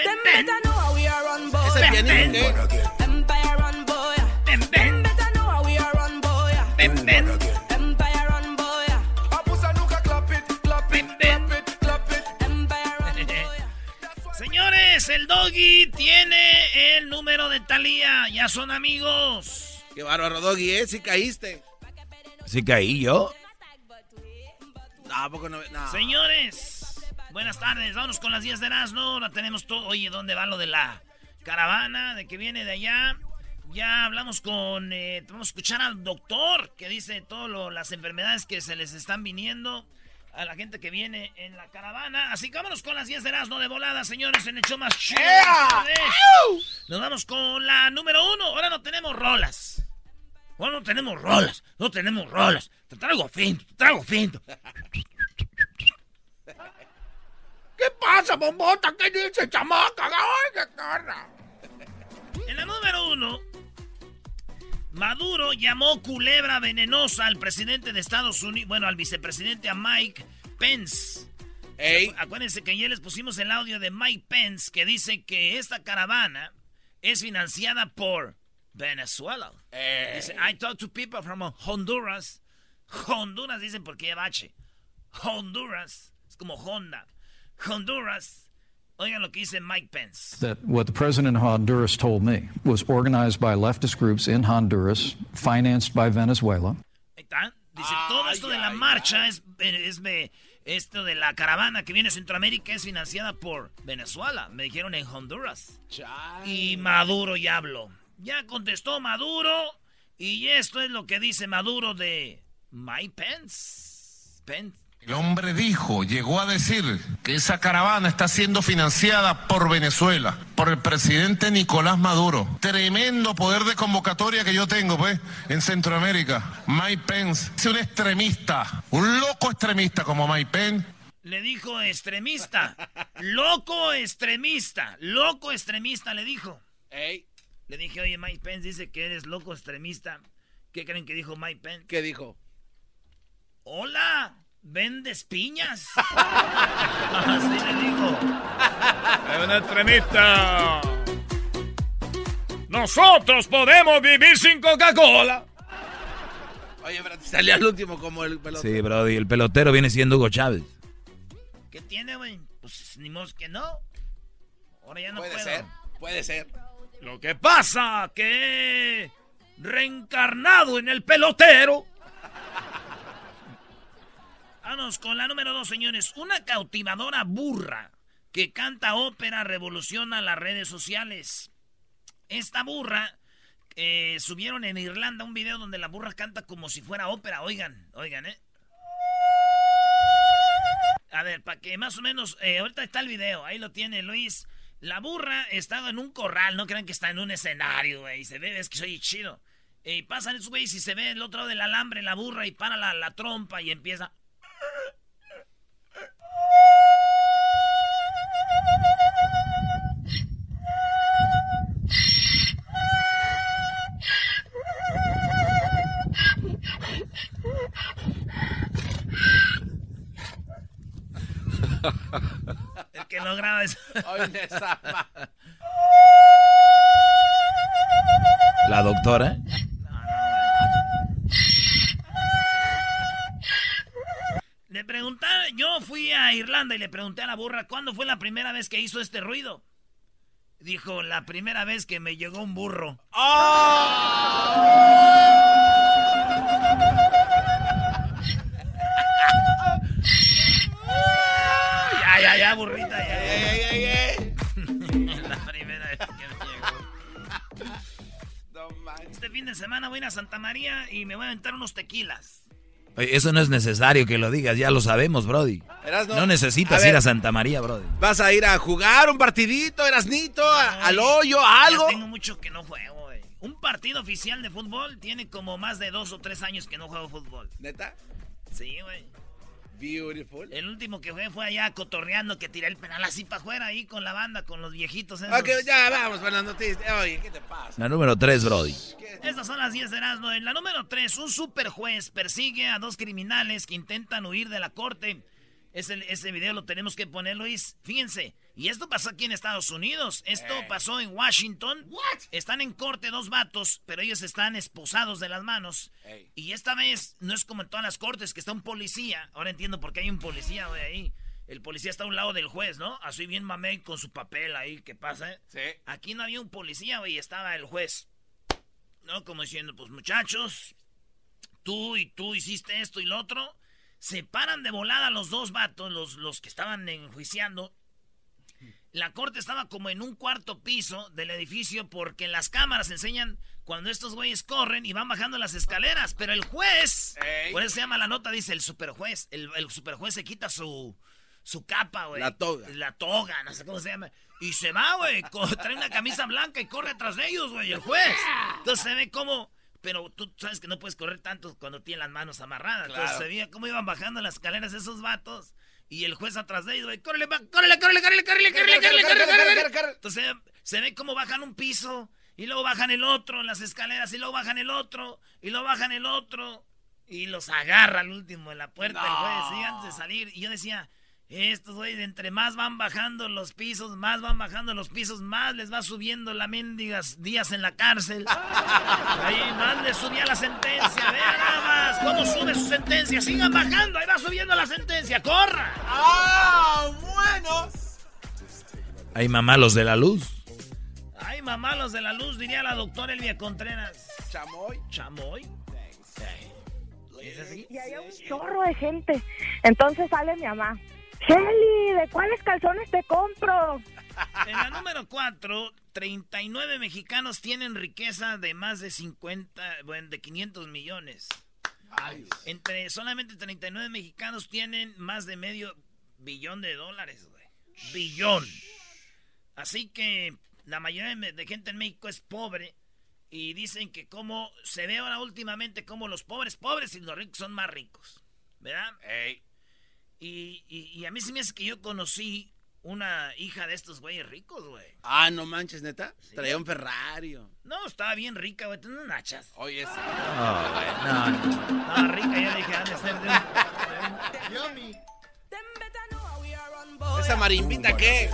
are run, boy. Ese pianito, ¿qué? Ven. Empire run, boy. Señores, el doggy tiene el número de Talía. Ya son amigos. Qué bárbaro, Doggy, ¿eh? Sí caíste. ¿Sí caí yo? No, ¿a poco no? no. Señores, buenas tardes. Vámonos con las 10 de Erasmo. La tenemos todo. Oye, ¿dónde va lo de la caravana? ¿De que viene de allá? Ya hablamos con... eh, vamos a escuchar al doctor que dice todas las enfermedades que se les están viniendo a la gente que viene en la caravana. Así que vámonos con las 10 de Erasmo de volada, señores, en el show más chido. Nos vamos con la número uno. Ahora no tenemos rolas. Ahora no tenemos rolas. No tenemos rolas. Te traigo finto, te traigo finto. ¿Qué pasa, bombota? ¿Qué dice, chamaca? ¡Ay, qué! En la número uno, Maduro llamó culebra venenosa al presidente de Estados Unidos, bueno, al vicepresidente, a Mike Pence. Ey, Acuérdense que ayer les pusimos el audio de Mike Pence que dice que esta caravana es financiada por Venezuela. Dice, I talked to people from Honduras. Honduras dicen porque H. Honduras. Es como Honda. Honduras. Oigan lo que dice Mike Pence. that what the president of Honduras told me was organized by leftist groups in Honduras, financed by Venezuela. Ahí está. Dice, todo esto de la marcha es, es, me- esto de la caravana que viene de Centroamérica es financiada por Venezuela. Me dijeron en Honduras. Y Maduro ya habló. Ya contestó Maduro. Y esto es lo que dice Maduro de Mike Pence. Pence. El hombre dijo, llegó a decir que esa caravana está siendo financiada por Venezuela, por el presidente Nicolás Maduro. Tremendo poder de convocatoria que yo tengo, pues, en Centroamérica. Mike Pence es un extremista, un loco extremista como Mike Pence. Le dijo extremista. Loco extremista. Loco extremista le dijo. ey, Le dije, oye, Mike Pence dice que eres loco extremista. ¿Qué creen que dijo Mike Pence? ¿qué dijo? Hola, ¿vendes piñas? Así le dijo. Es un extremista. Nosotros podemos vivir sin Coca-Cola. Oye, pero te salió al último como el pelotón. Sí, Brody, el pelotero viene siendo Hugo Chávez. ¿Qué tiene, güey? Pues ni modo que no. Ahora ya no puede puedo. ser, puede ser. Lo que pasa que he reencarnado en el pelotero. Vámonos con la número dos, señores. Una cautivadora burra que canta ópera revoluciona las redes sociales. Esta burra eh, subieron en Irlanda un video donde la burra canta como si fuera ópera. Oigan, oigan, ¿eh? A ver, para que más o menos, eh, ahorita está el video, ahí lo tiene Luis. La burra está en un corral, no crean que está en un escenario, güey. Se ve, es que soy chido. Y pasan esos güeyes y se ve el otro lado del alambre la burra y para la trompa y empieza. El que lo graba es... La doctora. Le preguntaron, yo fui a Irlanda y le pregunté a la burra cuándo fue la primera vez que hizo este ruido. Dijo, la primera vez que me llegó un burro. Ya, ya, ya, burrita, ya, ya, ya, ya, ya. La primera vez que me llegó. No manches. Este fin de semana voy a ir a Santa María y me voy a aventar unos tequilas. Oye, eso no es necesario que lo digas, ya lo sabemos, Brody. Erasno, No necesitas a ver, ir a Santa María, Brody. ¿Vas a ir a jugar un partidito, Erasnito? a- ¿Al hoyo? a ¿Algo? Tengo mucho que no juego, güey. Un partido oficial de fútbol tiene como más de dos o tres años que no juego fútbol. ¿Neta? Sí, güey. Beautiful. El último que jugué fue allá cotorreando que tiré el penal así para afuera ahí con la banda, con los viejitos esos. Ok, ya vamos con las noticias. Oye, ¿qué te pasa? La número 3, Brody. Estas son las 10 de Erasmo. En la número 3, un super juez persigue a dos criminales que intentan huir de la corte. Ese, ese video lo tenemos que poner, Luis. Fíjense. Y esto pasó aquí en Estados Unidos. Esto pasó en Washington. Están en corte dos vatos, pero ellos están esposados de las manos. Y esta vez no es como en todas las cortes que está un policía. Ahora entiendo por qué hay un policía güey, ahí. El policía está a un lado del juez, ¿no? Así bien mamey con su papel ahí. ¿Qué pasa? eh? Sí. Aquí no había un policía, güey, estaba el juez. ¿No? Como diciendo, pues muchachos, tú y tú hiciste esto y lo otro. Se paran de volada los dos vatos, los, los que estaban enjuiciando. La corte estaba como en un cuarto piso del edificio porque las cámaras enseñan cuando estos güeyes corren y van bajando las escaleras. Pero el juez, Ey. por eso se llama la nota, dice el superjuez. El, el superjuez se quita su, su capa, güey. La toga. La toga, no sé cómo se llama. Y se va, güey. Trae una camisa blanca y corre atrás de ellos, güey, el juez. Entonces se ve como... Pero tú sabes que no puedes correr tanto cuando tienes las manos amarradas. Entonces se veía cómo iban bajando las escaleras esos vatos. Y el juez atrás de ellos, güey. ¡Córrele! ¡Córrele, córrele, córrele, córrele, córrele, córrele, córrele, córrele! Entonces se ve cómo bajan un piso. Y luego bajan el otro en las escaleras. Y luego bajan el otro. Y luego bajan el otro. Y los agarra al último en la puerta el juez. Y antes de salir. Y yo decía... Estos güeyes, entre más van bajando los pisos, más van bajando los pisos, más les va subiendo la mendigas días en la cárcel. Ahí más les subía la sentencia. Vean nada más cómo sube su sentencia. Sigan bajando, ahí va subiendo la sentencia. ¡Corra! ¡Ah, bueno! Hay mamá los de la luz. Ay, mamá, los de la luz, diría la doctora Elvia Contreras. Chamoy. ¿Chamoy? ¿Es así? Y había un chorro de gente. Entonces sale mi mamá. Shelly, ¿de cuáles calzones te compro? En la número 4, 39 mexicanos tienen riqueza de más de 50, bueno, de 500 millones. Entre solamente 39 mexicanos tienen más de medio billón de dólares, güey. Billón. Así que la mayoría de de gente en México es pobre y dicen que como se ve ahora últimamente como los pobres pobres y los ricos son más ricos, ¿verdad? Ey. Y, y- y a mí se me hace que yo conocí una hija de estos güeyes ricos, güey. Ah, no manches, neta. Traía un Ferrari. No, estaba bien rica, güey. Tenía nachas. Oye, sí. No, güey, no, no. Estaba rica, ya dije, han de ser de ¿Esa marimbita qué?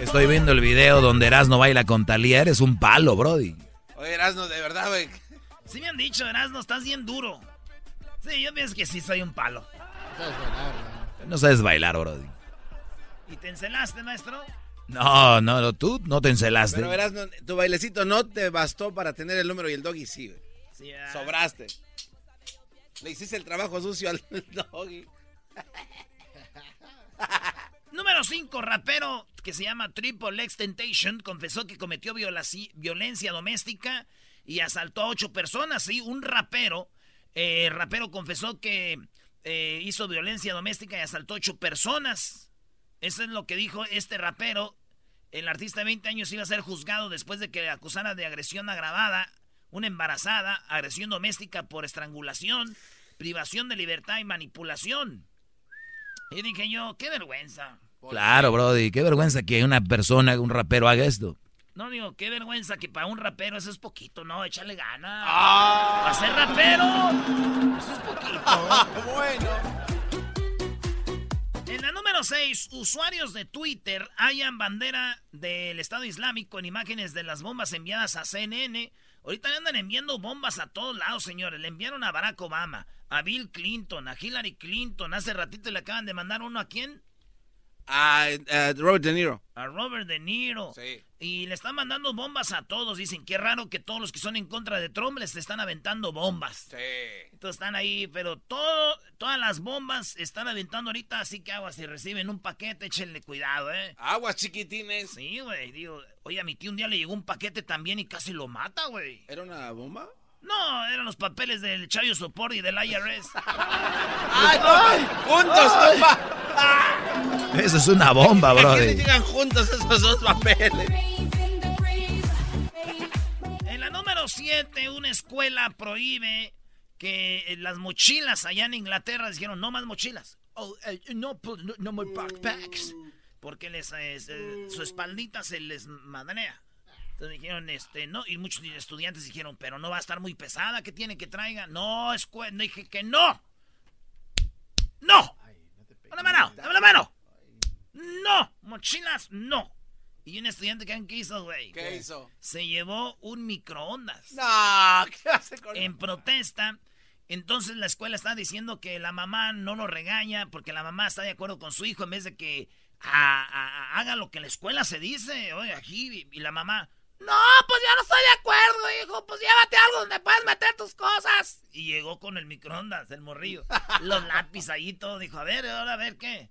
Estoy viendo el video donde Erasmo baila con Talía. Eres un palo, Brody. Oye, Erasno, de verdad, güey. Sí me han dicho, Erasmo, estás bien duro. Sí, yo pienso que sí soy un palo. No sabes bailar, Brody. ¿Y te encelaste, maestro? No, no, no, tú no te encelaste. Pero Erasno, tu bailecito no te bastó para tener el número y el doggy sí, güey. Sí, ah. Sobraste. Le hiciste el trabajo sucio al doggy. Número 5, rapero que se llama Triple X Temptation confesó que cometió violaci- violencia doméstica y asaltó a ocho personas. Sí, un rapero, eh, rapero confesó que eh, hizo violencia doméstica y asaltó a ocho personas. Eso es lo que dijo este rapero. El artista de 20 años iba a ser juzgado después de que le acusara de agresión agravada, una embarazada, agresión doméstica por estrangulación, privación de libertad y manipulación. Y dije yo, qué vergüenza. Claro, Brody. Qué vergüenza que una persona, un rapero haga esto. No digo, qué vergüenza que para un rapero eso es poquito, no, échale ganas. Ah. Para ser rapero, eso es poquito. bueno. En la número 6. Usuarios de Twitter hallan bandera del Estado Islámico en imágenes de las bombas enviadas a CNN. Ahorita le andan enviando bombas a todos lados, señores. Le enviaron a Barack Obama, a Bill Clinton, a Hillary Clinton. Hace ratito le acaban de mandar uno a quién? Eh, Robert De Niro. A Robert De Niro. Sí. Y le están mandando bombas a todos. Dicen, qué raro que todos los que son en contra de Trump les están aventando bombas. Sí. Entonces están ahí, pero todo, todas las bombas están aventando ahorita, así que aguas, si reciben un paquete, échenle cuidado, ¿eh? Aguas chiquitines. Sí, güey, digo, oye, a mi tío un día le llegó un paquete también y casi lo mata, güey. ¿Era una bomba? No, eran los papeles del Chayo Sopor y del IRS. ¡Ay, no! ¡Juntos, compa! Eso es una bomba, ¿A qué le brother. llegan juntos esos dos papeles? En la número 7, una escuela prohíbe que las mochilas allá en Inglaterra dijeron no más mochilas. Oh, eh, no, pu- no, no more backpacks. Porque les, eh, su espaldita se les madrea. Entonces dijeron, este, no, y muchos estudiantes dijeron, pero no va a estar muy pesada, ¿qué tiene que traiga? No, escuela, dije que no. ¡No! ¡Dame la mano! ¡Dame la mano! ¡No! Mochilas, no. Y un estudiante, ¿qué qué hizo, güey? ¿Qué hizo? Se llevó un microondas. No, ¿qué hace con En protesta. Entonces la escuela está diciendo que la mamá no lo regaña porque la mamá está de acuerdo con su hijo en vez de que a- a- a- haga lo que la escuela se dice. Oye, aquí, y la mamá, no, pues ya no estoy de acuerdo, hijo, pues llévate algo donde puedas meter tus cosas. Y llegó con el microondas, el morrillo. Los lápices ahí todo, dijo, a ver, ahora a ver qué.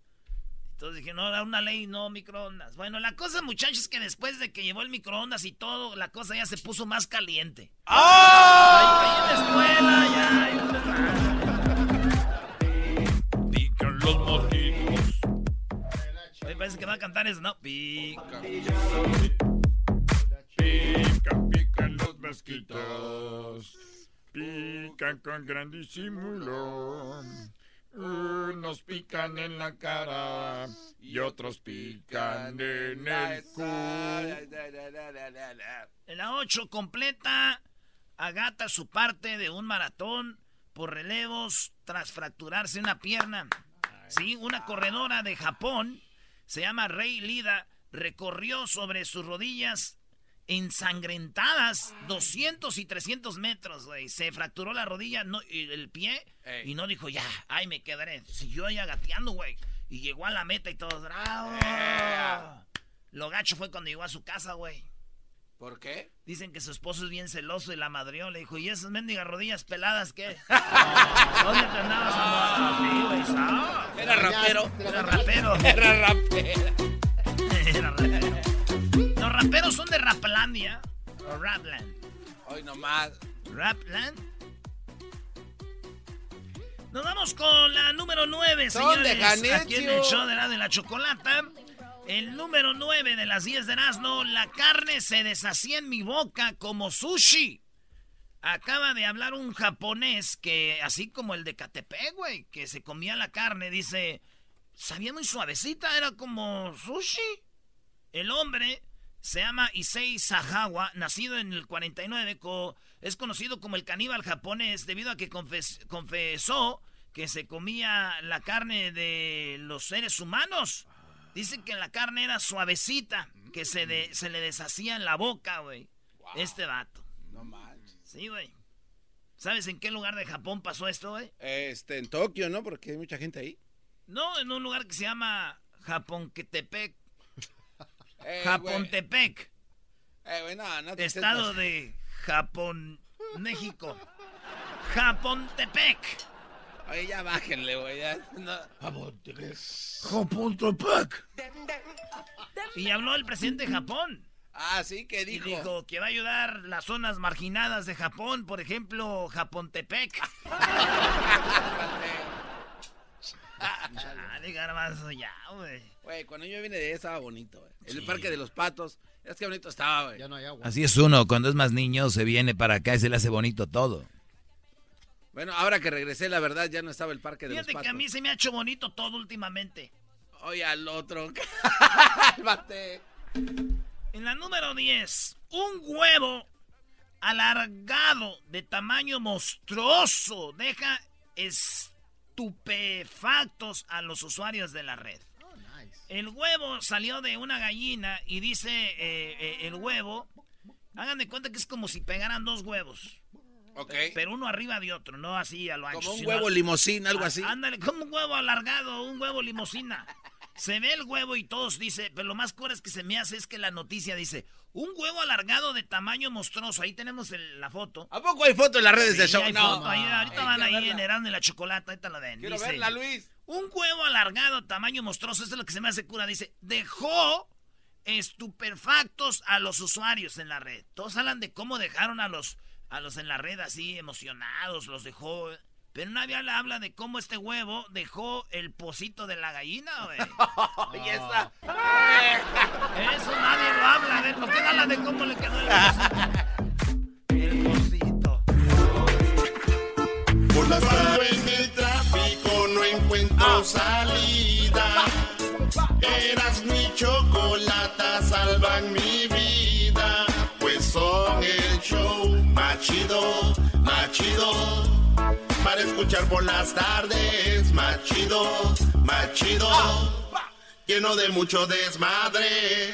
Entonces dije, no, era una ley, no microondas. Bueno, la cosa, muchachos, es que después de que llevó el microondas y todo, la cosa ya se puso más caliente. Ahí en la escuela, ya. Pican los mosquitos. Parece que va a cantar eso, ¿no? Pica. Pican, los mosquitos. Pican con gran disimulo. Unos pican en la cara y otros pican en el cu. En la 8 completa, agata su parte de un maratón por relevos tras fracturarse una pierna. Sí, una corredora de Japón, se llama Rei Lida, recorrió sobre sus rodillas ensangrentadas 200 y 300 metros, güey. Se fracturó la rodilla, no, y el pie, Ey. y no dijo, ya, ay, me quedaré. Siguió ahí gateando, güey. Y llegó a la meta y todo, bravo. Lo gacho fue cuando llegó a su casa, güey. ¿Por qué? Dicen que su esposo es bien celoso y la madrió. Le dijo, ¿y esas mendigas rodillas peladas qué? ¿Dónde te andabas amor? Sí, güey. Era rapero. Era rapero. Era rapero. Era rapero. Raperos son de Raplandia. O Rapland. Hoy nomás. Rapland. Nos vamos con la número 9, Son de señores. Aquí en el show de la de la chocolata. El número 9 de las 10 de Erasmo. La carne se deshacía en mi boca como sushi. Acaba de hablar un japonés que, así como el de Catepec, güey, que se comía la carne, dice, sabía muy suavecita, era como sushi. El hombre se llama Issei Sahawa, nacido en el 49, co- es conocido como el caníbal japonés debido a que confes- confesó que se comía la carne de los seres humanos. Dice que la carne era suavecita, que se, de- se le deshacía en la boca, güey. Este vato. No manches. Sí, güey. ¿Sabes en qué lugar de Japón pasó esto, güey? Este, en Tokio, ¿no? Porque hay mucha gente ahí. No, en un lugar que se llama Japonquetepec. Eh, Japontepec. Eh, güey, no, no te Estado de Japón, México. Japontepec. Oye, ya bájenle, güey. Ya. No. Japontepec. Y habló el presidente de Japón. Ah, sí, ¿qué Y dijo? dijo que va a ayudar las zonas marginadas de Japón, por ejemplo, Japontepec. Chale, garbanzo, ya, güey. Güey, cuando yo vine de ahí estaba bonito, güey. El parque de los patos. Es que bonito estaba, güey. Ya no hay agua. Así es uno, cuando es más niño se viene para acá y se le hace bonito todo. Bueno, ahora que regresé, la verdad, ya no estaba el parque de Fíjate los que a patos. mí se me ha hecho bonito todo últimamente. Oye, al otro. Cálmate. En la número 10, un huevo alargado de tamaño monstruoso deja estupefactos a los usuarios de la red. El huevo salió de una gallina y dice eh, eh, el huevo, hagan de cuenta que es como si pegaran dos huevos. Ok. Pero uno arriba de otro, no así a lo ancho. Como un huevo limosín, algo así. Ándale, como un huevo alargado, un huevo limosina. Se ve el huevo y todos dice, pero lo más cura es que se me hace es que la noticia dice, un huevo alargado de tamaño monstruoso. Ahí tenemos el- la foto. ¿A poco hay foto en las redes Sí, del show? hay No. foto, ahí, ahorita van ahí verla. en Erasmo y la chocolate, ahorita la ven. Quiero Dice, verla, Luis. Un huevo alargado, tamaño monstruoso, eso es lo que se me hace cura. Dice, dejó estupefactos a los usuarios en la red. Todos hablan de cómo dejaron a los, a los en la red así emocionados, los dejó. Pero nadie habla, habla de cómo este huevo dejó el pocito de la gallina, güey. Y esa. Eso nadie lo habla. A ver, ¿por qué no habla de cómo le quedó el pocito? El pocito. Por las tardes en el tráfico no encuentro salida. Eras mi chocolata, salvan mi vida. Pues son el show más chido, más chido. Escuchar por las tardes, más chido, más chido. Lleno de mucho desmadre.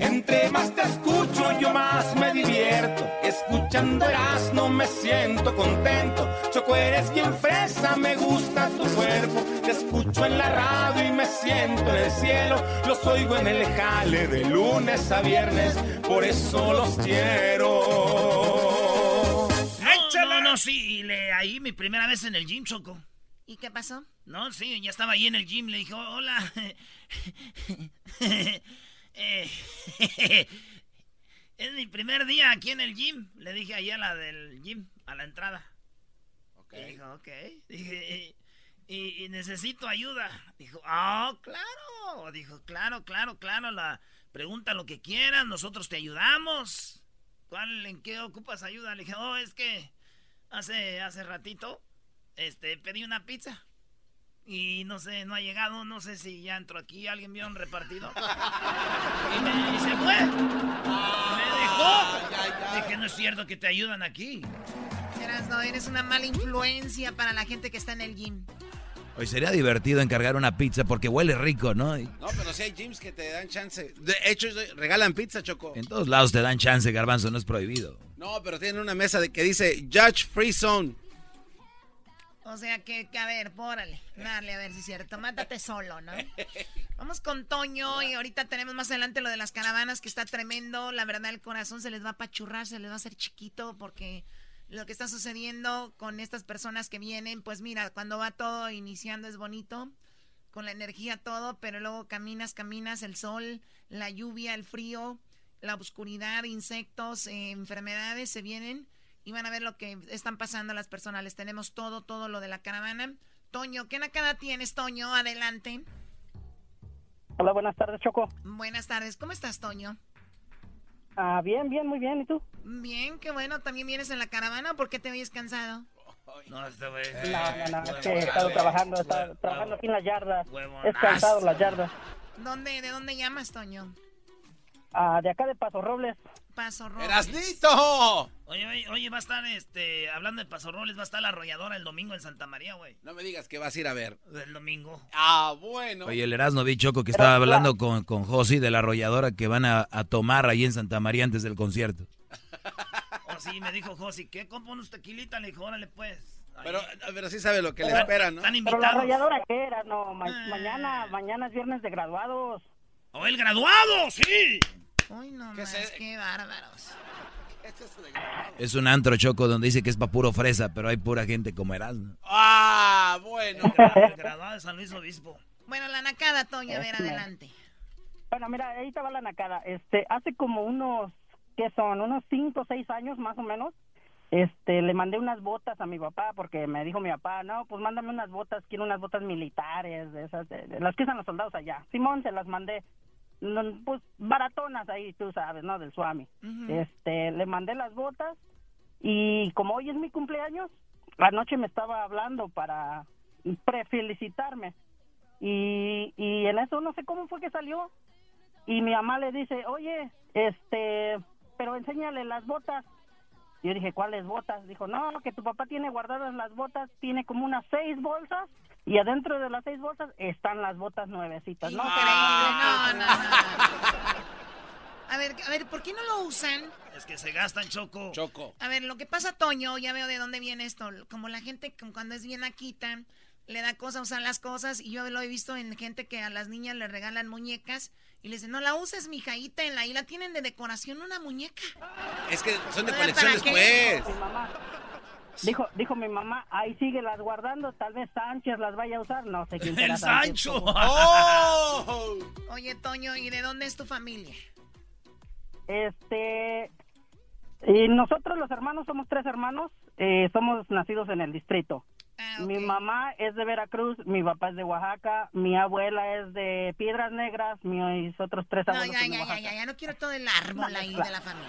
Entre más te escucho, yo más me divierto. Escuchando no me siento contento. Choco, eres bien fresa, me gusta tu cuerpo. Te escucho en la radio y me siento en el cielo. Los oigo en el jale de lunes a viernes, por eso los quiero. Sí, y le, ahí mi primera vez en el gym, Choco. ¿Y qué pasó? No, sí, ya estaba ahí en el gym, le dije, "Oh, hola. Eh, es mi primer día aquí en el gym. Le dije ahí a la del gym, a la entrada. Ok. Y dijo, ok. Dije, y, y- necesito ayuda. Dijo, ah, claro. Dijo, claro, claro, claro. La, pregunta lo que quieras, nosotros te ayudamos. ¿Cuál, en qué ocupas ayuda? Le dije, oh, es que hace, hace ratito, este, pedí una pizza. Y no sé, no ha llegado, no sé si ya entró aquí, alguien vio un repartido. y, me, y se fue. me dejó. Dije, no es cierto que te ayudan aquí. Erasno, eres una mala influencia para la gente que está en el gym. Hoy sería divertido encargar una pizza porque huele rico, ¿no? Y No, pero si hay gyms que te dan chance. De hecho, regalan pizza, Choco. en todos lados te dan chance, garbanzo, no es prohibido. No, pero tienen una mesa de que dice Judge Free Zone. O sea que, que, a ver, pórale, dale, a ver si es cierto. Mátate solo, ¿no? Vamos con Toño y ahorita tenemos más adelante lo de las caravanas que está tremendo. La verdad, el corazón se les va a apachurrar, se les va a hacer chiquito porque lo que está sucediendo con estas personas que vienen, pues mira, cuando va todo iniciando es bonito, con la energía todo, pero luego caminas, caminas, el sol, la lluvia, el frío, la oscuridad, insectos, eh, enfermedades se vienen y van a ver lo que están pasando las personas. Les tenemos todo, todo lo de la caravana. Toño, ¿qué nakada tienes, Toño? Adelante. Hola, buenas tardes, Choco. Buenas tardes. ¿Cómo estás, Toño? Ah, bien, bien, muy bien. ¿Y tú? Bien, qué bueno. ¿También vienes en la caravana? ¿Por qué te oyes cansado? No, este güey. No, no, no, es que he estado trabajando, he estado trabajando aquí en las yardas. He cansado las yardas. ¿Dónde, ¿De dónde llamas, Toño? Ah, de acá de Paso Robles. Paso Robles. ¡Erasnito! Oye, oye, oye, va a estar, este, hablando de Paso Robles, va a estar la arrolladora el domingo en Santa María, güey. No me digas que vas a ir a ver. El domingo. Ah, bueno. Oye, el Erasmo vi Choco que estaba hablando con, con Josi de la arrolladora que van a, a tomar ahí en Santa María antes del concierto. Oh, sí, me dijo Josi, ¿qué? ¿Cómo unos tequilitas? Le dije, órale, pues. Pero, pero sí sabe lo que le espera, ¿no? Están Pero la arrolladora que era, no, ma- Ah. mañana, mañana es viernes de graduados. ¡Oh, el graduado! ¡Sí! Uy, no ¿Qué más, es? qué bárbaros. Es de grabado. Es un antro Choco donde dice que es pa' puro fresa, pero hay pura gente como Erasmo. Ah, bueno. Graduado de San Luis Obispo. Bueno, la nakada, Toño, a ver, adelante. Bueno, mira, ahí te va la nacada. Este, hace como unos, ¿qué son? Unos cinco o seis años más o menos. Este, le mandé unas botas a mi papá porque me dijo mi papá, no, pues mándame unas botas, quiero unas botas militares, de esas, de, de las que usan los soldados allá. Simón, se las mandé, pues baratonas ahí, tú sabes, ¿no? Del Swami. Este, le mandé las botas y como hoy es mi cumpleaños, anoche me estaba hablando para prefelicitarme. Y, y en eso no sé cómo fue que salió. Y mi mamá le dice, oye, este, pero enséñale las botas. Yo dije, ¿cuáles botas? Dijo, no, que tu papá tiene guardadas las botas, tiene como unas seis bolsas Y adentro de las seis bolsas están las botas nuevecitas. No, no, no, A ver, a ver, ¿por qué no lo usan? Es que se gastan choco. Choco. A ver, lo que pasa, Toño, ya veo de dónde viene esto. Como la gente como cuando es bien aquita, le da cosa usar las cosas. Y yo lo he visto en gente que a las niñas le regalan muñecas. Y le dicen, no la uses, mija, ahí tenla. Y la tienen de decoración una muñeca. Es que son de colección después. Dijo, dijo mi mamá, ahí síguelas guardando, tal vez Sánchez las vaya a usar, no sé quién será El Sánchez. Sancho. ¡Oh! Oye, Toño, ¿y de dónde es tu familia? Este, y nosotros los hermanos somos tres hermanos, eh, somos nacidos en el distrito. Ah, Mi mamá es de Veracruz, mi papá es de Oaxaca, mi abuela es de Piedras Negras, mis otros tres No, abuelos ya, son de ya, ya, Oaxaca. ya, ya no quiero todo el árbol ahí de la familia.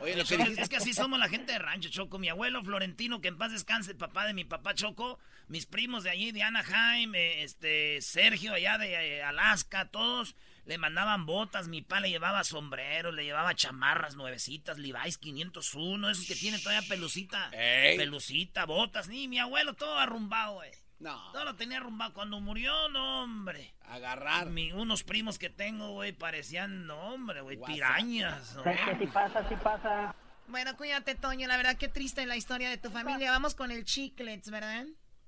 Oye, lo que dijiste- es que así somos la gente de rancho, Choco. Mi abuelo Florentino, que en paz descanse, el papá de mi papá Choco, mis primos de allí, de Anaheim, eh, este, Sergio allá de eh, Alaska, todos le mandaban botas, mi papá le llevaba sombreros, le llevaba chamarras nuevecitas, Levi's 501, esos que tienen todavía pelucita, Ey. pelucita, botas, ni mi abuelo todo arrumbado, güey. No. Todo lo tenía arrumbado. Cuando murió, no, hombre. Agarrar. Mi- unos primos que tengo, güey, parecían, no, hombre, güey, pirañas. ¿no? Es que si pasa, si pasa. Bueno, cuídate, Toño. La verdad, qué triste la historia de tu familia. Vamos con el chiclets, ¿verdad?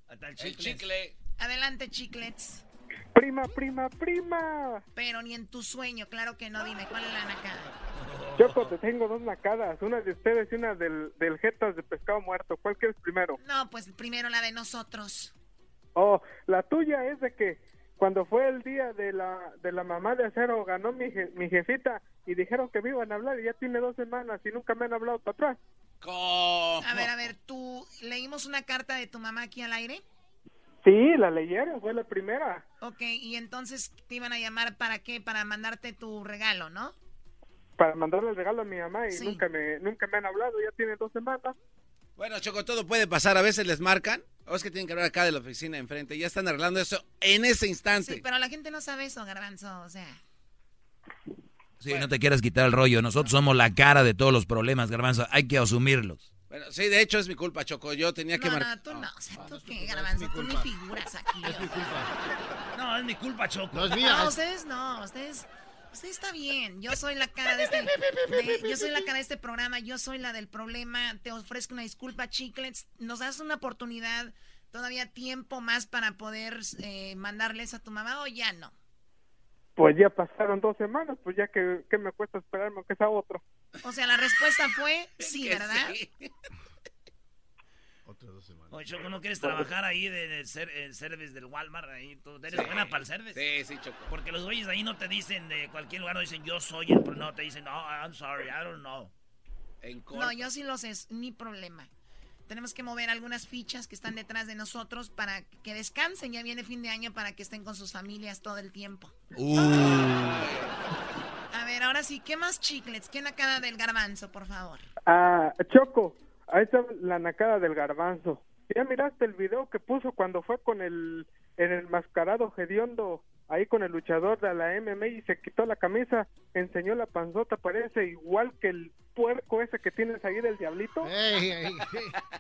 Hasta el chicle. Adelante, chiclets. Prima, prima, prima. Pero ni en tu sueño, claro que no. Dime, ¿cuál es la nacada? Choco, te tengo dos nacadas, una de ustedes y una del, del Jetas de Pescado Muerto. ¿Cuál quieres primero? No, pues primero la de nosotros. Oh, la tuya es de que cuando fue el día de la, de la mamá de acero ganó mi, je- mi jefita y dijeron que me iban a hablar y ya tiene dos semanas y nunca me han hablado para atrás. ¿Cómo? A ver, a ver, ¿tú leímos una carta de tu mamá aquí al aire? Sí, la leyeron, fue la primera. Ok, y entonces te iban a llamar para qué? Para mandarte tu regalo, ¿no? Para mandarle el regalo a mi mamá y Sí. nunca me nunca me han hablado, ya tiene dos semanas. Bueno, Choco, todo puede pasar. A veces les marcan. O es que tienen que hablar acá de la oficina enfrente. Ya están arreglando eso en ese instante. Sí, pero la gente no sabe eso, Garbanzo, o sea. Sí, no te quieras quitar el rollo. Nosotros somos la cara de todos los problemas, Garbanzo. Hay que asumirlos. Bueno, sí, de hecho es mi culpa, Choco. Yo tenía que No, marcar. no, tú no, o sea, tú qué, Garbanzo, tú ni figuras aquí. Es mi culpa. No, es mi culpa, Choco. No es mía. No, ustedes no, ustedes, usted está bien. Yo soy la cara de este, de- yo soy la cara de este programa, yo soy la del problema. Te ofrezco una disculpa, Chiclets. Nos das una oportunidad, todavía tiempo más para poder eh, mandarles a tu mamá o ya no. Pues ya pasaron dos semanas, pues ya que, que me cuesta esperarme que sea otro. O sea, la respuesta fue sí, ¿verdad? sí. Otras dos semanas. Oye, Choco, ¿no quieres trabajar ahí de, de ser, el service del Walmart? Ahí, tú eres buena para el service. Sí, sí, Choco. Porque los güeyes ahí no te dicen de cualquier lugar, no dicen yo soy el, no, te dicen, no, I'm sorry, I don't know. En. No, yo sí lo sé, es ni problema. Tenemos que mover algunas fichas que están detrás de nosotros para que descansen. Ya viene fin de año para que estén con sus familias todo el tiempo. Uh, A ver, ahora sí, ¿qué más chiclets? ¿Qué nacada del garbanzo, por favor? Ah, Choco, ahí está la nacada del garbanzo. ¿Ya miraste el video que puso cuando fue con el, en el mascarado hediondo, ahí con el luchador de la MMA y se quitó la camisa, enseñó la panzota, parece igual que el puerco ese que tienes ahí del diablito? Ey, ey, ey.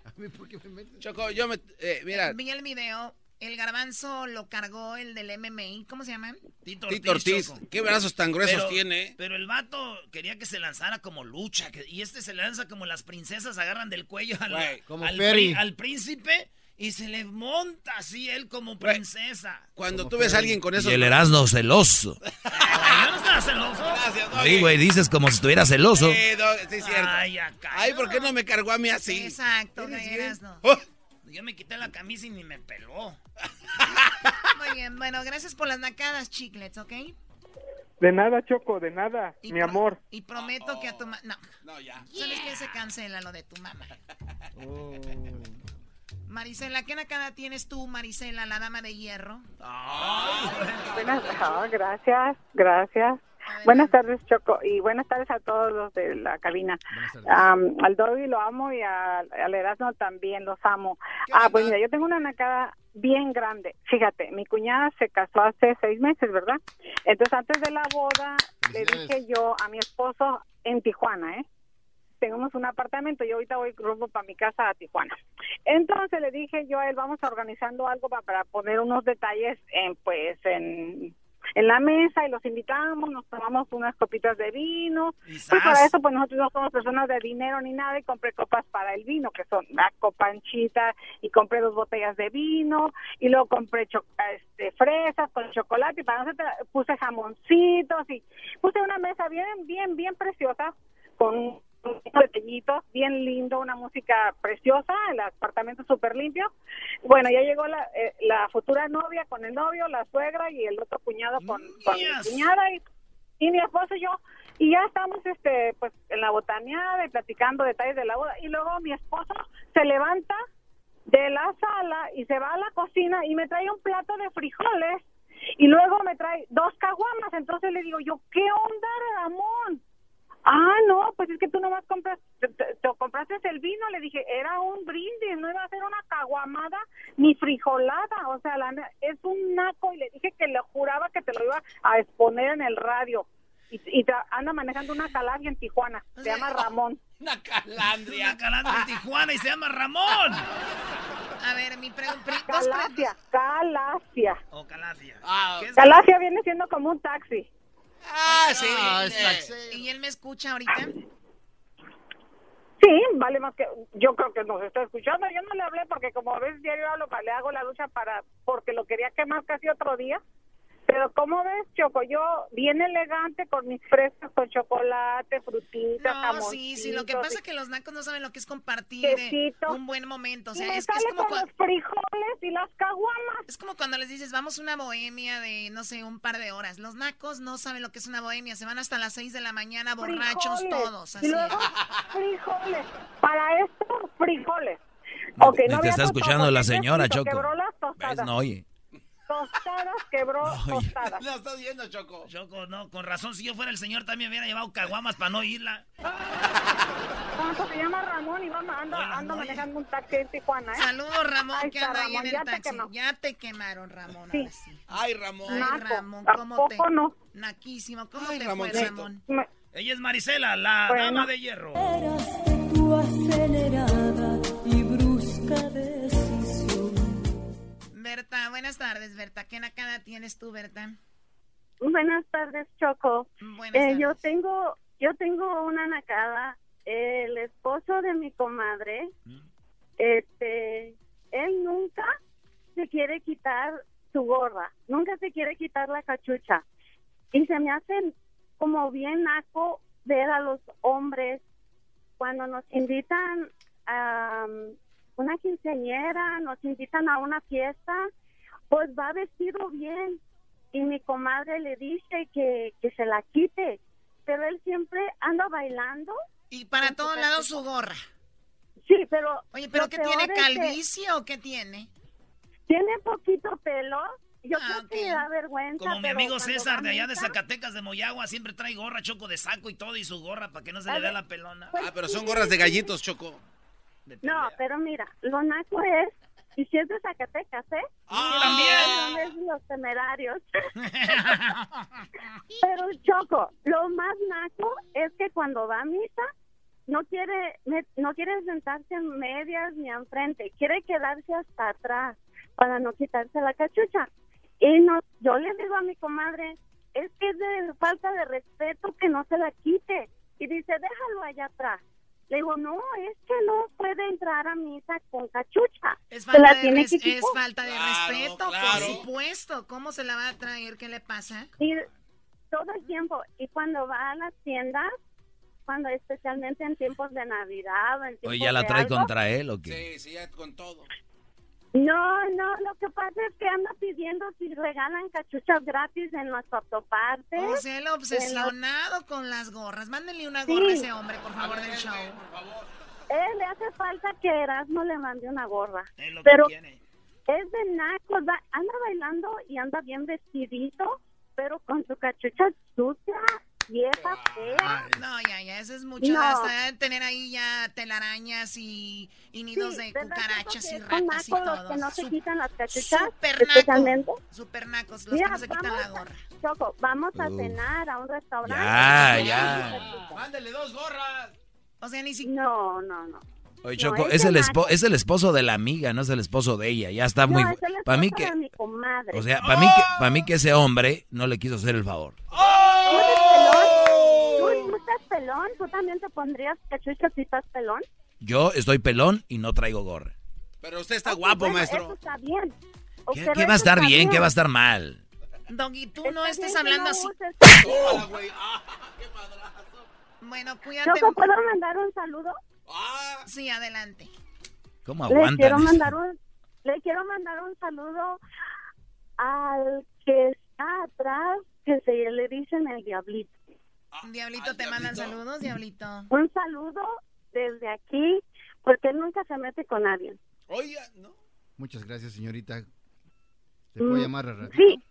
A mí, ¿por qué me metes? Choco, yo me. eh, mira, Vi el video, el garbanzo lo cargó el del MMA, ¿cómo se llama? Tito Tito Ortiz, qué brazos tan gruesos Pero- tiene. Pero el vato quería que se lanzara como lucha, que- y este se lanza como las princesas agarran del cuello al, como al, Ferry. pri- al príncipe y se le monta así él como princesa. Cuando Como tú ves a alguien con y esos. el Erasmo celoso. Ay, yo no estaba celoso. Güey, dices como si estuviera celoso. Sí, Doggy, sí, cierto. Ay, acá. Ay, ¿por qué no me cargó a mí así? Exacto, ¿Eres de no. Oh, Yo me quité la camisa y ni me peló. Muy bien, bueno, gracias por las nacadas, chiclets, ¿ok? De nada, Choco, de nada, Y mi amor. Y prometo que a tu mamá... No, No, ya. ¿sabes qué? Se cancela lo de tu mamá. Oh. Marisela, ¿qué nacada tienes tú, Marisela, la dama de hierro? Buenas, ah, gracias, gracias. Buenas tardes, Choco, y buenas tardes a todos los de la cabina. Am, al Dobby lo amo y al, al Erasmo también los amo. Ah, pues mira, yo tengo una nacada bien grande. Fíjate, mi cuñada se casó hace seis meses, ¿verdad? Entonces, antes de la boda, le dije yo a mi esposo en Tijuana, ¿eh? tenemos un apartamento y ahorita voy rumbo para mi casa a Tijuana. Entonces le dije yo a él, vamos organizando algo pa- para poner unos detalles en, pues, en, en la mesa y los invitamos, nos tomamos unas copitas de vino. Pues para eso, pues nosotros no somos personas de dinero ni nada y compré copas para el vino, que son la copanchita y compré dos botellas de vino y luego compré cho- este, fresas con chocolate y para nosotros puse jamoncitos y puse una mesa bien, bien, bien preciosa con detallitos, bien lindo, una música preciosa, el apartamento súper limpio. Bueno, ya llegó la, eh, la futura novia con el novio, la suegra y el otro cuñado con, con mi cuñada y, y mi esposo y yo. Y ya estamos este pues en la botaneada y platicando detalles de la boda. Y luego mi esposo se levanta de la sala y se va a la cocina y me trae un plato de frijoles y luego me trae dos caguamas. Entonces le digo yo, ¿qué onda, Ramón? Ah, no, pues es que tú nomás compras, te, te- te compraste el vino, le dije, era un brindis, no iba a ser una caguamada ni frijolada, o sea, la es un naco y le dije que le juraba que te lo iba a exponer en el radio. Y, y tra- anda manejando una calavia en Tijuana, se llama Ramón. Una calandria. Una calandria en Tijuana y se llama Ramón. A ver, mi pregunta. Calacia, Calacia. O Calacia. Ah, ¿Qué es- Calacia viene siendo como un taxi. Ah, sí. Ah. ¿Y él me escucha ahorita? Sí, vale más que yo creo que nos está escuchando. Yo no le hablé porque como ves diario hablo, le hago la lucha para porque lo quería quemar casi otro día. Pero como ves, Choco, yo bien elegante con mis fresas con chocolate, frutitas, No, sí, sí. Lo que pasa y es que los nacos no saben lo que es compartir eh, Quesito. un buen momento. O y sea, me es, que es sale como con los frijoles y las caguamas. Es como cuando les dices, vamos a una bohemia de, no sé, un par de horas. Los nacos no saben lo que es una bohemia. Se van hasta las 6 de la mañana borrachos Frijoles. todos. Y Así. luego frijoles. Para esto, frijoles. Ni- Ok, ni no te está escuchando la señora, Choco. Las ¿Ves? tostadas. No oye. Tostadas, quebró tostadas. La estás viendo, Choco. Choco, no, con razón, si yo fuera el señor también hubiera llevado caguamas para no irla. ¿Cómo se llama Ramón y va, anda, Hola, manejando un taxi en Tijuana, ¿eh? Saludos, Ramón, Ahí que anda ahí en Ramón, el ya te taxi. Ya te quemaron, Ramón. Sí. ahora sí. Ay, Ramón. Ay, Naco. Ramón, ¿A ¿cómo te...? poco no? Naquísimo. ¿Cómo Ay, te fue, Ramoncito. Ramón? Me- Ella es Marisela, la Bueno. dama de hierro. tu acelerada y brusca decisión. Berta, buenas tardes, Berta. ¿Qué nacada tienes tú, Berta? Buenas tardes, Choco. Buenas Eh, tardes. yo tengo, yo tengo una nacada. El esposo de mi comadre, este, él nunca se quiere quitar su gorra, nunca se quiere quitar la cachucha. Y se me hace como bien naco ver a los hombres cuando nos invitan a una quinceañera, nos invitan a una fiesta, pues va vestido bien y mi comadre le dice que, que se la quite, pero él siempre anda bailando. Y para todos lados su gorra. Sí, pero... Oye, ¿pero qué tiene? que ¿Calvicie o qué tiene? Tiene poquito pelo. Yo Ah, creo que le da vergüenza. Como mi amigo César de allá de Zacatecas de Moyagua siempre trae gorra, choco de saco y todo y su gorra para que no se le vea la pelona. Pues Ah, pero son gorras de gallitos, Choco. No, pero mira, lo naco es... Y si es de Zacatecas, ¿eh? Ah, también. No es los temerarios. Pero Choco, lo más naco es que cuando va a misa no quiere no quiere sentarse en medias ni enfrente, quiere quedarse hasta atrás para no quitarse la cachucha. Y no, yo le digo a mi comadre, es que es de falta de respeto que no se la quite. Y dice, déjalo allá atrás. Le digo, no, es que no puede entrar a misa con cachucha. Es falta, la de, tiene res- que es quitar. falta de Claro, respeto, por supuesto. ¿Cómo se la va a traer? ¿Qué le pasa? Y todo el tiempo. Y cuando va a las tiendas, cuando especialmente en tiempos de Navidad o en tiempos Oye, ¿ya la trae algo, contra él o qué? Sí, sí, ya con todo. No, no, lo que pasa es que anda pidiendo si regalan cachuchas gratis en las autopartes. O sea, el obsesionado con las gorras. Mándenle una Sí. gorra a ese hombre, por favor, del show. Él le hace falta que Erasmo le mande una gorra. Es lo que Pero es de nacos, va- anda bailando y anda bien vestidito, pero con su cachucha sucia, vieja, fea. No, ya, ya, eso es mucho. No. Hasta tener ahí ya telarañas y, y nidos Sí, de ¿verdad, cucarachas y ratas y nacos todo. que no se Sup- quitan las cachuchas, Super especialmente. naco. Super nacos, los Mira, que no se quitan vamos la a- gorra. Choco, vamos a cenar a un restaurante. Ya, ya. Mándale dos gorras. O sea, ni siquiera... No, no, no. Oye, Choco, es, el esposo, es el esposo de la amiga, no es el esposo de ella. Ya está muy... para mí que... mi comadre. O sea, para mí, que, para mí que ese hombre no le quiso hacer el favor. ¡Oh! ¿Tú, estás pelón? ¿Tú también te pondrías cachucha si estás pelón? Yo estoy pelón y no traigo gorra. Pero usted está guapo, maestro. Eso está bien. ¿Qué, va a estar bien? ¿Qué va a estar mal? Doggy, tú no estés hablando así. bueno, cuídate. ¿Puedo mandar un saludo? Ah. Sí, adelante. ¿Cómo aguantan? Le quiero, mandar un, le quiero mandar un saludo al que está atrás, que se le dicen el diablito. diablito, te mandan saludos, diablito. Un saludo desde aquí, porque él nunca se mete con nadie. Oiga, ¿no? Muchas gracias, señorita. ¿Se puede mm, llamar a ratito? Sí.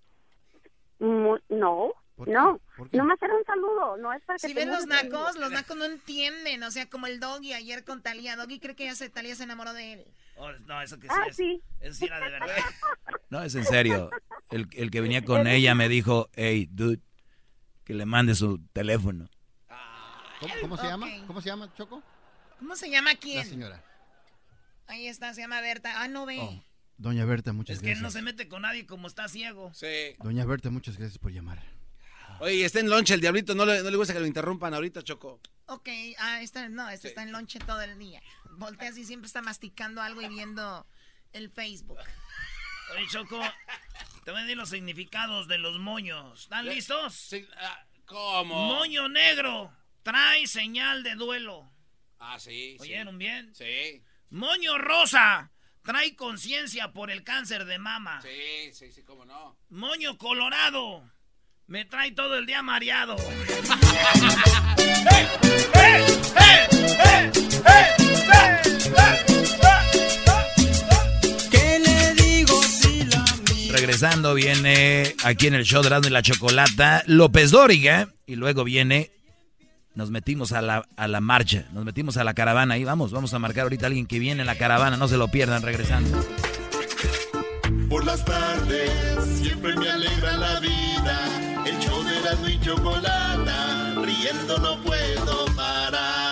no, no. No más era un saludo, no es para que Si ven los nacos, los nacos no entienden, o sea, como el Doggy ayer con Talía, Doggy cree que ya se, Talía se enamoró de él. Oh, no, eso que sí ah, sí. Eso sí era de verdad. No, es en serio. El, el que venía con ella me dijo, hey, dude, que le mande su teléfono. ¿Cómo, se llama? ¿Cómo se llama, Choco? ¿Cómo se llama quién? La señora. Ahí está, se llama Berta. Ah, no ve. Oh, doña Berta, muchas gracias. Es que no se mete con nadie como está ciego. Sí. Doña Berta, muchas gracias por llamar. Oye, está en lonche el diablito, no le, no le gusta que lo interrumpan ahorita, Choco. Ok, ah, está, no, este está en lonche todo el día. Voltea así, siempre está masticando algo y viendo el Facebook. Oye, Choco, te voy a decir los significados de los moños. ¿Están listos? Sí, ah, ¿Cómo? Moño negro, trae señal de duelo. Ah, sí. ¿Oyeron bien? Sí. Moño rosa, trae conciencia por el cáncer de mama. Sí, sí, sí, cómo no. Moño colorado, me trae todo el día mareado. ¿Qué le digo si la Regresando viene aquí en el show de y la Chocolata López Dóriga y luego viene nos metimos a la, a la marcha, nos metimos a la caravana. Ahí vamos, vamos a marcar ahorita a alguien que viene en la caravana, no se lo pierdan regresando. Por las tardes siempre me alegra la vida. El show de la y chocolata, riendo no puedo parar.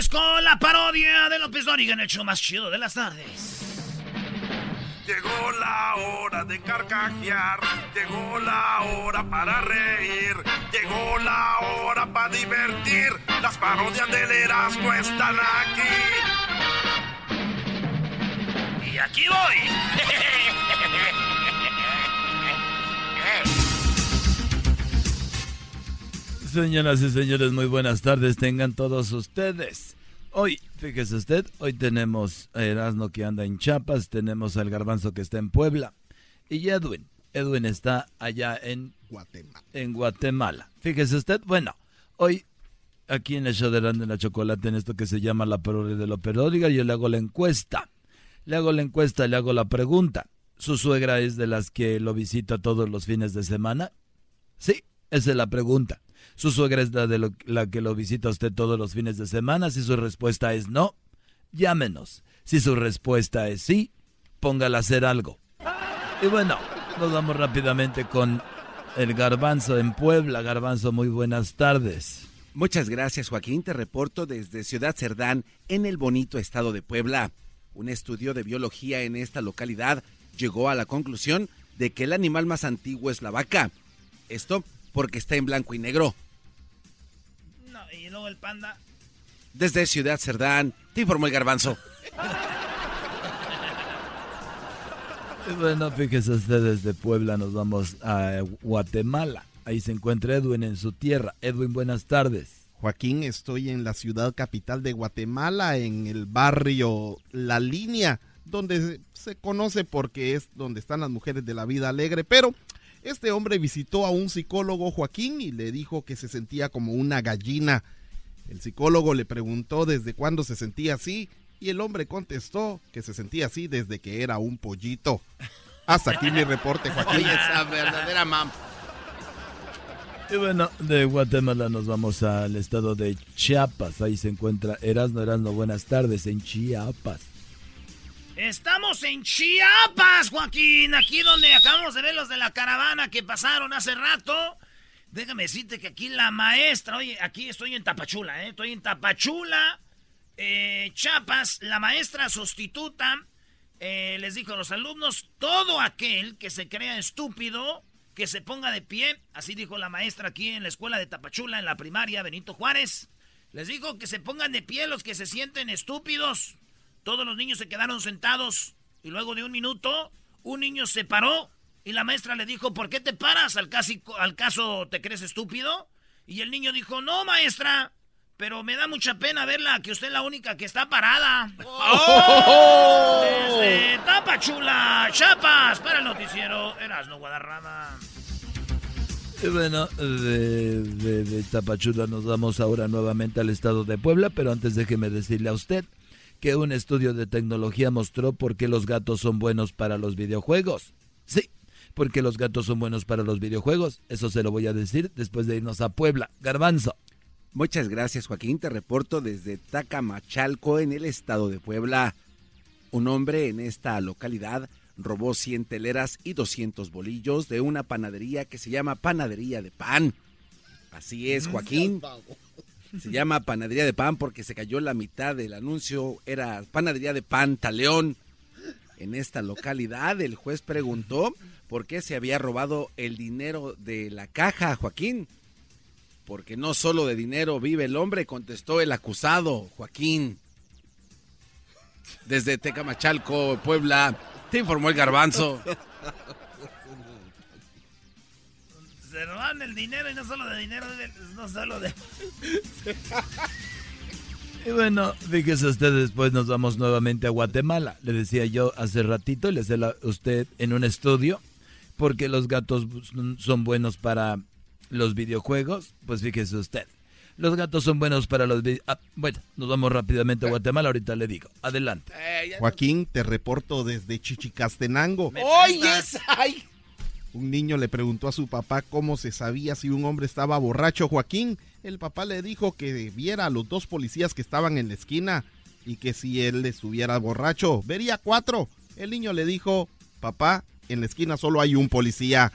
Señores, con la parodia de López Dóriga en el show más chido de las tardes. Llegó la hora de carcajear, llegó la hora para reír, llegó la hora para divertir. Las parodias del Erasmo están aquí. Y aquí voy. Señoras y señores, muy buenas tardes tengan todos ustedes. Hoy, fíjese usted, hoy tenemos a Erasmo que anda en Chiapas, tenemos al Garbanzo que está en Puebla y Edwin. Edwin está allá en Guatemala. En Guatemala. Fíjese usted, bueno, hoy aquí en el show de la Chocolate, en esto que se llama la parodia de lo periódica, yo le hago la encuesta. Le hago la encuesta, le hago la pregunta. ¿Su suegra es de las que lo visita todos los fines de semana? Sí, esa es la pregunta. ¿Su suegra es la, de la que lo visita usted todos los fines de semana? Si su respuesta es no, llámenos. Si su respuesta es sí, póngala a hacer algo. Y bueno, nos vamos rápidamente con el garbanzo en Puebla. Garbanzo, muy buenas tardes. Muchas gracias, Joaquín. Te reporto desde Ciudad Cerdán, en el bonito estado de Puebla. Un estudio de biología en esta localidad llegó a la conclusión de que el animal más antiguo es la vaca. Esto porque está en blanco y negro. Y luego el panda. Desde Ciudad Cerdán, te informó el garbanzo. bueno, fíjese usted, desde Puebla nos vamos a Guatemala. Ahí se encuentra Edwin en su tierra. Edwin, buenas tardes. Joaquín, estoy en la ciudad capital de Guatemala, en el barrio La Línea, donde se conoce porque es donde están las mujeres de la vida alegre, pero Este hombre visitó a un psicólogo Joaquín y le dijo que se sentía como una gallina. El psicólogo le preguntó desde cuándo se sentía así y el hombre contestó que se sentía así desde que era un pollito. Hasta aquí mi reporte, Joaquín. Oye, esa verdadera mam. Y bueno, de Guatemala nos vamos al estado de Chiapas. Ahí se encuentra Erasno Erasno. Buenas tardes en Chiapas. Estamos en Chiapas, Joaquín, aquí donde acabamos de ver los de la caravana que pasaron hace rato. Déjame decirte que aquí la maestra, oye, aquí estoy en Tapachula, ¿eh? Estoy en Tapachula, eh, Chiapas, la maestra sustituta eh, les dijo a los alumnos, todo aquel que se crea estúpido, que se ponga de pie, así dijo la maestra aquí en la escuela de Tapachula, en la primaria Benito Juárez. Les dijo que se pongan de pie los que se sienten estúpidos. Todos los niños se quedaron sentados y luego de un minuto un niño se paró y la maestra le dijo, ¿por qué te paras? ¿Al, casi, al caso te crees estúpido? Y el niño dijo, no, maestra, pero me da mucha pena verla, que usted es la única que está parada. ¡Oh! Desde Tapachula, Chapas, para el noticiero Erasno Guadarrama. Y bueno, de, de, de Tapachula nos vamos ahora nuevamente al estado de Puebla, pero antes déjeme decirle a usted que un estudio de tecnología mostró por qué los gatos son buenos para los videojuegos. Sí, porque los gatos son buenos para los videojuegos. Eso se lo voy a decir después de irnos a Puebla. Garbanzo. Muchas gracias, Joaquín. Te reporto desde Tacamachalco, en el estado de Puebla. Un hombre en esta localidad robó 100 teleras y 200 bolillos de una panadería que se llama Panadería de Pan. Así es, Joaquín. Se llama Panadería de Pan porque se cayó la mitad del anuncio. Era Panadería de Pan Taleón. En esta localidad, el juez preguntó por qué se había robado el dinero de la caja, Joaquín. Porque no solo de dinero vive el hombre, contestó el acusado, Joaquín. Desde Tecamachalco, Puebla, te informó el garbanzo. Se roban el dinero y no solo de dinero, no solo de... Y bueno, fíjese usted, después nos vamos nuevamente a Guatemala. Le decía yo hace ratito, le decía a usted en un estudio, porque los gatos son buenos para los videojuegos. Pues fíjese usted, los gatos son buenos para los videojuegos. Ah, bueno, nos vamos rápidamente a Guatemala, ahorita le digo. Adelante. Joaquín, te reporto desde Chichicastenango. ¡Oye, ay! Un niño le preguntó a su papá cómo se sabía si un hombre estaba borracho. Joaquín, el papá le dijo que viera a los dos policías que estaban en la esquina y que si él estuviera borracho, vería cuatro. El niño le dijo, papá, en la esquina solo hay un policía.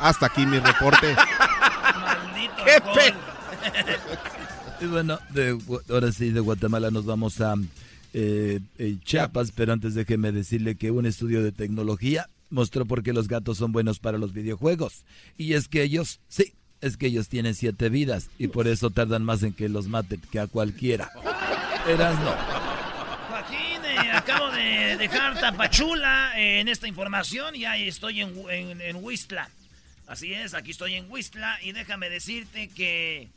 Hasta aquí mi reporte. Maldito ¡Qué Y bueno, de, ahora sí, de Guatemala nos vamos a eh, eh, Chiapas, pero antes déjeme decirle que un estudio de tecnología mostró por qué los gatos son buenos para los videojuegos. Y es que ellos, sí, es que ellos tienen siete vidas y por eso tardan más en que los maten que a cualquiera. Erasno. Joaquín, eh, acabo de dejar Tapachula eh, en esta información y ya estoy en, en, en Huistla. Así es, aquí estoy en Huistla y déjame decirte que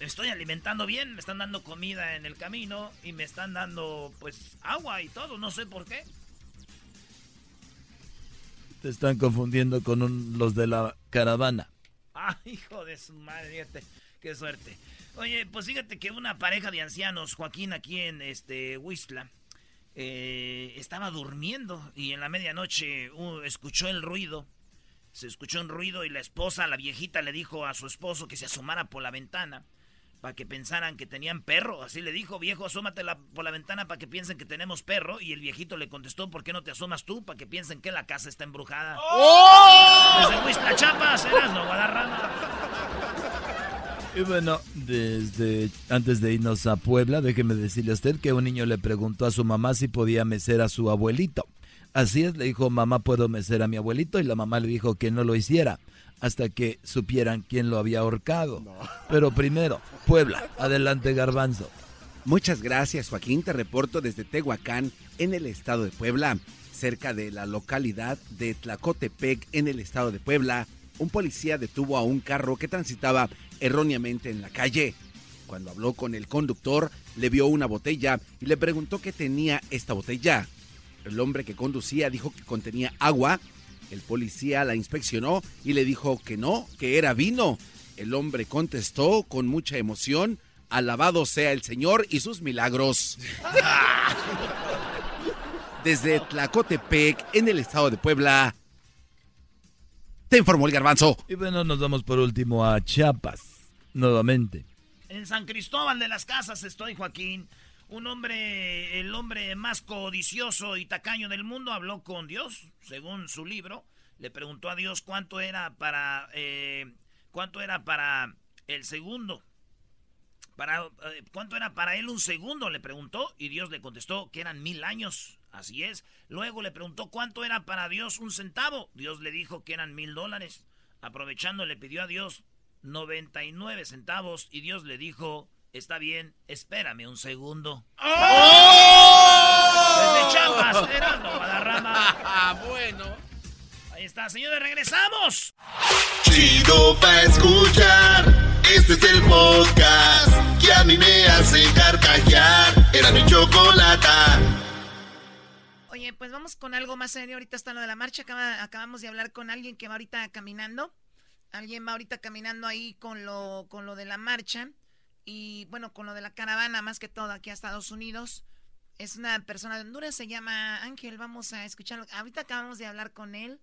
me estoy alimentando bien, me están dando comida en el camino y me están dando pues agua y todo, no sé por qué. Te están confundiendo con un- los de la caravana. Ah, hijo de su madre, fíjate, qué suerte. Oye, pues fíjate que una pareja de ancianos, Joaquín, aquí en este Huistla, eh, estaba durmiendo y en la medianoche uh, escuchó el ruido. Se escuchó un ruido y la esposa, la viejita, le dijo a su esposo que se asomara por la ventana para que pensaran que tenían perro. Así le dijo, viejo, asómate la- por la ventana para que piensen que tenemos perro. Y el viejito le contestó, ¿por qué no te asomas tú? Para que piensen que la casa está embrujada. Desde Guadarrama. Y bueno, desde antes de irnos a Puebla, déjeme decirle a usted que un niño le preguntó a su mamá si podía mecer a su abuelito. Así es, le dijo, mamá, ¿puedo mecer a mi abuelito? Y la mamá le dijo que no lo hiciera hasta que supieran quién lo había ahorcado. Pero primero, Puebla, adelante Garbanzo. Muchas gracias, Joaquín. Te reporto desde Tehuacán, en el estado de Puebla, cerca de la localidad de Tlacotepec, en el estado de Puebla. Un policía detuvo a un carro que transitaba erróneamente en la calle. Cuando habló con el conductor, le vio una botella y le preguntó qué tenía esta botella. El hombre que conducía dijo que contenía agua El policía la inspeccionó y le dijo que no, que era vino. El hombre contestó con mucha emoción, alabado sea el Señor y sus milagros. Desde Tlacotepec, en el estado de Puebla, te informó el garbanzo. Y bueno, nos vamos por último a Chiapas, nuevamente. En San Cristóbal de las Casas estoy, Joaquín. Un hombre, el hombre más codicioso y tacaño del mundo, habló con Dios, según su libro. Le preguntó a Dios cuánto era para, eh, cuánto era para el segundo. Para, eh, ¿Cuánto era para él un segundo? Le preguntó y Dios le contestó que eran mil años. Así es. Luego le preguntó cuánto era para Dios un centavo. Dios le dijo que eran mil dólares. Aprovechando le pidió a Dios 99 centavos y Dios le dijo, está bien, espérame un segundo. ¡Oh! Desde Chiapas, Ah, bueno. Ahí está, señores, regresamos. Chido pa' escuchar. Este es el podcast que a mí me hace carcajear. Era mi chocolata. Oye, pues vamos con algo más serio. Ahorita está lo de la marcha. Acaba- acabamos de hablar con alguien que va ahorita caminando. Alguien va ahorita caminando ahí con lo, con lo de la marcha. Y bueno, con lo de la caravana, más que todo aquí a Estados Unidos. Es una persona de Honduras, se llama Ángel. Vamos a escucharlo. Ahorita acabamos de hablar con él.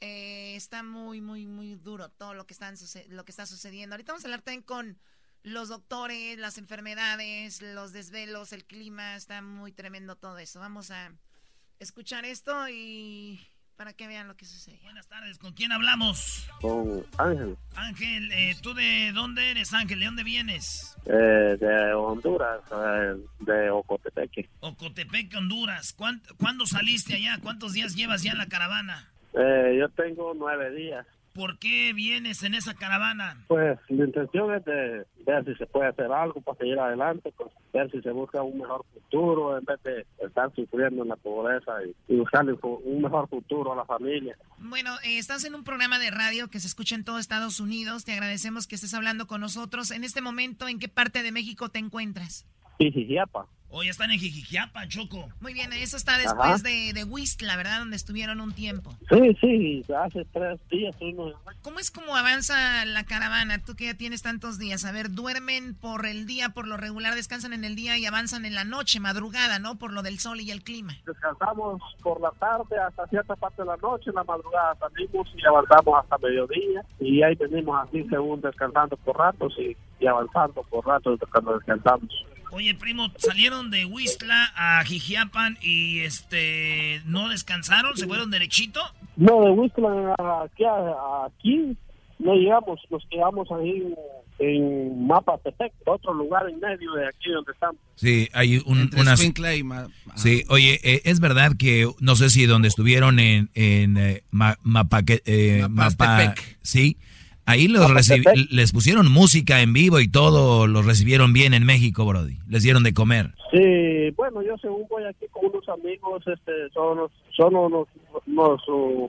Eh, está muy, muy, muy duro todo lo que, suce- lo que está sucediendo. Ahorita vamos a hablar también con los doctores, las enfermedades, los desvelos, el clima. Está muy tremendo todo eso. Vamos a escuchar esto y para que vean lo que sucede. Buenas tardes, ¿con quién hablamos? Con Ángel, Ángel, eh, ¿tú de dónde eres, Ángel? ¿De dónde vienes? eh, de Honduras, eh, de Ocotepeque. Ocotepec, Honduras. ¿Cuán- ¿Cuándo saliste allá? ¿Cuántos días llevas ya en la caravana? Eh, yo tengo nueve días. ¿Por qué vienes en esa caravana? Pues mi intención es de ver si se puede hacer algo para seguir adelante, pues, ver si se busca un mejor futuro en vez de estar sufriendo en la pobreza y, y buscarle un mejor futuro a la familia. Bueno, eh, estás en un programa de radio que se escucha en todo Estados Unidos. Te agradecemos que estés hablando con nosotros. En este momento, ¿en qué parte de México te encuentras? Pijijiapa. Hoy están en Jijiquiapa, Choco. Muy bien, eso está después Ajá. de, de Whistla, ¿verdad? Donde estuvieron un tiempo. Sí, sí, hace tres días uno ¿Cómo es como avanza la caravana? Tú que ya tienes tantos días. A ver, duermen por el día, por lo regular descansan en el día y avanzan en la noche, madrugada, ¿no? Por lo del sol y el clima. descansamos por la tarde hasta cierta parte de la noche, en la madrugada salimos y avanzamos hasta mediodía y ahí venimos así según descansando por ratos y, y avanzando por ratos cuando descansamos. Oye, primo, salieron de Huistla a Jijiapan y este no descansaron, se fueron derechito. No, de Whistler aquí, a- aquí no llegamos, nos quedamos ahí en Mapatepec, otro lugar en medio de aquí donde estamos. Sí, hay un, Entre unas... Y Ma- Sí, oye, eh, es verdad que no sé si donde estuvieron en, en eh, Ma- Mapaque- eh, Mapa, sí, ahí los les pusieron música en vivo y todo, los recibieron bien en México, Brody. Les dieron de comer. Sí, bueno, yo según voy aquí con unos amigos, este, solo, solo nos, nos uh,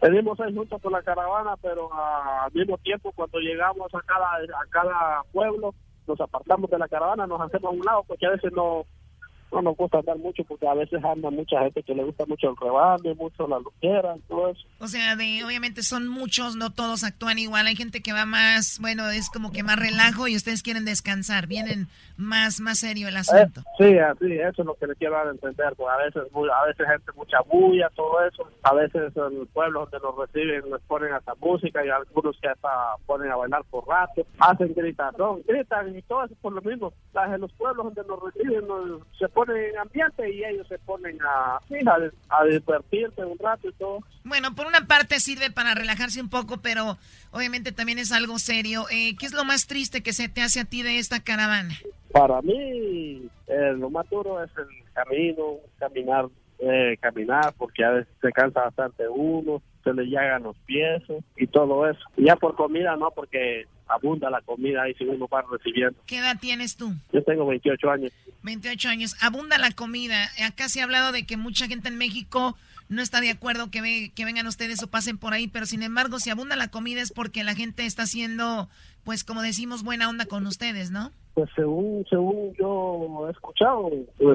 pedimos ahí juntos con la caravana, pero ah, al mismo tiempo cuando llegamos a cada, a cada pueblo, nos apartamos de la caravana, nos hacemos a un lado, porque a veces no, no nos gusta andar mucho, porque a veces anda mucha gente que le gusta mucho el rebande, mucho la luquera, todo eso. O sea, de, obviamente son muchos, no todos actúan igual. Hay gente que va más, bueno, es como que más relajo y ustedes quieren descansar. Vienen más, más serio el Eh, asunto. sí, así, eso es lo que le quiero dar a entender, porque a veces, muy- a veces gente mucha bulla, todo eso, a veces en el pueblo donde nos reciben les ponen hasta música y algunos que hasta ponen a bailar por rato, hacen gritazón, gritan y todo eso por lo mismo. Las en los pueblos donde nos reciben nos- se ponen en ambiente y ellos se ponen a, a, a divertirse un rato y todo. Bueno, por una parte sirve para relajarse un poco, pero obviamente también es algo serio. Eh, ¿Qué es lo más triste que se te hace a ti de esta caravana? Para mí, eh, lo más duro es el camino, caminar, eh, caminar, porque a veces se cansa bastante uno, se le llegan los pies y todo eso. Y ya por comida, no, porque abunda la comida ahí si uno va recibiendo. ¿Qué edad tienes tú? Yo tengo 28 años. 28 años. Abunda la comida. Acá se ha hablado de que mucha gente en México no está de acuerdo que, ve- que vengan ustedes o pasen por ahí, pero sin embargo, si abunda la comida es porque la gente está haciendo pues como decimos, buena onda con ustedes, ¿no? Pues según según yo he escuchado,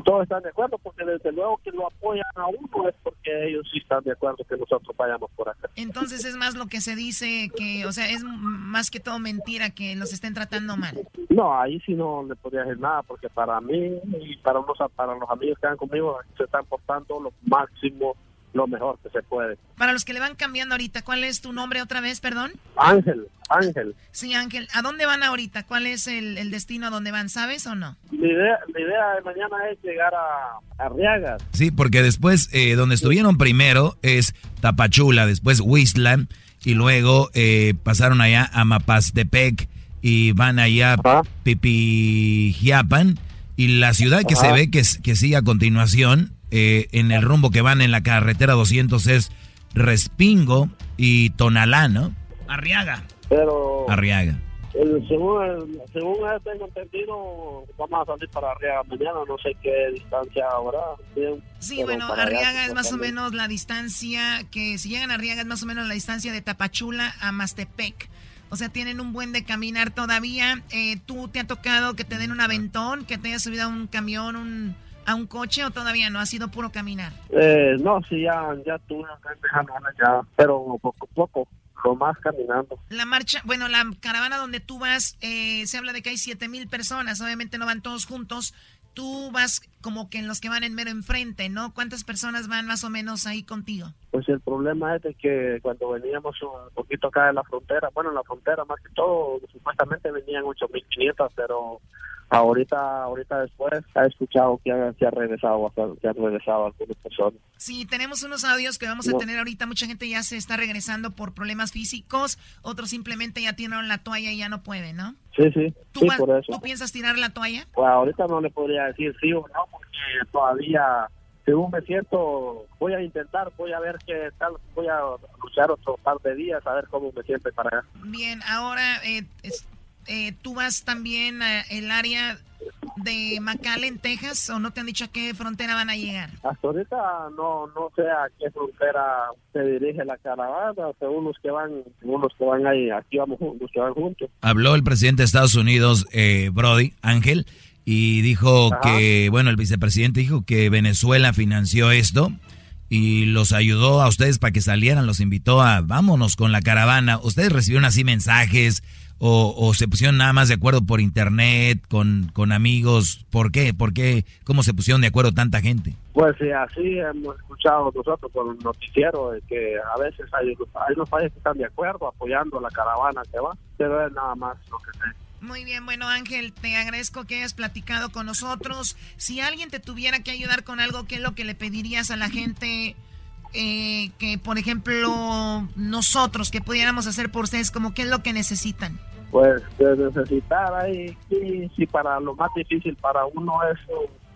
todos están de acuerdo, porque desde luego que lo apoyan a uno es porque ellos sí están de acuerdo que nosotros vayamos por acá. Entonces es más lo que se dice que, o sea, es más que todo mentira que los estén tratando mal. No, ahí sí no le podría decir nada, porque para mí y para, unos, para los amigos que están conmigo se están portando lo máximo lo mejor que se puede. Para los que le van cambiando ahorita, ¿cuál es tu nombre otra vez, perdón? Ángel, Ángel. Sí, Ángel. ¿A dónde van ahorita? ¿Cuál es el, el destino a donde van? ¿Sabes o no? La idea, la idea de mañana es llegar a Arriagas. Sí, porque después, eh, donde estuvieron primero es Tapachula, después Whistler, y luego eh, pasaron allá a Mapastepec y van allá a Pipijiapan. Y la ciudad que Ajá. se ve que, que sigue a continuación eh, en el rumbo que van en la carretera 200 es Respingo y Tonalá, ¿no? Arriaga. Pero Arriaga. el- según, el- según tengo entendido, vamos a salir para Arriaga mañana, no sé qué distancia habrá. bien, Sí, bueno, allá, Arriaga es más o menos la distancia que si llegan a Arriaga es más o menos la distancia de Tapachula a Mastepec. O sea, tienen un buen de caminar todavía. Eh, ¿Tú te ha tocado que te den un aventón, que te hayas subido a un camión, un, a un coche o todavía no? Ha sido puro caminar. Eh, no, sí, ya, ya tuve acá en ya, pero poco a poco, lo más caminando. La marcha, bueno, la caravana donde tú vas, eh, se habla de que hay siete mil personas. Obviamente no van todos juntos. Tú vas como que en los que van en mero enfrente, ¿no? ¿Cuántas personas van más o menos ahí contigo? Pues el problema es de que cuando veníamos un poquito acá de la frontera, bueno, en la frontera más que todo, supuestamente venían 8.500, pero ahorita ahorita después ha escuchado que ha, que ha regresado que han regresado algunas personas. Sí, tenemos unos audios que vamos a No. tener ahorita. Mucha gente ya se está regresando por problemas físicos, otros simplemente ya tiraron la toalla y ya no pueden, ¿no? Sí, sí, ¿Tú, sí, vas- por eso. ¿Tú piensas tirar la toalla? Pues ahorita no le podría decir sí o no, porque todavía, según me siento, voy a intentar, voy a ver qué tal, voy a luchar otro par de días, a ver cómo me siento para allá. Bien, ahora eh, es- eh, tú vas también al área de McAllen, Texas, o no te han dicho a qué frontera van a llegar? Hasta ahorita no no sé a qué frontera se dirige la caravana, según los que van, según los que van ahí, aquí vamos juntos, los que van juntos. Habló el presidente de Estados Unidos, eh, Brody, Ángel, y dijo Ajá. que, bueno, el vicepresidente dijo que Venezuela financió esto y los ayudó a ustedes para que salieran, los invitó a, vámonos con la caravana. ¿Ustedes recibieron así mensajes o, o se pusieron nada más de acuerdo por internet, con, con amigos? ¿Por qué? ¿Por qué? ¿Cómo se pusieron de acuerdo tanta gente? Pues sí, así hemos escuchado nosotros por el noticiero de que a veces hay, hay unos países que están de acuerdo apoyando la caravana que va, pero es nada más lo que sé. Muy bien, bueno Ángel, te agradezco que hayas platicado con nosotros. Si alguien te tuviera que ayudar con algo, ¿qué es lo que le pedirías a la gente eh, que, por ejemplo, nosotros, que pudiéramos hacer por ustedes, como qué es lo que necesitan? Pues de necesitar ahí, sí, sí, para lo más difícil para uno es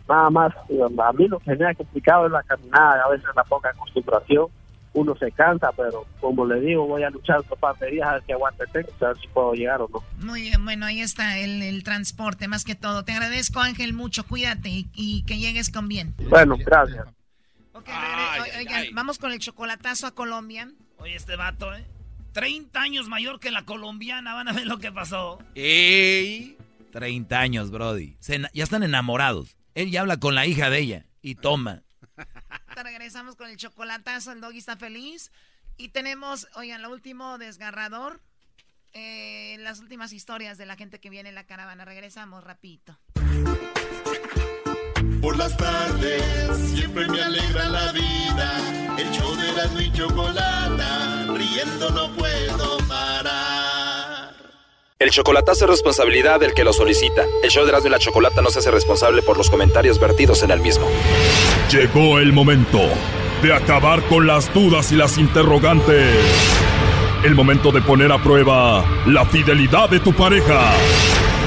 nada más, a mí lo que me ha complicado es la caminada, a veces la poca acostumbración, uno se cansa, pero como le digo, voy a luchar otro par de días a ver qué aguante tengo, a ver si puedo llegar o no. Muy bien, bueno, ahí está el, el transporte, más que todo. Te agradezco Ángel mucho, cuídate y, y que llegues con bien. Bueno, gracias. Ok, oigan, vamos con el chocolatazo a Colombia. Oye, este vato, ¿eh? 30 años mayor que la colombiana, van a ver lo que pasó. ¡Ey! 30 años, Brody. Se ya están enamorados. Él ya habla con la hija de ella y toma. Te regresamos con el chocolatazo, el doggy está feliz. Y tenemos, oigan, lo último desgarrador, eh, las últimas historias de la gente que viene en la caravana. Regresamos rapidito. Por las tardes siempre me alegra la vida. El show de la y chocolata, riendo no puedo parar. El chocolatazo es responsabilidad del que lo solicita. El show de Erasmo y la Chocolata no se hace responsable por los comentarios vertidos en el mismo. Llegó el momento de acabar con las dudas y las interrogantes. El momento de poner a prueba la fidelidad de tu pareja.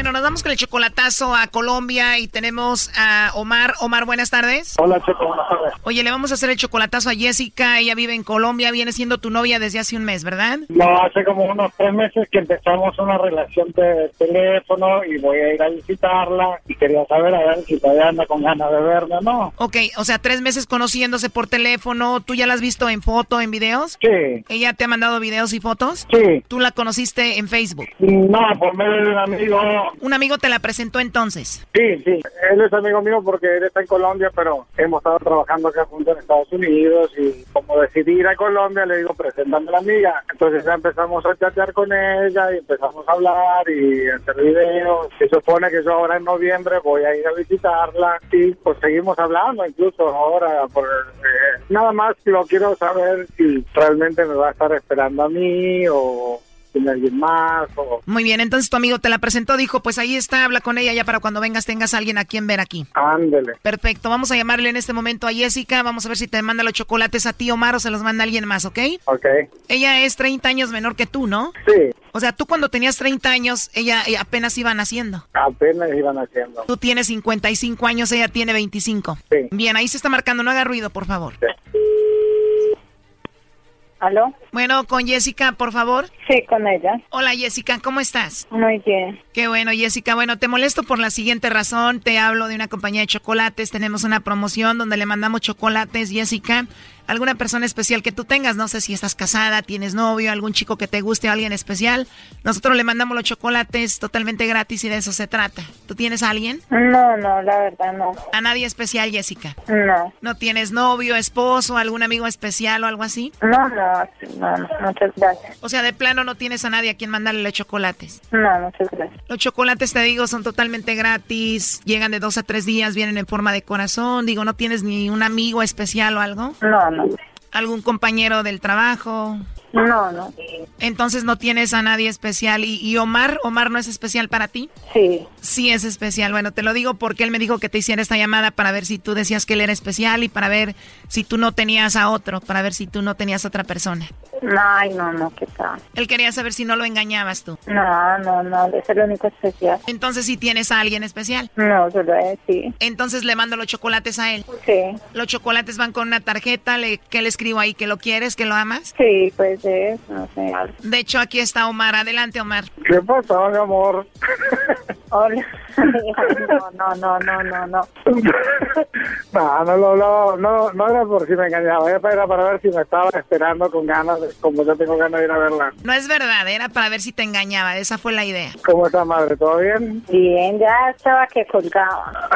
Bueno, nos vamos con el chocolatazo a Colombia y tenemos a Omar. Omar, buenas tardes. Hola, Choco, buenas tardes. Oye, le vamos a hacer el chocolatazo a Jessica. Ella vive en Colombia, viene siendo tu novia desde hace un mes, ¿verdad? No, hace como unos tres meses que empezamos una relación de teléfono y voy a ir a visitarla y quería saber a ver si todavía anda con ganas de verme o no. Ok, o sea, tres meses conociéndose por teléfono. ¿Tú ya la has visto en foto, en videos? Sí. ¿Ella te ha mandado videos y fotos? Sí. ¿Tú la conociste en Facebook? No, por medio de un amigo. Un amigo te la presentó entonces. Sí, sí. Él es amigo mío porque él está en Colombia, pero hemos estado trabajando acá juntos en Estados Unidos y como decidí ir a Colombia, le digo, preséntame a la amiga. Entonces ya empezamos a chatear con ella y empezamos a hablar y hacer videos. Se supone que yo ahora en noviembre voy a ir a visitarla y pues seguimos hablando incluso ahora. Por, eh, nada más lo quiero saber si realmente me va a estar esperando a mí o tiene alguien más o... Muy bien, entonces tu amigo te la presentó, dijo, pues ahí está, habla con ella ya para cuando vengas tengas a alguien a quien ver aquí. Ándele. Perfecto, vamos a llamarle en este momento a Jessica, vamos a ver si te manda los chocolates a ti, Omar, o se los manda alguien más, ¿ok? Ok. Ella es 30 años menor que tú, ¿no? Sí. O sea, tú cuando tenías 30 años, ella, ella apenas iba naciendo. Apenas iban haciendo. Tú tienes 55 años, ella tiene 25. Sí. Bien, ahí se está marcando, no haga ruido, por favor. ¿Aló? Bueno, con Jessica, por favor. Sí, con ella. Hola Jessica, ¿cómo estás? Muy bien. Qué bueno, Jessica. Bueno, te molesto por la siguiente razón. Te hablo de una compañía de chocolates. Tenemos una promoción donde le mandamos chocolates, Jessica. Alguna persona especial que tú tengas, no sé si estás casada, tienes novio, algún chico que te guste, alguien especial. Nosotros le mandamos los chocolates totalmente gratis y de eso se trata. ¿Tú tienes a alguien? No, no, la verdad no. ¿A nadie especial, Jessica? No. ¿No tienes novio, esposo, algún amigo especial o algo así? No, no, no, no, muchas gracias. O sea, de plano no tienes a nadie a quien mandarle los chocolates. No, muchas gracias. Los chocolates, te digo, son totalmente gratis, llegan de dos a tres días, vienen en forma de corazón. Digo, ¿no tienes ni un amigo especial o algo? No, no. ¿Algún compañero del trabajo? No, no. Entonces no tienes a nadie especial. ¿Y, y Omar? ¿Omar no es especial para ti? Sí. Sí es especial. Bueno, te lo digo porque él me dijo que te hiciera esta llamada para ver si tú decías que él era especial y para ver si tú no tenías a otro, para ver si tú no tenías a otra persona. Ay, no, no, qué tal. Él quería saber si no lo engañabas tú. No, no, no, es el único especial. Entonces sí tienes a alguien especial. No, solo es, sí. Entonces le mando los chocolates a él. Sí. Los chocolates van con una tarjeta, le, ¿qué le escribo ahí? ¿Que lo quieres? ¿Que lo amas? Sí, pues es, no sé. De hecho, aquí está Omar. Adelante, Omar. ¿Qué pasó, mi amor? Hola. No, no, no, no, no. No, no, no, no, no, no era por si me engañaba, era para ver si me estaba esperando con ganas, de- como yo tengo ganas de ir a verla. No es verdad, era para ver si te engañaba. Esa fue la idea. ¿Cómo está, madre? ¿Todo bien? Bien, ya estaba que colgaba.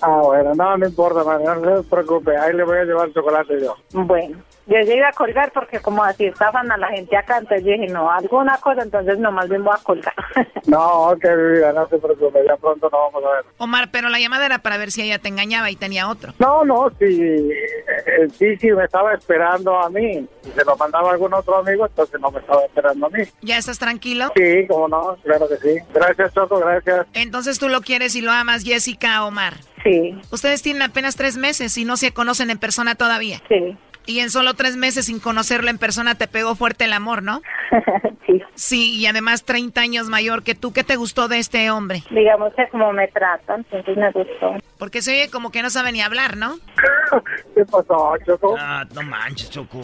Ah, bueno, no, no importa, madre, no se preocupe, ahí le voy a llevar chocolate yo. Bueno, yo ya iba a colgar porque como así estaban a la gente acá, entonces yo dije, no, alguna cosa, entonces no, más bien voy a colgar. No, que vida, no se preocupe, ya pronto nos vamos a ver. Omar, pero la llamada era para ver si ella te engañaba y tenía otro. No, no, sí, eh, sí, sí, me estaba esperando a mí. Si se lo mandaba algún otro amigo, entonces no me estaba esperando a mí. ¿Ya estás tranquilo? Sí, cómo no, claro que sí. Gracias, Choco, gracias. Entonces tú lo quieres y lo amas, Jessica Omar. Sí. Ustedes tienen apenas tres meses y no se conocen en persona todavía. Sí. Y en solo tres meses sin conocerlo en persona te pegó fuerte el amor, ¿no? sí. Sí, y además 30 años mayor que tú. ¿Qué te gustó de este hombre? Digamos que como me tratan, entonces me gustó. Porque se oye como que no sabe ni hablar, ¿no? ¿Qué pasó, Choco? Ah, no manches, Choco.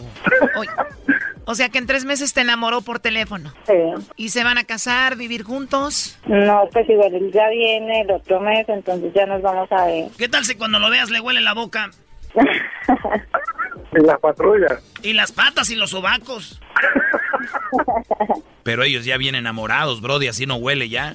Oye, o sea que en tres meses te enamoró por teléfono. Sí. ¿Y se van a casar, vivir juntos? No, pues igual él ya viene el otro mes, entonces ya nos vamos a ver. ¿Qué tal si cuando lo veas le huele la boca? Y las patrullas. Y las patas y los sobacos. Pero ellos ya vienen enamorados, Brody, así no huele ya.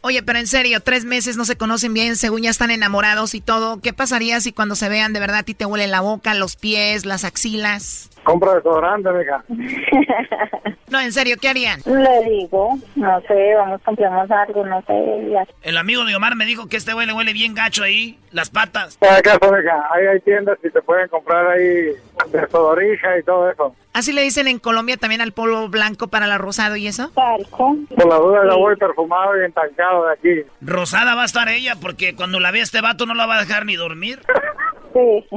Oye, pero en serio, tres meses no se conocen bien, según ya están enamorados y todo. ¿Qué pasaría si cuando se vean de verdad a ti te huele la boca, los pies, las axilas? Compra desodorante, mija. No, en serio, ¿qué harían? Le digo, no sé, vamos, compramos algo, no sé. ya. El amigo de Omar me dijo que este güey le huele bien gacho ahí, las patas. Por acaso, mija, ahí hay tiendas y te pueden comprar ahí desodorija y todo eso. Así le dicen en Colombia también al polvo blanco para la rosado y eso. Talco. Por la duda, yo voy perfumado y entancado de aquí. Rosada va a estar ella porque cuando la vea este vato no la va a dejar ni dormir. Sí.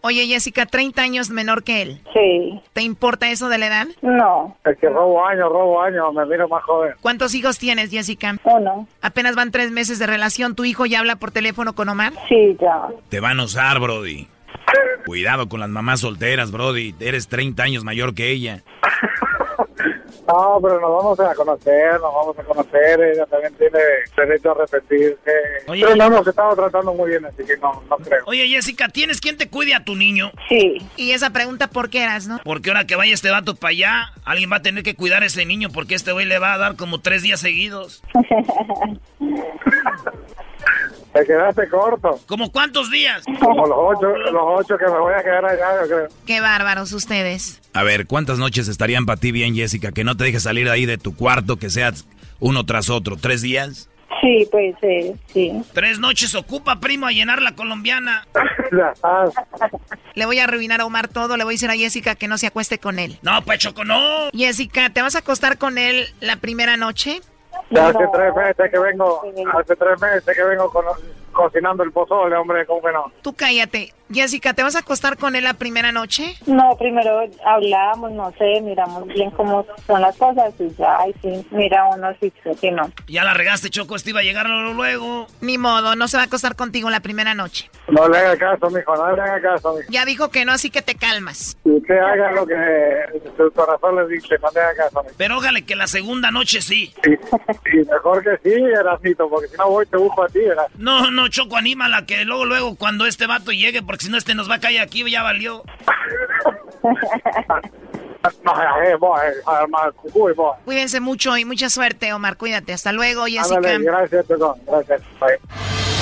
Oye, Jessica, 30 años menor que él. Sí. ¿Te importa eso de la edad? No. Es que robo años, robo años, me miro más joven. ¿Cuántos hijos tienes, Jessica? Uno. Apenas van tres meses de relación. ¿Tu hijo ya habla por teléfono con Omar? Sí, ya. Te van a usar, Brody. Cuidado con las mamás solteras, Brody. Eres 30 años mayor que ella. No, pero nos vamos a conocer, nos vamos a conocer. Ella también tiene derecho a repetirse. Oye, pero no nos estamos tratando muy bien, así que no, no creo. Oye, Jessica, ¿tienes quien te cuide a tu niño? Sí. Y esa pregunta, ¿por qué eras, no? Porque ahora que vaya este vato para allá, alguien va a tener que cuidar a ese niño porque este güey le va a dar como tres días seguidos. Te quedaste corto. ¿Como cuántos días? Como los ocho, los ocho que me voy a quedar allá, yo creo. Qué bárbaros ustedes. A ver, ¿cuántas noches estarían para ti bien, Jessica? Que no te dejes salir de ahí de tu cuarto, que seas uno tras otro. ¿Tres días? Sí, pues sí, sí. Tres noches ocupa, primo, a llenar la colombiana. Le voy a arruinar a Omar todo, le voy a decir a Jessica que no se acueste con él. No, pues Choco, no. Jessica, ¿te vas a acostar con él la primera noche? Hace tres meses que vengo, hace tres meses que vengo cono- cocinando el pozole, hombre, ¿cómo que no? Tú cállate. Jessica, ¿te vas a acostar con él la primera noche? No, primero hablamos, no sé, miramos bien cómo son las cosas y ya, y sí, mira uno si si no. Ya la regaste, Choco, este iba a llegar luego. Ni modo, no se va a acostar contigo la primera noche. No le haga caso, mijo, no le haga caso, mijo. Ya dijo que no, así que te calmas. Usted haga lo que su corazón le dice, no le haga caso, mijo. Pero ójale que la segunda noche sí. Y mejor que sí, Erasito, porque si no voy te busco a ti, ¿verdad? No, no, Choco, anímala que luego, luego, cuando este vato llegue, porque si no este nos va a caer aquí, ya valió. No. Cuídense mucho y mucha suerte, Omar. Cuídate. Hasta luego, Jessica. Ándale, gracias, perdón, gracias. Bye.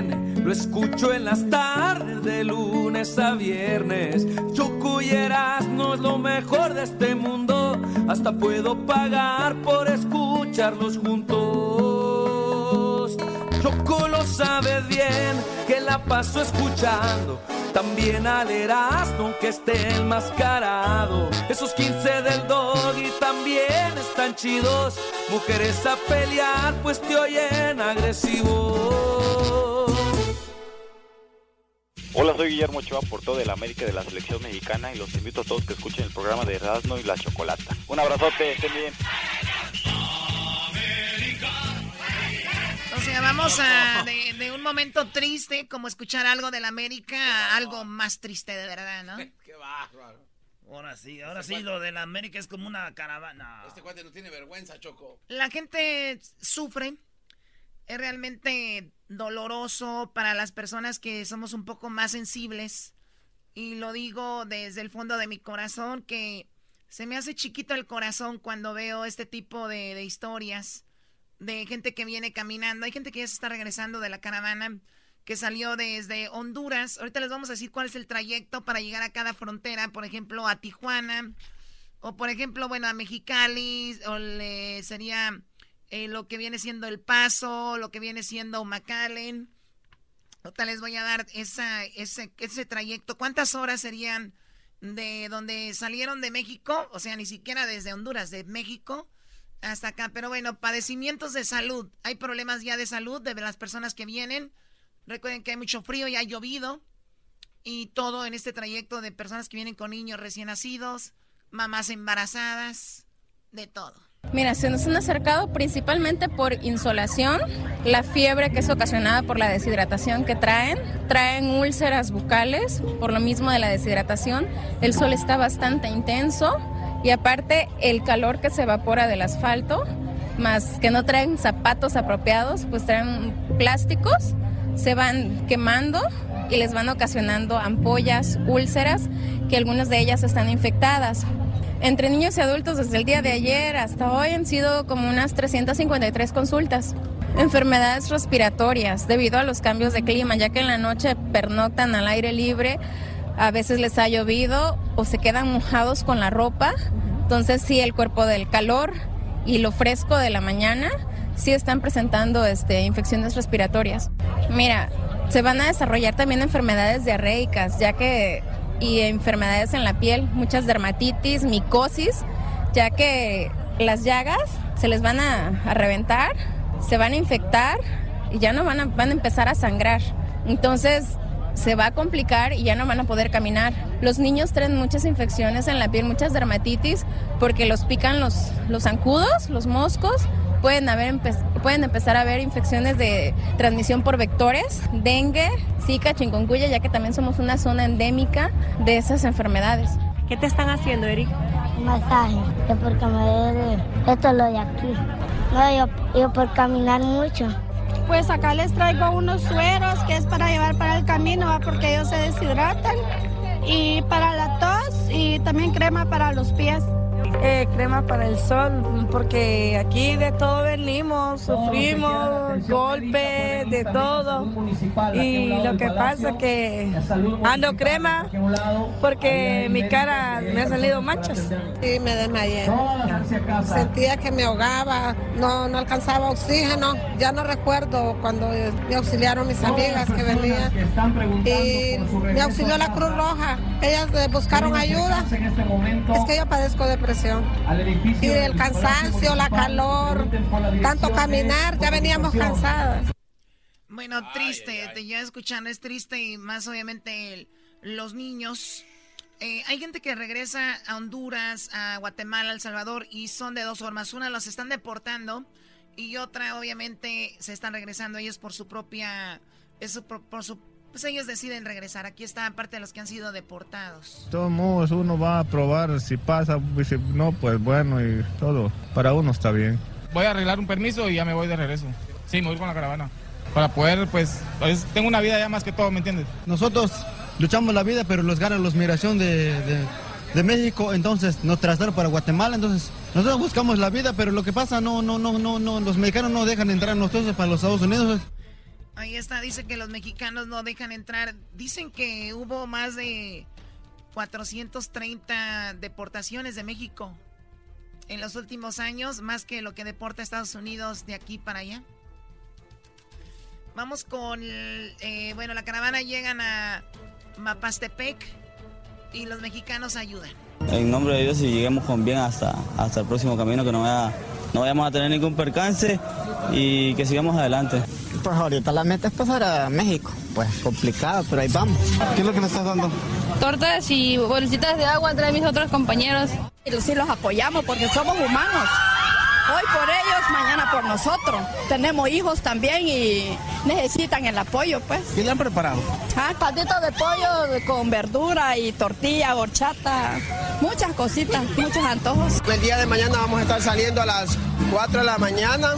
Lo escucho en las tardes de lunes a viernes. Choco y Erasmo es lo mejor de este mundo. Hasta puedo pagar por escucharlos juntos. Choco lo sabe bien, que la paso escuchando. También al Erasmo que esté enmascarado. Esos 15 del dog y también están chidos. Mujeres a pelear, pues te oyen agresivo. Hola, soy Guillermo Ochoa, portero de la América de la Selección Mexicana y los invito a todos que escuchen el programa de Erasmo y la Chocolata. Un abrazote, estén bien. O sea, vamos a de, de un momento triste, como escuchar algo de la América, a algo más triste de verdad, ¿no? Qué bárbaro. Ahora sí, ahora sí, lo de la América es como una caravana. Este cuate no tiene vergüenza, Choco. La gente sufre. Es realmente doloroso para las personas que somos un poco más sensibles. Y lo digo desde el fondo de mi corazón, que se me hace chiquito el corazón cuando veo este tipo de, de historias de gente que viene caminando. Hay gente que ya se está regresando de la caravana que salió desde Honduras. Ahorita les vamos a decir cuál es el trayecto para llegar a cada frontera, por ejemplo, a Tijuana, o por ejemplo, bueno, a Mexicali, o le sería eh, lo que viene siendo El Paso, lo que viene siendo McAllen. Ahorita les voy a dar esa, ese, ese trayecto. ¿Cuántas horas serían de donde salieron de México? O sea, ni siquiera desde Honduras, de México hasta acá. Pero bueno, padecimientos de salud. Hay problemas ya de salud de las personas que vienen. Recuerden que hay mucho frío y ha llovido. Y todo en este trayecto de personas que vienen con niños recién nacidos, mamás embarazadas, de todo. Mira, se nos han acercado principalmente por insolación, la fiebre que es ocasionada por la deshidratación que traen, traen úlceras bucales por lo mismo de la deshidratación, el sol está bastante intenso y aparte el calor que se evapora del asfalto, más que no traen zapatos apropiados, pues traen plásticos, se van quemando y les van ocasionando ampollas, úlceras, que algunas de ellas están infectadas. Entre niños y adultos desde el día de ayer hasta hoy han sido como unas 353 consultas. Enfermedades respiratorias debido a los cambios de clima, ya que en la noche pernoctan al aire libre, a veces les ha llovido o se quedan mojados con la ropa. Entonces sí, el cuerpo del calor y lo fresco de la mañana sí están presentando este, infecciones respiratorias. Mira, se van a desarrollar también enfermedades diarreicas, ya que y enfermedades en la piel, muchas dermatitis, micosis, ya que las llagas se les van a, reventar, se van a infectar y ya no van a, van a empezar a sangrar. Entonces se va a complicar y ya no van a poder caminar. Los niños traen muchas infecciones en la piel, muchas dermatitis, porque los pican los, los zancudos, los moscos. Pueden, haber empe- pueden empezar a haber infecciones de transmisión por vectores, dengue, zika, chikungunya, ya que también somos una zona endémica de esas enfermedades. ¿Qué te están haciendo, Eric? masaje, es porque me duele esto es lo de aquí. No, yo, yo por caminar mucho. Pues acá les traigo unos sueros que es para llevar para el camino, ¿va? porque ellos se deshidratan. Y para la tos y también crema para los pies. Eh, crema para el sol, porque aquí de todo venimos, sufrimos golpes, de todo. Y lo que pasa es que ando crema porque mi cara me ha salido manchas. Sí, me desmayé. Sentía que me ahogaba, no, no alcanzaba oxígeno. Ya no recuerdo cuando me auxiliaron mis amigas que venían. Y me auxilió la Cruz Roja. Ellas eh, buscaron ayuda. Es que yo padezco depresión. Y el cansancio, la calor, tanto caminar, ya veníamos cansadas. Bueno, triste, te ya escuchando es triste y más obviamente el- los niños. Eh, hay gente que regresa a Honduras, a Guatemala, El Salvador y son de dos formas. Una los están deportando y otra obviamente se están regresando ellos por su propia, es su por su, pues ellos deciden regresar. Aquí está parte de los que han sido deportados. De todos modos, uno va a probar si pasa, y si no, pues bueno, y todo. Para uno está bien. Voy a arreglar un permiso y ya me voy de regreso. Sí, me voy con la caravana. Para poder, pues, pues, tengo una vida ya más que todo, ¿me entiendes? Nosotros luchamos la vida, pero los gana los migración de, de- de México, entonces nos trasladaron para Guatemala, entonces nosotros buscamos la vida, pero lo que pasa, no, no, no, no, no, los mexicanos no dejan entrar a nosotros para los Estados Unidos. Ahí está, dice que los mexicanos no dejan entrar. Dicen que hubo más de 430 deportaciones de México en los últimos años, más que lo que deporta Estados Unidos de aquí para allá. Vamos con, eh, bueno, la caravana llegan a Mapastepec y los mexicanos ayudan. En nombre de Dios y lleguemos con bien hasta, hasta el próximo camino, que no, no vayamos a tener ningún percance y que sigamos adelante. Pues ahorita la meta es pasar a México. Pues complicado, pero ahí vamos. ¿Qué es lo que le estás dando? Tortas y bolsitas de agua traen mis otros compañeros. Sí los apoyamos porque somos humanos. Hoy por ellos, mañana por nosotros. Tenemos hijos también y necesitan el apoyo, pues. ¿Qué le han preparado? Ah, patitos de pollo con verdura y tortilla, horchata, muchas cositas, muchos antojos. El día de mañana vamos a estar saliendo a las 4 de la mañana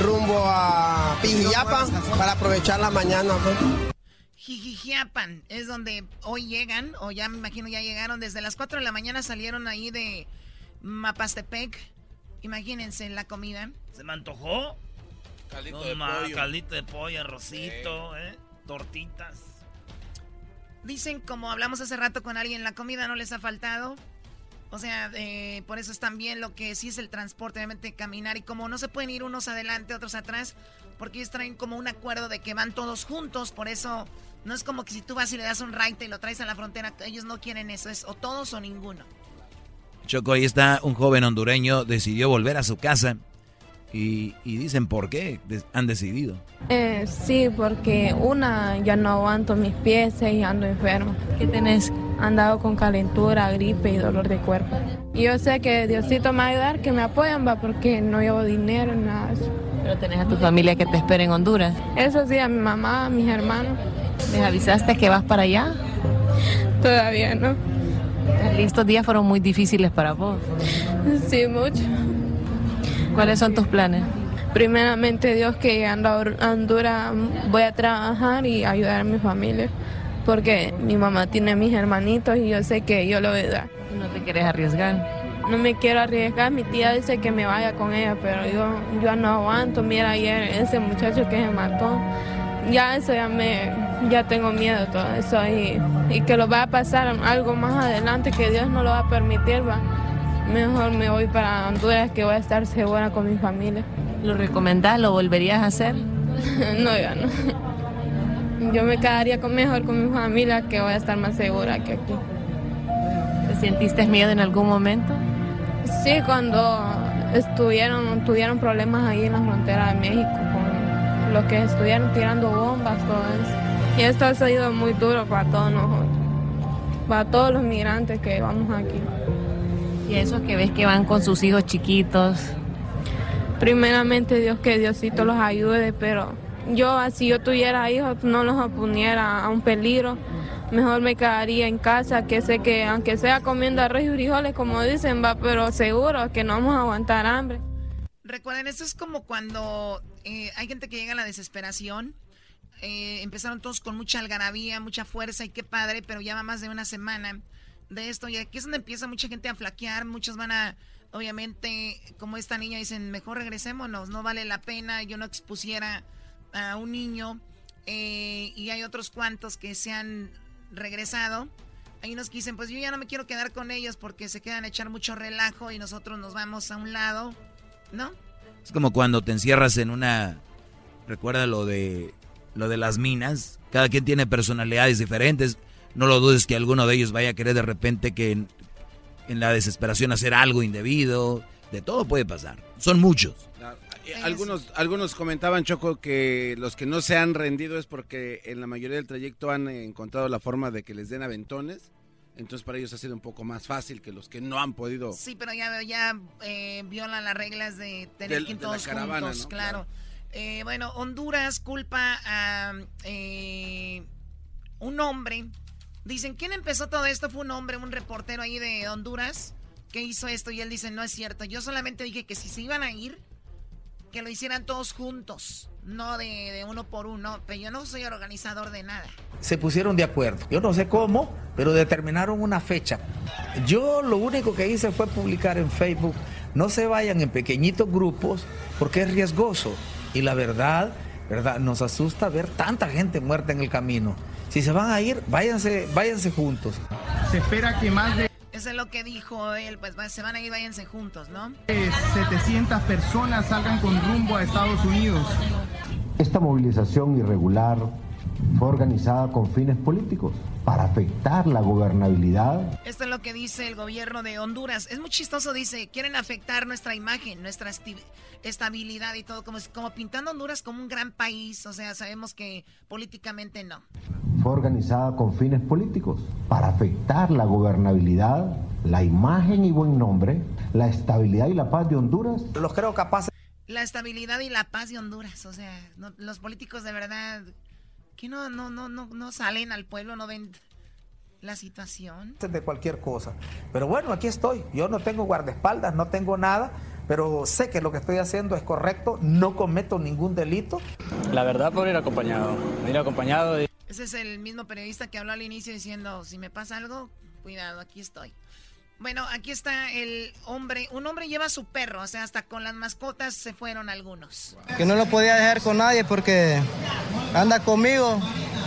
rumbo a Pijillapa para aprovechar la mañana. pues. Jijijiapan es donde hoy llegan, o ya me imagino ya llegaron, desde las 4 de la mañana salieron ahí de Mapastepec. Imagínense la comida. ¿Se me antojó? Caldito No, de ma, pollo. Caldito de pollo, arrocito, ¿eh? Tortitas. Dicen, como hablamos hace rato con alguien, la comida no les ha faltado. O sea, eh, por eso están bien lo que sí es el transporte, obviamente caminar. Y como no se pueden ir unos adelante, otros atrás, porque ellos traen como un acuerdo de que van todos juntos. Por eso no es como que si tú vas y le das un ride y lo traes a la frontera, ellos no quieren eso. Es o todos o ninguno. Choco, ahí está un joven hondureño, decidió volver a su casa. Y, y dicen por qué han decidido. Eh, sí, porque una, ya no aguanto mis pies y ando enfermo. ¿Qué tenés? Andado con calentura, gripe y dolor de cuerpo. Y yo sé que Diosito me va a ayudar, que me apoyan, va, porque no llevo dinero, nada. Pero tenés a tu familia que te espera en Honduras. Eso sí, a mi mamá, a mis hermanos. ¿Les avisaste que vas para allá? Todavía no. Estos días fueron muy difíciles para vos. Sí, mucho. ¿Cuáles son tus planes? Primeramente Dios que llegando a Honduras voy a trabajar y ayudar a mi familia. Porque mi mamá tiene mis hermanitos y yo sé que yo lo voy a ayudar. ¿No te quieres arriesgar? No me quiero arriesgar, mi tía dice que me vaya con ella, pero yo, yo no aguanto. Mira ayer ese muchacho que se mató, ya eso ya me, ya tengo miedo todo eso y, y que lo va a pasar algo más adelante que Dios no lo va a permitir, va. Mejor me voy para Honduras que voy a estar segura con mi familia. ¿Lo recomendás? ¿Lo volverías a hacer? no, ya no. Yo me quedaría con mejor con mi familia que voy a estar más segura que aquí. ¿Te sentiste miedo en algún momento? Sí, cuando estuvieron, tuvieron problemas ahí en la frontera de México los que estuvieron tirando bombas, todo eso. Y esto ha sido muy duro para todos nosotros, para todos los migrantes que vamos aquí. Y esos que ves que van con sus hijos chiquitos. Primeramente Dios que Diosito los ayude, pero yo si yo tuviera hijos no los poniera a un peligro. Mejor me quedaría en casa, que sé que aunque sea comiendo arroz y frijoles, como dicen, va, pero seguro que no vamos a aguantar hambre. Recuerden, esto es como cuando eh, hay gente que llega a la desesperación. Eh, empezaron todos con mucha algarabía, mucha fuerza y qué padre, pero ya va más de una semana de esto y aquí es donde empieza mucha gente a flaquear, muchos van a, obviamente, como esta niña dicen, mejor regresémonos, no vale la pena, yo no expusiera a un niño eh, y hay otros cuantos que se han regresado. Hay que dicen, pues yo ya no me quiero quedar con ellos porque se quedan a echar mucho relajo y nosotros nos vamos a un lado, ¿no? Es como cuando te encierras en una... Recuerda lo de, lo de las minas. Cada quien tiene personalidades diferentes. No lo dudes que alguno de ellos vaya a querer de repente que en, la desesperación hacer algo indebido. De todo puede pasar. Son muchos. Eh, algunos, algunos comentaban, Choco, que los que no se han rendido es porque en la mayoría del trayecto han encontrado la forma de que les den aventones. Entonces para ellos ha sido un poco más fácil que los que no han podido. Sí, pero ya, ya eh, violan las reglas de tener que ir todos juntos, claro. Eh, bueno, Honduras culpa a eh, un hombre. Dicen, ¿quién empezó todo esto? Fue un hombre, un reportero ahí de Honduras que hizo esto y él dice, no es cierto. Yo solamente dije que si se iban a ir, que lo hicieran todos juntos, no de, uno por uno, pero yo no soy organizador de nada. Se pusieron de acuerdo, yo no sé cómo, pero determinaron una fecha. Yo lo único que hice fue publicar en Facebook, no se vayan en pequeñitos grupos porque es riesgoso. Y la verdad, verdad, nos asusta ver tanta gente muerta en el camino. Si se van a ir, váyanse, váyanse juntos. Se espera que más de eso es lo que dijo él, pues se van a ir, váyanse juntos, ¿no? 700 personas salgan con rumbo a Estados Unidos. Esta movilización irregular fue organizada con fines políticos para afectar la gobernabilidad. Esto es lo que dice el gobierno de Honduras. Es muy chistoso, dice, quieren afectar nuestra imagen, nuestra estabilidad y todo, como, como pintando Honduras como un gran país, o sea, sabemos que políticamente no fue organizada con fines políticos para afectar la gobernabilidad, la imagen y buen nombre, la estabilidad y la paz de Honduras. Los creo capaces. La estabilidad y la paz de Honduras, o sea, los políticos de verdad que no, no, no, no, no salen al pueblo, no ven la situación. De cualquier cosa. Pero bueno, aquí estoy. Yo no tengo guardaespaldas, no tengo nada, pero sé que lo que estoy haciendo es correcto, no cometo ningún delito. La verdad, por ir acompañado. Ir acompañado. De... Ese es el mismo periodista que habló al inicio diciendo, si me pasa algo, cuidado, aquí estoy. Bueno, aquí está el hombre. Un hombre lleva su perro, o sea, hasta con las mascotas se fueron algunos. Que no lo podía dejar con nadie porque anda conmigo,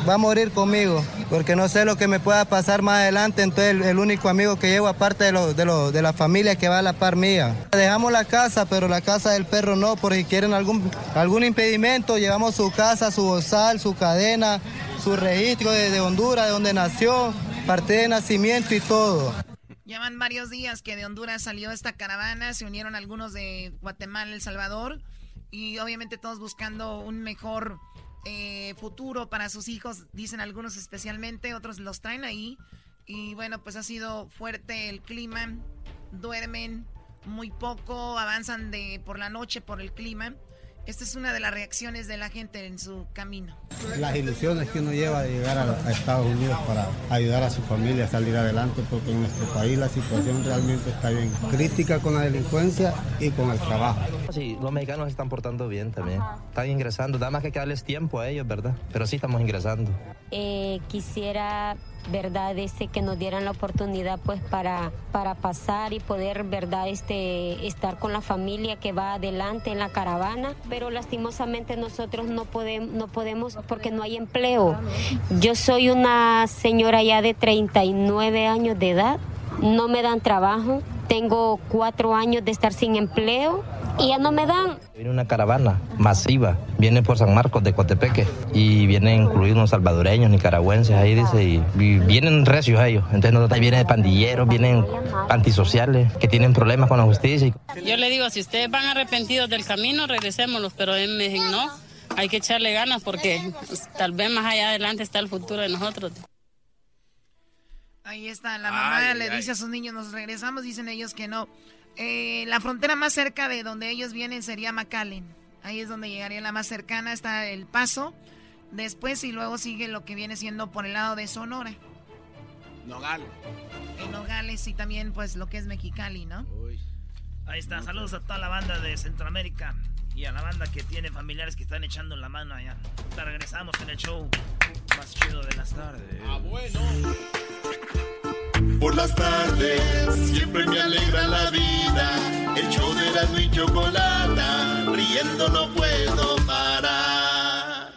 va a morir conmigo, porque no sé lo que me pueda pasar más adelante. Entonces, el, único amigo que llevo, aparte de, lo, de, de la familia que va a la par mía. Dejamos la casa, pero la casa del perro no, porque quieren algún, impedimento. Llevamos su casa, su bozal, su cadena su registro de, Honduras, de donde nació, parte de nacimiento y todo. Llevan varios días que de Honduras salió esta caravana, se unieron algunos de Guatemala, El Salvador, y obviamente todos buscando un mejor eh, futuro para sus hijos, dicen algunos especialmente, otros los traen ahí. Y bueno, pues ha sido fuerte el clima, duermen muy poco, avanzan de por la noche por el clima. Esta es una de las reacciones de la gente en su camino. Las ilusiones que uno lleva de llegar a, Estados Unidos para ayudar a su familia a salir adelante, porque en nuestro país la situación realmente está bien crítica con la delincuencia y con el trabajo. sí, los mexicanos se están portando bien también. Están ingresando, nada más que darles tiempo a ellos, ¿verdad? Pero sí estamos ingresando. Eh, quisiera verdad este que nos dieran la oportunidad pues para para pasar y poder verdad este estar con la familia que va adelante en la caravana. Pero lastimosamente nosotros no podemos no podemos porque no hay empleo. Yo soy una señora ya de 39 años de edad. No me dan trabajo. Tengo cuatro años de estar sin empleo y ya no me dan. Viene una caravana masiva, viene por San Marcos de Cotepeque y vienen incluidos unos salvadoreños, nicaragüenses ahí, dice, y, vienen recios ellos. Entonces nosotros vienen pandilleros, vienen antisociales que tienen problemas con la justicia. Yo le digo, si ustedes van arrepentidos del camino, regresémoslos, pero él me dijo, no, hay que echarle ganas porque tal vez más allá adelante está el futuro de nosotros. Ahí está, la mamá le dice a sus niños, nos regresamos, dicen ellos que no. Eh, la frontera más cerca de donde ellos vienen sería McAllen. Ahí es donde llegaría la más cercana, está El Paso. Después y luego sigue lo que viene siendo por el lado de Sonora. Nogales. En Nogales y también pues lo que es Mexicali, ¿no? Ahí está, saludos a toda la banda de Centroamérica y a la banda que tiene familiares que están echando la mano allá. regresamos en el show más chido de las tardes. Ah, bueno. Por las tardes siempre me alegra la vida. El show de la y chocolata, riendo no puedo parar.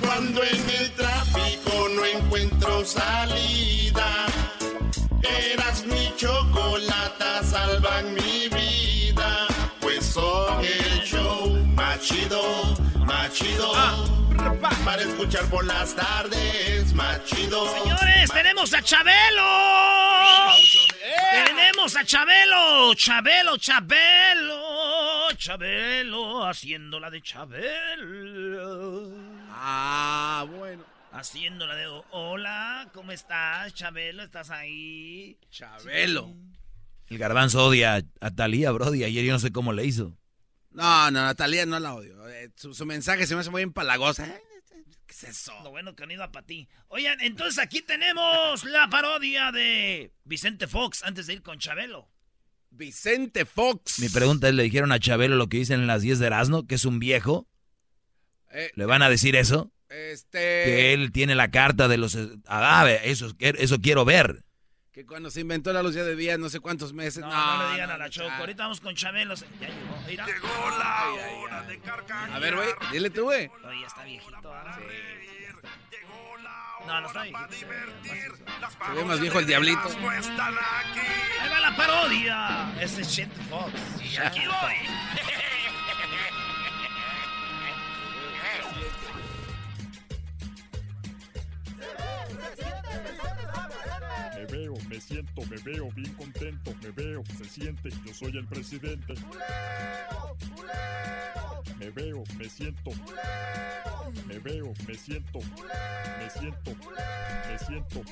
Cuando en el tráfico no encuentro salida, eras mi chocolata, salvan mi vida. Pues son el show más chido, más chido. Ah. Para escuchar por las tardes, más chido. Señores, tenemos a Chabelo. Tenemos a Chabelo. Chabelo, Chabelo. Chabelo, haciéndola de Chabelo. Ah, bueno. Haciéndola de hola, ¿cómo estás, Chabelo? ¿Estás ahí? Chabelo. El garbanzo odia a Talía, Brody. Ayer yo no sé cómo le hizo. No, no, Natalia no la odio. Eh, su, mensaje se me hace muy empalagosa. ¿eh? ¿Qué es eso? Lo bueno que han ido a para ti. Oigan, entonces aquí tenemos la parodia de Vicente Fox antes de ir con Chabelo. Vicente Fox. Mi pregunta es, ¿le dijeron a Chabelo lo que dicen en las 10 de Erasmo, que es un viejo? Eh, ¿Le van a decir eso? Este... Que él tiene la carta de los... Ah, eso, eso quiero ver. Que cuando se inventó la luz ya de día, no sé cuántos meses. No, no, le digan a la Choco. Ahorita vamos con Chabelo. Ya llegó. Llegó la hora de carcajear. A ver, güey, dile tú, güey. Oye, está viejito. ¿ah? No, no está viejito. Se ve más viejo el diablito. Ahí va la parodia. Ese es Shit Fox. Y aquí voy. veo, me siento, me veo bien contento, me veo, se siente, yo soy el presidente. Me veo, me siento. Me veo, me siento. Me siento. Me siento.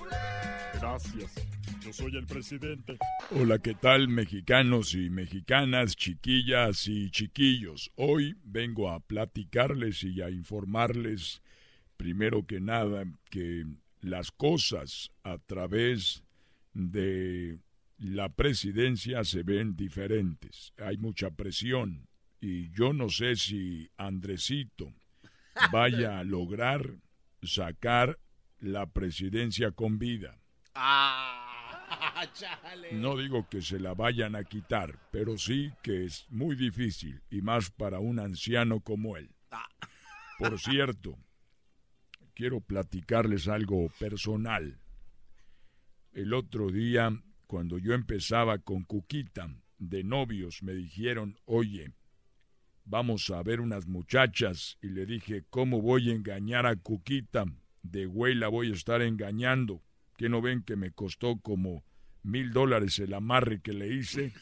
Gracias. Yo soy el presidente. Hola, ¿qué tal mexicanos y mexicanas, chiquillas y chiquillos? Hoy vengo a platicarles y a informarles, primero que nada, que las cosas a través de la presidencia se ven diferentes. Hay mucha presión y yo no sé si Andresito vaya a lograr sacar la presidencia con vida. Ah, no digo que se la vayan a quitar, pero sí que es muy difícil y más para un anciano como él. Ah. Por cierto, quiero platicarles algo personal. El otro día, cuando yo empezaba con Cuquita de novios, me dijeron, oye, vamos a ver unas muchachas. Y le dije, ¿cómo voy a engañar a Cuquita? De güey la voy a estar engañando. ¿Que no ven que me costó como mil dólares el amarre que le hice?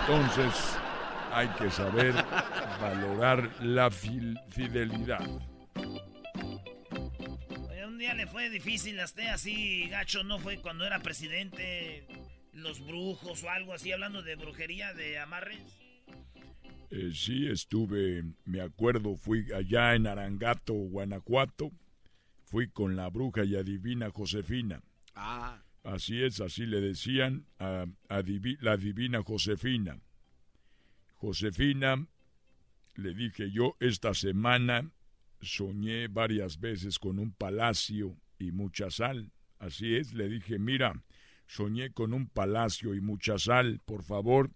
Entonces, hay que saber valorar la fidelidad día le fue difícil a usted así, gacho, ¿no fue cuando era presidente? Los brujos o algo así, hablando de brujería, de amarres. Eh, sí, estuve, me acuerdo, fui allá en Arangato, Guanajuato. Fui con la bruja y adivina Josefina. Ah. Así es, así le decían a, la divina Josefina. Josefina, le dije yo, esta semana soñé varias veces con un palacio y mucha sal. Así es, le dije, mira, soñé con un palacio y mucha sal. Por favor,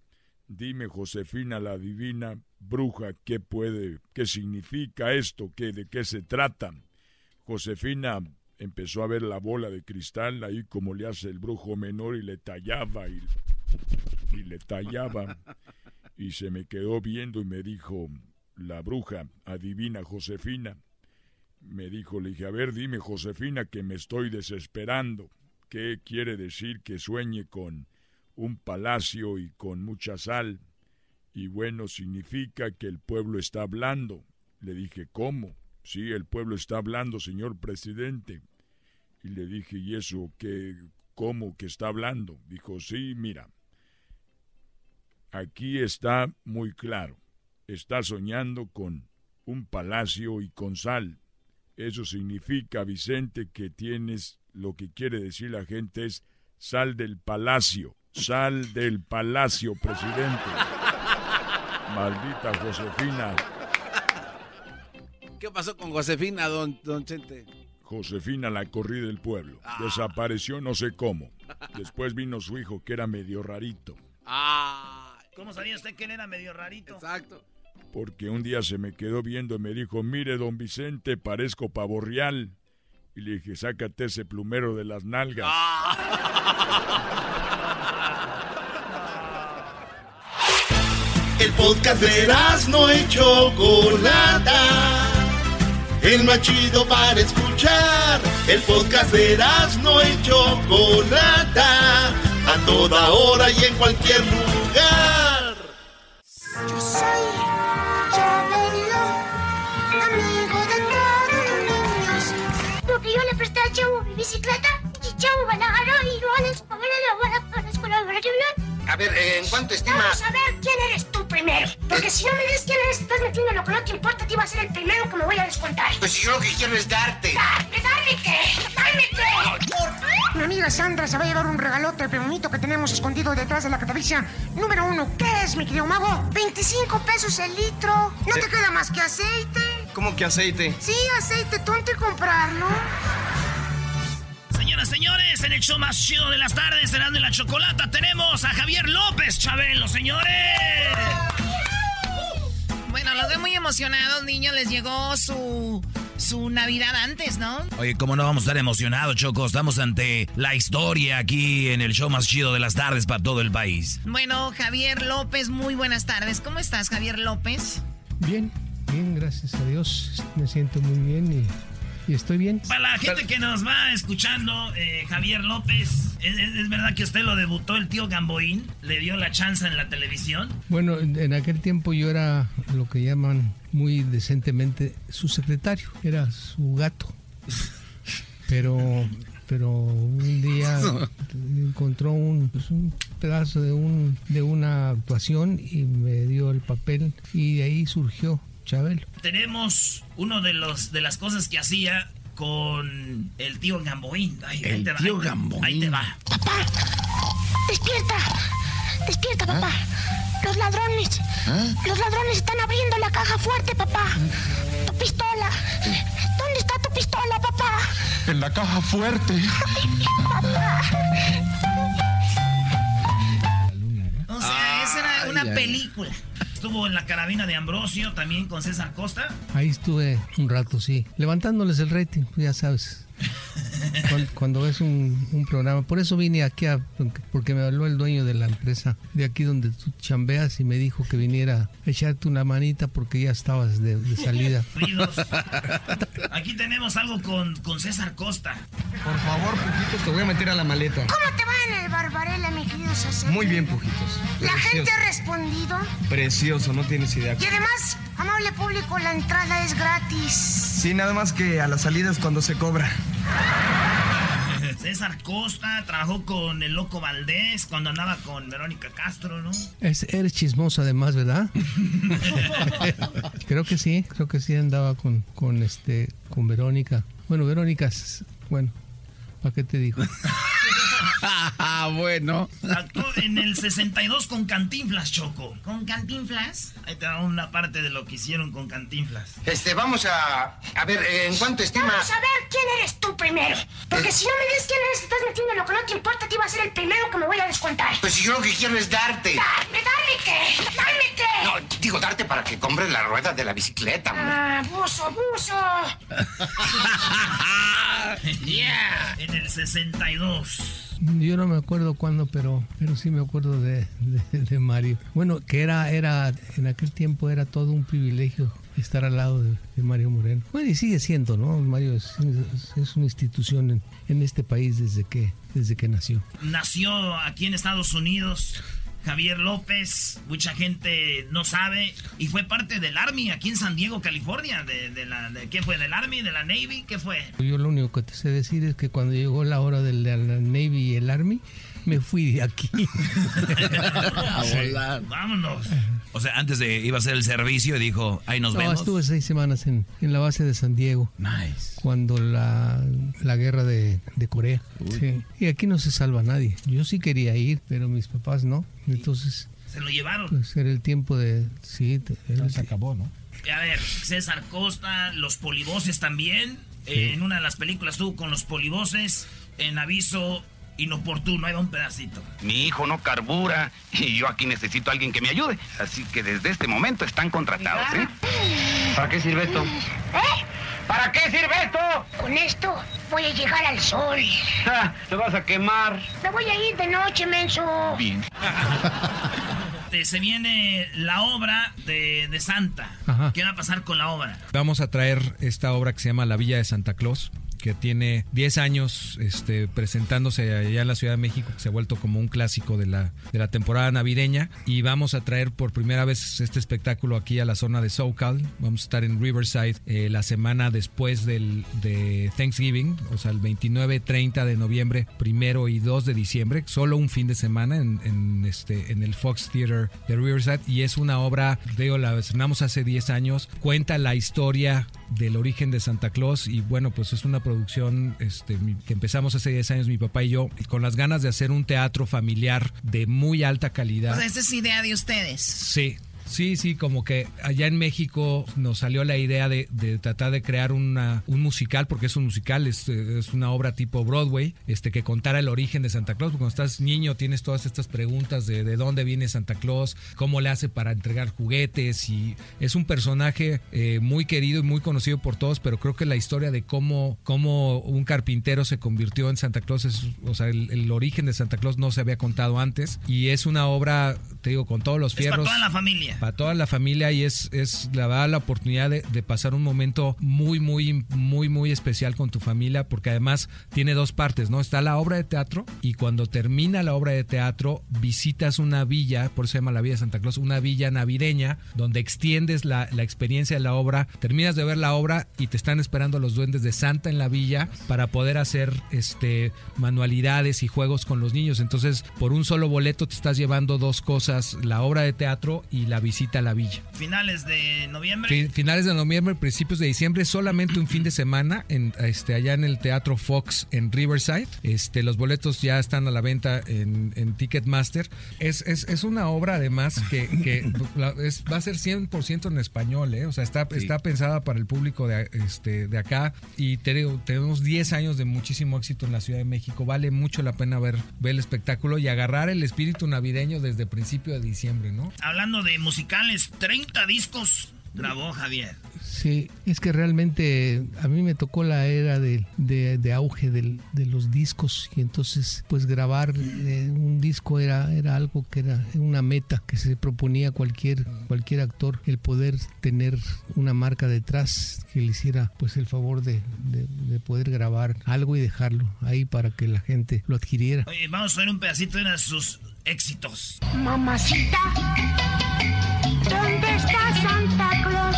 dime, Josefina, la divina bruja, qué puede, qué significa esto, qué, de qué se trata. Josefina empezó a ver la bola de cristal ahí como le hace el brujo menor y le tallaba y, y le tallaba y se me quedó viendo y me dijo la bruja adivina Josefina me dijo le dije a ver dime Josefina que me estoy desesperando qué quiere decir que sueñe con un palacio y con mucha sal y bueno significa que el pueblo está hablando le dije cómo Sí, el pueblo está hablando, señor presidente. Y le dije, ¿y eso qué? ¿Cómo que está hablando? Dijo, sí, mira. Aquí está muy claro. Está soñando con un palacio y con sal. Eso significa, Vicente, que tienes lo que quiere decir la gente es sal del palacio. Sal del palacio, presidente. Maldita Josefina. ¿Qué pasó con Josefina, don, don Chente? Josefina la corrí del pueblo. Ah. Desapareció no sé cómo. Después vino su hijo que era medio rarito. Ah. ¿Cómo sabía usted que él era medio rarito? Exacto. Porque un día se me quedó viendo y me dijo, mire, don Vicente, parezco pavo real. Y le dije, sácate ese plumero de las nalgas. El podcast de no hecho Chocolata el más chido para escuchar. El podcast de no y Chocolata, a toda hora y en cualquier lugar. Yo soy Chavo bicicleta y Chavo van a agarrar y lo van a para la escuela de a ver, ¿en cuánto estima? Vamos a ver quién eres tú primero. Porque si no me dices quién eres, estás metiendo lo que no te importa, te iba a ser el primero que me voy a descontar. Pues si yo lo que quiero es darte. ¡Dame, dame qué! ¡Dame qué! Mi amiga Sandra se va a llevar un regalote de bonito que tenemos escondido detrás de la catafixia. Número uno, ¿qué es, mi querido mago? 25 pesos el litro. ¿No te queda más que aceite? ¿Cómo que aceite? Sí, aceite, tonto y comprarlo. Señoras, señores, en el show más chido de las tardes, de la Chocolata, tenemos a Javier López Chabelo, señores. Bueno, los veo muy emocionados, niños. Les llegó su, su Navidad antes, ¿no? Oye, ¿cómo no vamos a estar emocionados, Choco? Estamos ante la historia aquí en el show más chido de las tardes para todo el país. Bueno, Javier López, muy buenas tardes. ¿Cómo estás, Javier López? Bien, bien, gracias a Dios. Me siento muy bien y y estoy bien. Para la gente que nos va escuchando, eh, Javier López, ¿es, verdad que usted lo debutó el tío Gamboín? ¿Le dio la chance en la televisión? Bueno, en aquel tiempo yo era lo que llaman muy decentemente su secretario, era su gato. Pero pero un día encontró un, pues, un pedazo de un de una actuación y me dio el papel y de ahí surgió Chabelo. Tenemos uno de los de las cosas que hacía con el tío Gamboín. el tío Gamboín. Ahí te va. Papá, despierta. Despierta, papá. Los ladrones. ¿Ah? Los ladrones están abriendo la caja fuerte, papá. Tu pistola. ¿Dónde está tu pistola, papá? En la caja fuerte. papá. O sea, esa era una película. Estuvo en la carabina de Ambrosio, también con César Costa. Ahí estuve un rato, sí. Levantándoles el rating, ya sabes. Cuando, ves un, programa. Por eso vine aquí, a, porque me habló el dueño de la empresa de aquí donde tú chambeas y me dijo que viniera a echarte una manita porque ya estabas de, salida. Aquí tenemos algo con, con César Costa. Por favor, Pujitos, te voy a meter a la maleta. ¿Cómo te va en el Barbarella, mi querido César? Muy bien, Pujitos. ¿La gente ha respondido? Precioso, no tienes idea. Y además, amable público, la entrada es gratis. Sí, nada más que a la salida es cuando se cobra. César Costa trabajó con el Loco Valdés cuando andaba con Verónica Castro, ¿no? Es, eres chismoso además, ¿verdad? creo que sí, creo que sí andaba con, con, este, con Verónica. Bueno, Verónica, bueno, ¿para qué te digo? ah, bueno. Actuó en el 62 con Cantinflas, Choco. ¿Con Cantinflas? Ahí te da una parte de lo que hicieron con Cantinflas. Este, vamos a. A ver, eh, ¿en cuánto estima? Vamos a ver quién eres tú primero. Porque si no me dices quién eres, te estás metiendo en lo que no te importa, te iba a ser el primero que me voy a descontar. Pues si yo lo que quiero es darte. Dame, dame qué. No, digo darte para que compres la rueda de la bicicleta, hombre. Ah, buzo, buzo. yeah. En el 62. Yo no me acuerdo cuándo, pero, pero sí me acuerdo de, de- Mario. Bueno, que era, era, en aquel tiempo era todo un privilegio estar al lado de, Mario Moreno. Bueno, y sigue siendo, ¿no? Mario es, es- es una institución en, en este país desde que, desde que nació. Nació aquí en Estados Unidos. Javier López, mucha gente no sabe, y fue parte del Army aquí en San Diego, California. De, de la, de, ¿Qué fue? ¿Del Army? ¿De la Navy? ¿Qué fue? Yo lo único que te sé decir es que cuando llegó la hora del de la Navy y el Army, me fui de aquí. A volar. Vámonos. O sea, antes de iba a hacer el servicio, dijo, ahí nos No, vemos. estuve seis semanas en, en la base de San Diego. Nice. Cuando la, la guerra de, de Corea. Sí. Y aquí no se salva nadie. Yo sí quería ir, pero mis papás no. Entonces, Se lo llevaron. pues era el tiempo de... Sí, se acabó, ¿no? Y A ver, César Costa, los polivoces también. Eh, en una de las películas estuvo con los polivoces. En aviso inoportuno, ahí va un pedacito. Mi hijo no carbura y yo aquí necesito a alguien que me ayude. Así que desde este momento están contratados, ¿eh? ¿Para qué sirve esto? ¿Eh? ¿Para qué sirve esto? Con esto voy a llegar al sol. Ah, Te vas a quemar. Me voy a ir de noche, menso. Bien. Se viene la obra de, de Santa. Ajá. ¿Qué va a pasar con la obra? Vamos a traer esta obra que se llama La Villa de Santa Claus, que tiene 10 años este, presentándose allá en la Ciudad de México, que se ha vuelto como un clásico de la, de la temporada navideña. Y vamos a traer por primera vez este espectáculo aquí a la zona de SoCal. Vamos a estar en Riverside eh, la semana después del, de Thanksgiving, o sea, el 29, 30 de noviembre, primero y 2 de diciembre, solo un fin de semana en, en, este, en el Fox Theater de Riverside. Y es una obra, digo, la estrenamos hace 10 años, cuenta la historia del origen de Santa Claus y bueno, pues es una producción este, que empezamos hace 10 años mi papá y yo con las ganas de hacer un teatro familiar de muy alta calidad. O sea, esa es idea de ustedes. Sí. Sí, sí, como que allá en México nos salió la idea de, tratar de crear una, un musical, porque es un musical, es, una obra tipo Broadway, este que contara el origen de Santa Claus, porque cuando estás niño tienes todas estas preguntas de, de dónde viene Santa Claus, cómo le hace para entregar juguetes, y es un personaje eh, muy querido y muy conocido por todos, pero creo que la historia de cómo, cómo un carpintero se convirtió en Santa Claus, es, o sea, el origen de Santa Claus no se había contado antes, y es una obra, te digo, con todos los Es para fierros toda la familia. para toda la familia y es, es la verdad la oportunidad de, de pasar un momento muy, muy, muy, muy especial con tu familia, porque además tiene dos partes, ¿no? Está la obra de teatro y cuando termina la obra de teatro visitas una villa, por eso se llama la Villa de Santa Claus, una villa navideña, donde extiendes la, la experiencia de la obra, terminas de ver la obra y te están esperando los duendes de Santa en la villa para poder hacer este manualidades y juegos con los niños. Entonces, por un solo boleto te estás llevando dos cosas, la obra de teatro y la visita a la villa. Finales de noviembre. Fi- Finales de noviembre, principios de diciembre, solamente un fin de semana en este allá en el Teatro Fox en Riverside. Este, los boletos ya están a la venta en, en Ticketmaster. Es, es, es una obra además que, que la- es- va a ser 100% en español, ¿eh? o sea, está, está pensada para el público de, este, de acá y tenemos 10 años de muchísimo éxito en la Ciudad de México. Vale mucho la pena ver, ver el espectáculo y agarrar el espíritu navideño desde principio de diciembre, ¿no? Hablando de musicales, 30 discos grabó Javier. Sí, es que realmente a mí me tocó la era de, de- de auge del- de los discos y entonces pues grabar eh, un disco era, era algo que era una meta que se proponía cualquier, cualquier actor, el poder tener una marca detrás que le hiciera pues el favor de, de- de poder grabar algo y dejarlo ahí para que la gente lo adquiriera. Oye, vamos a ver un pedacito de uno de sus éxitos. Mamacita, ¿dónde está Santa Claus?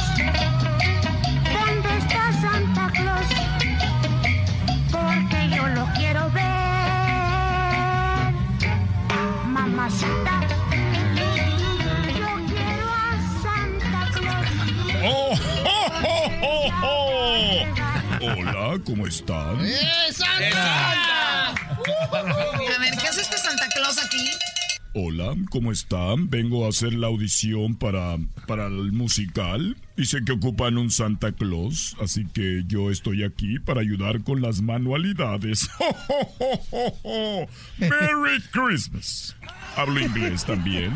¿Dónde está Santa Claus? Porque yo lo quiero ver. Mamacita, yo quiero a Santa Claus. ¡Oh, oh, oh, oh, oh! Hola, ¿cómo están? ¡Eh, Santa! A ver, ¿qué hace este Santa Claus aquí? Hola, ¿cómo están? Vengo a hacer la audición para, para el musical y sé que ocupan un Santa Claus, así que yo estoy aquí para ayudar con las manualidades. ¡Merry Christmas! Hablo inglés también.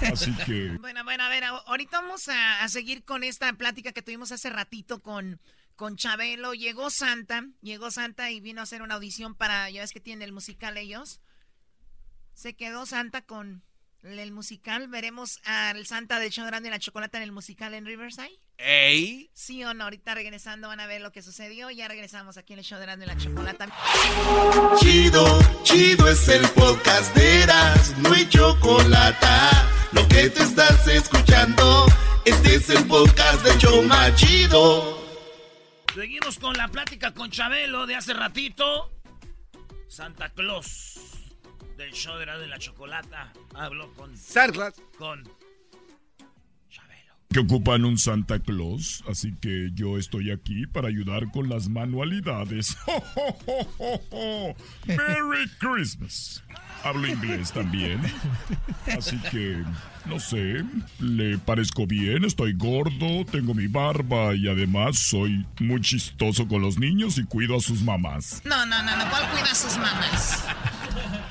Así que... Bueno, bueno, a ver, ahorita vamos a, a seguir con esta plática que tuvimos hace ratito con, con Chabelo. Llegó Santa, llegó Santa y vino a hacer una audición para, ya ves que tienen el musical ellos. Se quedó Santa con el musical. Veremos al Santa del show grande y la chocolate en el musical en Riverside. ¡Ey! Sí o no, ahorita regresando van a ver lo que sucedió. Ya regresamos aquí en el show de Grande y la chocolate. Chido, chido es el podcast de Eras, no hay chocolate. Lo que te estás escuchando, este es el podcast de Choma Chido. Seguimos con la plática con Chabelo de hace ratito. Santa Claus del show de la, de la chocolata. Hablo con. Sarlas. Con. que ocupan un Santa Claus, así que yo estoy aquí para ayudar con las manualidades. ¡Merry Christmas! Hablo inglés también. Así que, no sé, le parezco bien, estoy gordo, tengo mi barba y además soy muy chistoso con los niños y cuido a sus mamás. No, no, no, no. ¿Cuál cuida a sus mamás?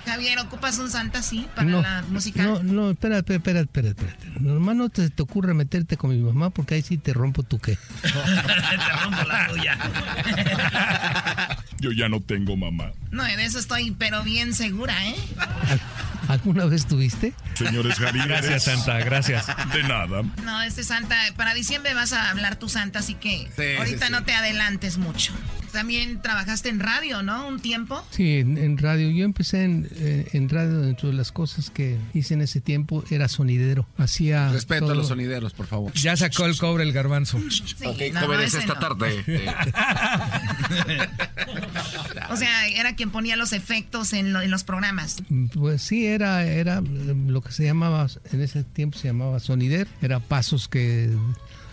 Javier, ¿ocupas un Santa así para la música? No, no, espera, espera, espera, espera, espera. Normal no te, te ocurre meterte con mi mamá porque ahí sí te rompo tu qué. Te rompo la tuya. Yo ya no tengo mamá. No, en eso estoy, pero bien segura, ¿eh? ¿Alguna vez tuviste? Señores Javier. Gracias, Santa, gracias. De nada. No, este Santa, para diciembre vas a hablar tu Santa, así que Sí, ahorita sí, no sí. te adelantes mucho. También trabajaste en radio, ¿no? Un tiempo. Sí, en, en radio. Yo empecé en, eh, en radio. Dentro de las cosas que hice en ese tiempo era sonidero. Hacía. Respeto a los sonideros, por favor. Ya sacó el cobre el garbanzo. ok, no, esta no. tarde. O sea, era quien ponía los efectos en, lo- en los programas. Pues sí, era, era eh, lo que se llamaba, en ese tiempo se llamaba sonider, era pasos que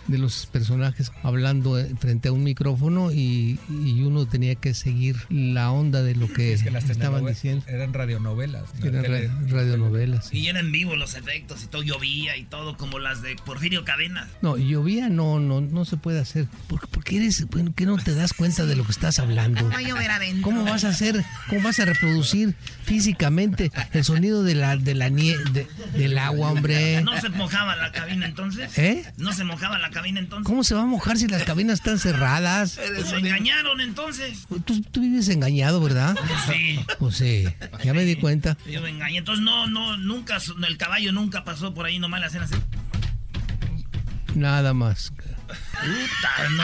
de los personajes hablando eh, frente a un micrófono y, y uno tenía que seguir la onda de lo que, Es que las estaban diciendo. Eran radionovelas. Eran Tele- ra- radionovelas. Y eran en vivo los efectos y todo llovía y todo, como las de Porfirio Cadena. No, llovía no, no, no se puede hacer. Porque, porque eres, bueno, que no te das cuenta de lo que estás hablando. Va a llover adentro. ¿Cómo vas a hacer, cómo vas a reproducir físicamente el sonido de la, de la nie- de- del agua, hombre? ¿No se mojaba la cabina entonces? ¿Eh? ¿No se mojaba la cabina entonces? ¿Cómo se va a mojar si las cabinas están cerradas? Pues me engañaron entonces. Tú, tú vives engañado, ¿verdad? Sí. Pues sí, ya me di cuenta. Yo me engañé. Entonces no, no, nunca, el caballo nunca pasó por ahí, nomás le hacen así. Nada más. Puta, no.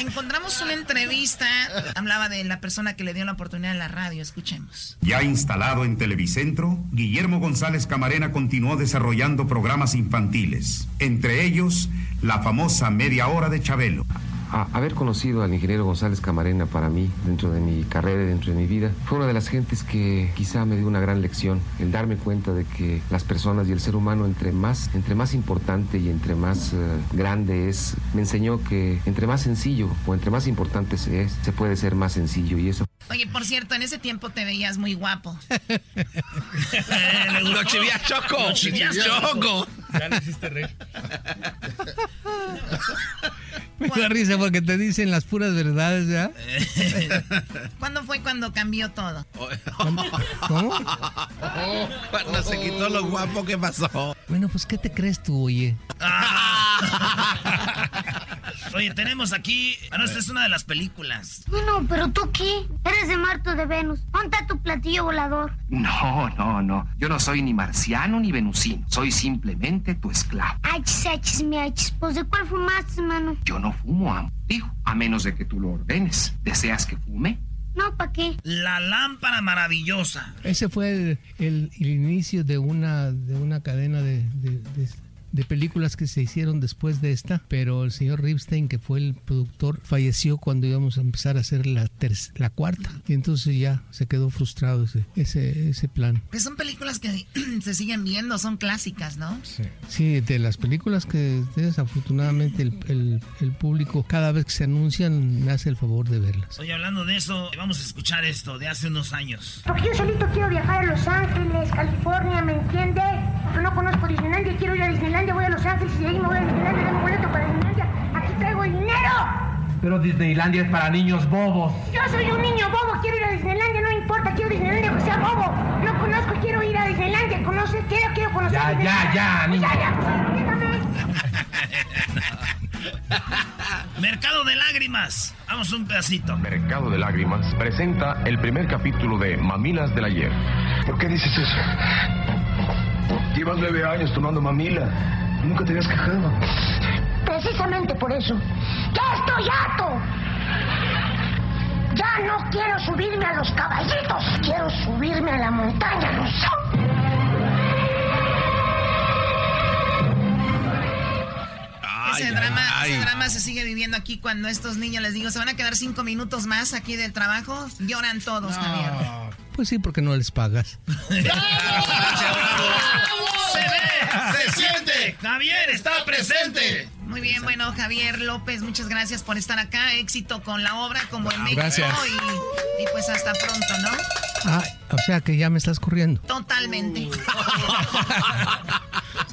Encontramos una entrevista. Hablaba de la persona que le dio la oportunidad en la radio. Escuchemos. Ya instalado en Televicentro, Guillermo González Camarena continuó desarrollando programas infantiles, entre ellos la famosa Media Hora de Chabelo. A- haber conocido al ingeniero González Camarena para mí, dentro de mi carrera y dentro de mi vida, fue una de las gentes que quizá me dio una gran lección, el darme cuenta de que las personas y el ser humano, entre más, entre más importante y entre más eh, grande es, me enseñó que entre más sencillo o entre más importante se es, se puede ser más sencillo y eso Oye, por cierto, en ese tiempo te veías muy guapo. Lo chivías choco. Lo chivías choco. Ya le hiciste reír. Me da risa porque te dicen las puras verdades, ¿ya? ¿Cuándo fue cuando cambió todo? ¿Cómo? Cuando se quitó lo guapo, ¿qué pasó? Bueno, pues ¿qué te crees tú, oye? Oye, tenemos aquí. Ah, no, esta es una de las películas. Bueno, pero tú qué? Eres de Marte o de Venus. Ponte tu platillo volador. No, no, no. Yo no soy ni marciano ni venusino. Soy simplemente tu esclavo. Achis, achis, mi achis. Pues de cuál fumaste, mano? Yo no fumo, amo. Digo, a menos de que tú lo ordenes. ¿Deseas que fume? No, ¿para qué? La lámpara maravillosa. Ese fue el, el- el inicio de una, de una cadena de, de- de- de películas que se hicieron después de esta, pero el señor Ripstein, que fue el productor, falleció cuando íbamos a empezar a hacer la, la cuarta. Y entonces ya se quedó frustrado ese, ese, ese plan. Pues son películas que se siguen viendo, son clásicas, ¿no? Sí. sí de las películas que desafortunadamente el, el, público cada vez que se anuncian me hace el favor de verlas. Oye, hablando de eso, vamos a escuchar esto de hace unos años. Porque yo solito quiero viajar a Los Ángeles, California, ¿me entiende? Yo no conozco Disneylandia, quiero ir a Disneylandia, voy a Los Ángeles y de ahí me voy a Disneylandia, tengo boleto para Disneylandia. Aquí traigo dinero. Pero Disneylandia es para niños bobos. Yo soy un niño bobo, quiero ir a Disneylandia, no importa, quiero Disneylandia que sea bobo. No conozco, quiero ir a Disneylandia, conoce, quiero, quiero conocer. Ya, ya, ya, niño. Ya, ya, pues, Mercado de Lágrimas. Vamos un pedacito. Mercado de Lágrimas presenta el primer capítulo de Mamilas del Ayer. ¿Por qué dices eso? Llevas nueve años tomando mamila. Nunca te habías quejado. Precisamente por eso. ¡Ya estoy harto! Ya no quiero subirme a los caballitos. Quiero subirme a la montaña ese, drama, ese drama se sigue viviendo aquí cuando estos niños les digo, se van a quedar cinco minutos más aquí del trabajo. Lloran todos, Javier. Pues sí, porque no les pagas. se ve, se siente. Javier está presente. Muy bien, bueno, Javier López, muchas gracias por estar acá. Éxito con la obra como en México. Gracias. Y, pues hasta pronto, ¿no? Ah, o sea que ya me estás corriendo. Totalmente.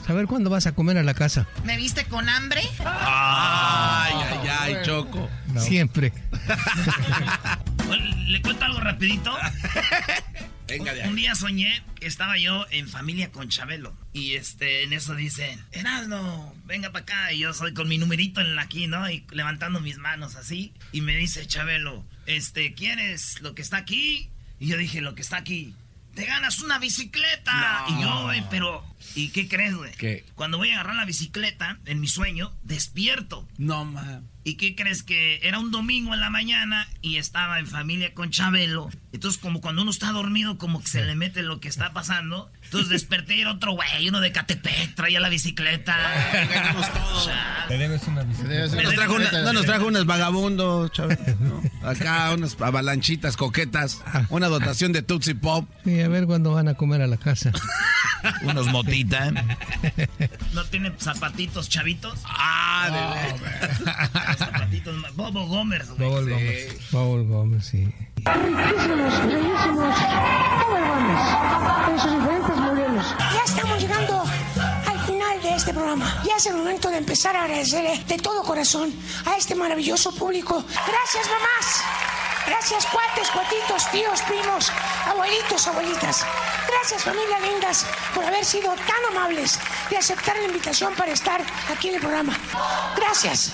A ver cuándo vas a comer a la casa. ¿Me viste con hambre? Ay, ay, ay, Choco. Siempre. ¿Le cuento algo rapidito? Venga de Un día soñé que estaba yo en familia con Chabelo. Y este, en eso dicen, Erasmo, venga para acá. Y yo soy con mi numerito en la aquí, ¿no? Y levantando mis manos así. Y me dice Chabelo, este, ¿quieres lo que está aquí? Y yo dije, lo que está aquí. Te ganas una bicicleta. Y yo, güey, pero ¿Y qué crees, güey? ¿Qué? Cuando voy a agarrar la bicicleta, en mi sueño, despierto. No, man. ¿Y qué crees que era un domingo en la mañana y estaba en familia con Chabelo? Entonces, como cuando uno está dormido, como que se le mete lo que está pasando. Entonces desperté y era otro güey, uno de Catepec, traía la bicicleta. Ganamos todos. Te debes una bicicleta. Nos trajo una, no nos trajo unos vagabundos, Chabelo. No. Acá unas avalanchitas coquetas, una dotación de Tootsie Pop. Sí, a ver cuándo van a comer a la casa. unos motitas. ¿No tiene zapatitos chavitos? Ah, de verdad. zapatitos. Bobo Gómez, güey. Bobo Gómez. Bobo Gómez, sí. Riquísimos, bellísimos. Gómez. En sus diferentes modelos. Ya estamos llegando al final de este programa. Ya es el momento de empezar a agradecer de todo corazón a este maravilloso público. Gracias, mamás. Gracias, cuates, cuatitos, tíos, primos, abuelitos, abuelitas. Gracias, familia lindas, por haber sido tan amables y aceptar la invitación para estar aquí en el programa. Gracias.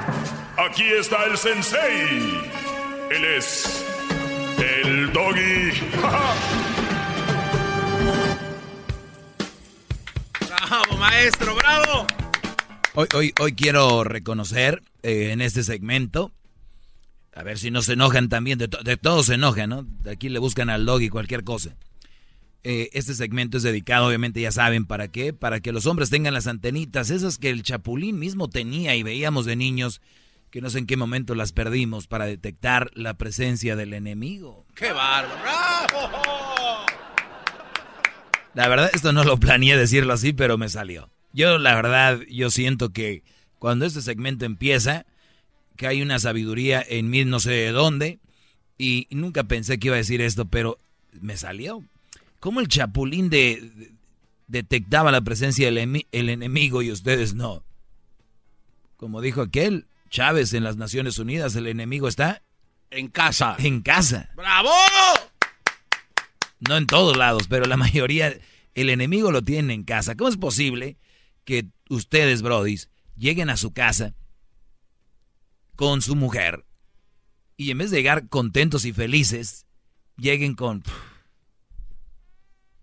Aquí está el sensei. Él es el doggy. ¡Bravo, maestro! ¡Bravo! Hoy, hoy, hoy quiero reconocer eh, en este segmento, a ver si no se enojan también, de, de todos se enojan, ¿no? De aquí le buscan al doggy cualquier cosa. Eh, este segmento es dedicado, obviamente ya saben para qué, para que los hombres tengan las antenitas, esas que el chapulín mismo tenía y veíamos de niños, que no sé en qué momento las perdimos para detectar la presencia del enemigo. ¡Qué bárbaro! ¡Bravo! La verdad, esto no lo planeé decirlo así, pero me salió. Yo, la verdad, yo siento que cuando este segmento empieza, que hay una sabiduría en mí no sé de dónde, y nunca pensé que iba a decir esto, pero me salió. ¿Cómo el chapulín de, detectaba la presencia del el enemigo y ustedes no? Como dijo aquel, Chávez en las Naciones Unidas, el enemigo está en casa. En casa. ¡Bravo! No en todos lados, pero la mayoría El enemigo lo tienen en casa. ¿Cómo es posible que ustedes, brodis, lleguen a su casa con su mujer y en vez de llegar contentos y felices, lleguen con...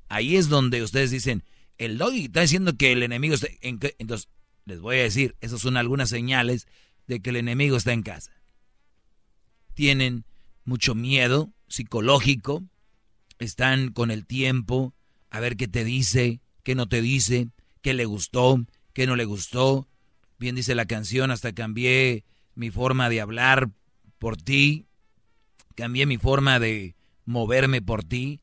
Ahí es donde ustedes dicen, el doggy está diciendo que el enemigo está... En... Entonces, les voy a decir, esas son algunas señales de que el enemigo está en casa. Tienen mucho miedo psicológico, están con el tiempo a ver qué te dice, qué no te dice, qué le gustó, qué no le gustó. Bien dice la canción, hasta cambié mi forma de hablar por ti, cambié mi forma de moverme por ti.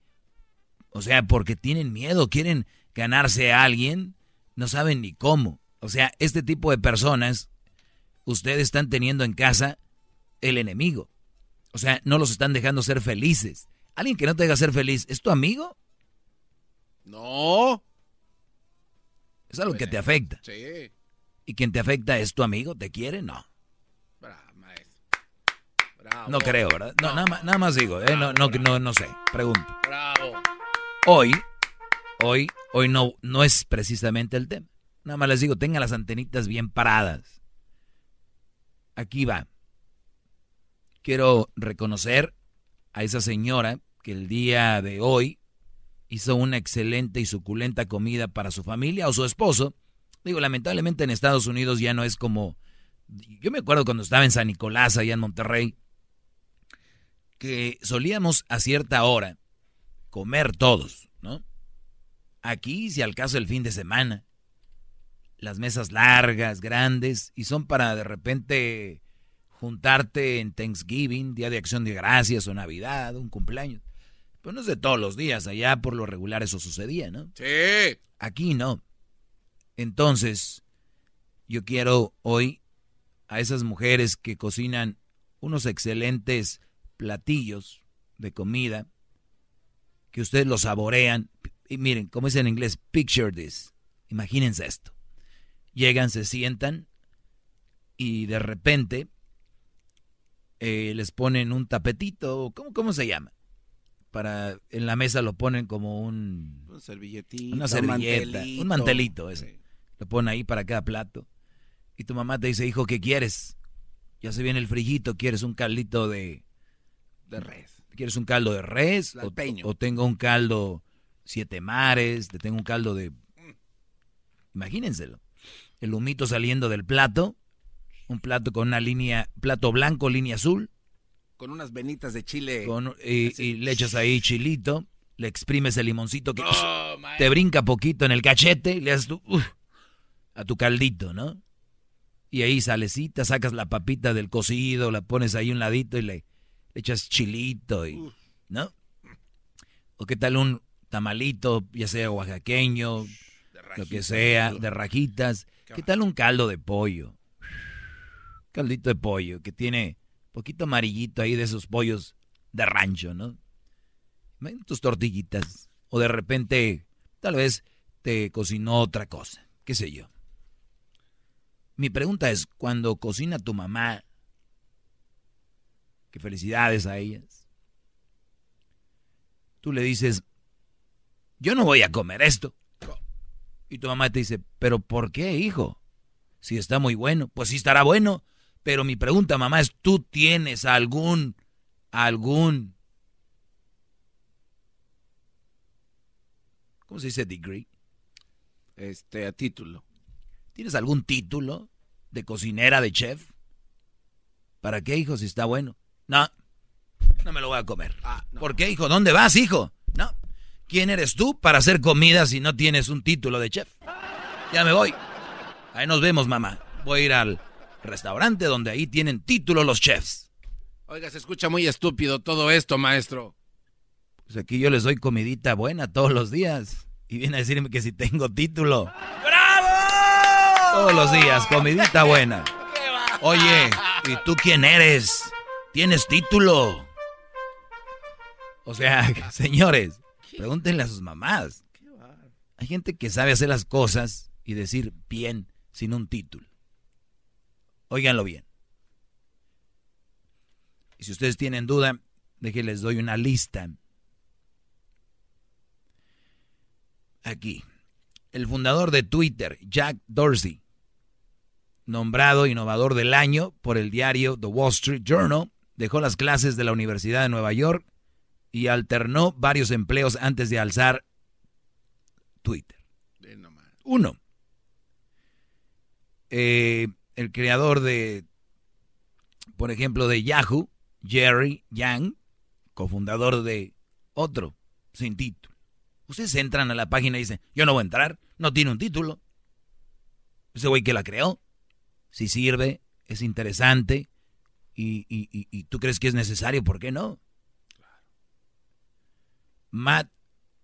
O sea, porque tienen miedo, quieren ganarse a alguien, no saben ni cómo. O sea, este tipo de personas, ustedes están teniendo en casa el enemigo. O sea, no los están dejando ser felices. Alguien que no te deja ser feliz, ¿es tu amigo? No. Es algo que te afecta. Sí. ¿Y quien te afecta es tu amigo? ¿Te quiere? No. No creo, ¿verdad? No, Nada, más, nada, más digo, ¿eh? no, no, no, no sé. Pregunto. Bravo. Hoy, hoy, hoy no, no es precisamente el tema. Nada más les digo, tengan las antenitas bien paradas. Aquí va. Quiero reconocer a esa señora que el día de hoy hizo una excelente y suculenta comida para su familia o su esposo. Digo, lamentablemente en Estados Unidos ya no es como... Yo me acuerdo cuando estaba en San Nicolás, allá en Monterrey, que solíamos a cierta hora comer todos, ¿no? Aquí, si al caso, el fin de semana. Las mesas largas, grandes, y son para de repente juntarte en Thanksgiving, Día de Acción de Gracias o Navidad, un cumpleaños. Pero no es de todos los días, allá por lo regular eso sucedía, ¿no? Sí. Aquí no. Entonces, yo quiero hoy a esas mujeres que cocinan unos excelentes platillos de comida que ustedes lo saborean. Y miren, como es en inglés, picture this. Imagínense esto. Llegan, se sientan y de repente eh, les ponen un tapetito, ¿cómo, ¿cómo se llama? Para, en la mesa lo ponen como un... Un servilletito. Una servilleta, un mantelito, ese. Lo ponen ahí para cada plato. Y tu mamá te dice, hijo, ¿qué quieres? Ya se viene el frillito, ¿quieres un caldito de, de res. ¿Quieres un caldo de res? O, o, tengo un caldo siete mares, te tengo un caldo de... Imagínenselo. El humito saliendo del plato, un plato con una línea, plato blanco, línea azul. Con unas venitas de chile. y, le echas ahí chilito, le exprimes el limoncito que te brinca poquito en el cachete y le haces tu, a tu caldito, ¿no? Y ahí salecita, sacas la papita del cocido, la pones ahí un ladito y le echas chilito y, ¿no? O qué tal un tamalito, ya sea oaxaqueño, lo que sea, de rajitas. ¿Qué tal un caldo de pollo? Caldito de pollo que tiene poquito amarillito ahí de esos pollos de rancho, ¿no? Tus tortillitas. O de repente, tal vez te cocinó otra cosa, qué sé yo. Mi pregunta es, cuando cocina tu mamá, que felicidades a ellas. Tú le dices, yo no voy a comer esto. Y tu mamá te dice, pero ¿por qué, hijo? Si está muy bueno, pues sí estará bueno. Pero mi pregunta, mamá, es, ¿tú tienes algún, algún, ¿cómo se dice degree? Este, a título. ¿Tienes algún título de cocinera, de chef? ¿Para qué, hijo, si está bueno? No, no me lo voy a comer. Ah, ¿Por qué, hijo? ¿Dónde vas, hijo? ¿Quién eres tú para hacer comida si no tienes un título de chef? Ya me voy. Ahí nos vemos, mamá. Voy a ir al restaurante donde ahí tienen título los chefs. Oiga, se escucha muy estúpido todo esto, maestro. Pues aquí yo les doy comidita buena todos los días. Y viene a decirme que si tengo título. ¡Bravo! Todos los días, comidita buena. Oye, ¿y tú quién eres? Tienes título. O sea, señores, pregúntenle a sus mamás. Hay gente que sabe hacer las cosas y decir bien sin un título. Óiganlo bien. Y si ustedes tienen duda, déjenles doy una lista. Aquí. El fundador de Twitter, Jack Dorsey, nombrado innovador del año por el diario The Wall Street Journal, dejó las clases de la Universidad de Nueva York y alternó varios empleos antes de alzar Twitter. Uno. Eh, el creador de, por ejemplo, de Yahoo, Jerry Yang, cofundador de otro, sin título. Ustedes entran a la página y dicen, yo no voy a entrar, no tiene un título. Ese güey que la creó, si sirve, es interesante y, y tú crees que es necesario, ¿por qué no? Matt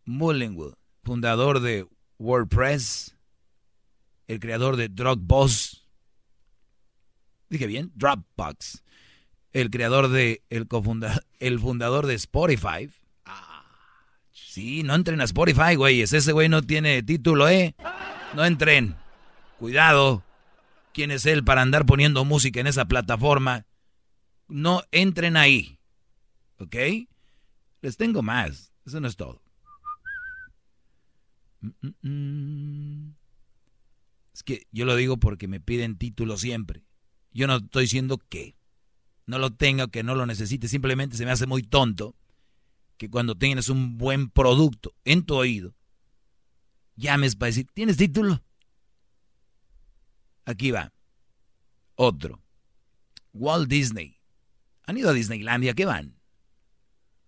Mullenwood, fundador de WordPress, el creador de Dropbox, dije bien, Dropbox, el creador de, el el fundador de Spotify. Sí, no entren a Spotify, güeyes, ese güey no tiene título, ¿eh? No entren. Cuidado. ¿Quién es él para andar poniendo música en esa plataforma? No entren ahí. ¿Ok? Les tengo más. Eso no es todo. Es que yo lo digo porque me piden título siempre. Yo no estoy diciendo que no lo tenga o que no lo necesite. Simplemente se me hace muy tonto que cuando tienes un buen producto en tu oído, llames para decir, ¿tienes título? Aquí va. Otro. Walt Disney. ¿Han ido a Disneylandia? ¿Qué van?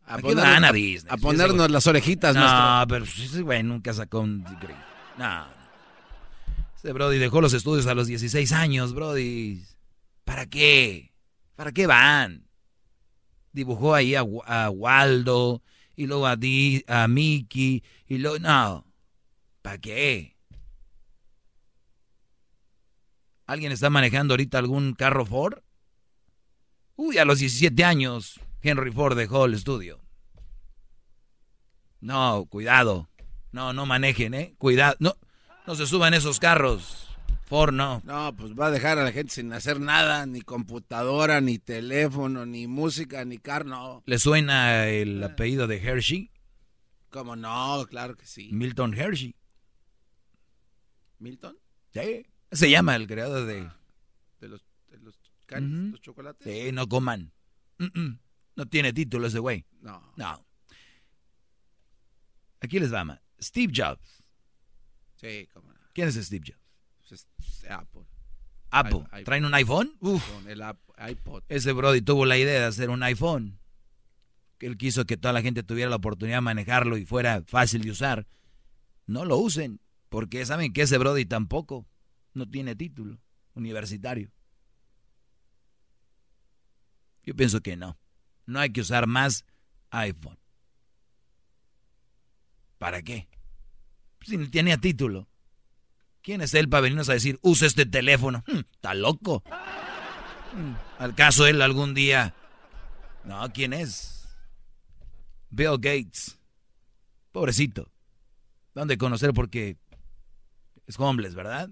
A, ¿A qué poner- van a Disney? a ponernos las orejitas, No, maestro. pero ese güey nunca sacó un... No. Ese Brody dejó los estudios a los 16 años, Brody. ¿Para qué? ¿Para qué van? Dibujó ahí a, a Waldo y luego a, Di- a Mickey y luego... No. ¿Para qué? ¿Alguien está manejando ahorita algún carro Ford? Uy, a los 17 años Henry Ford dejó el estudio. No, cuidado. No, no manejen, ¿eh? Cuidado. No, no se suban esos carros. Ford no. No, pues va a dejar a la gente sin hacer nada, ni computadora, ni teléfono, ni música, ni carro, no. ¿Le suena el apellido de Hershey? ¿Cómo no? Claro que sí. Milton Hershey. ¿Milton? Sí. Se llama el creador de... ¿De los, de los chocolates? Sí, no coman. Mm, mm. No tiene título ese güey. No. No. Aquí les va, ma. Steve Jobs. Sí, cómo no. ¿Quién es Steve Jobs? Pues es Apple. Apple. I- ¿Traen un iPhone? Uf. El iPod. Ese Brody tuvo la idea de hacer un iPhone. Que él quiso que toda la gente tuviera la oportunidad de manejarlo y fuera fácil de usar. No lo usen, porque saben que ese Brody tampoco no tiene título universitario. Yo pienso que no. No hay que usar más iPhone. ¿Para qué? Si ni tenía título. ¿Quién es él para venirnos a decir, usa este teléfono? Hmm, Está loco. Hmm, ¿Al caso él algún día? No, ¿quién es? Bill Gates. Pobrecito. ¿Dónde conocer? Porque es homeless, ¿verdad?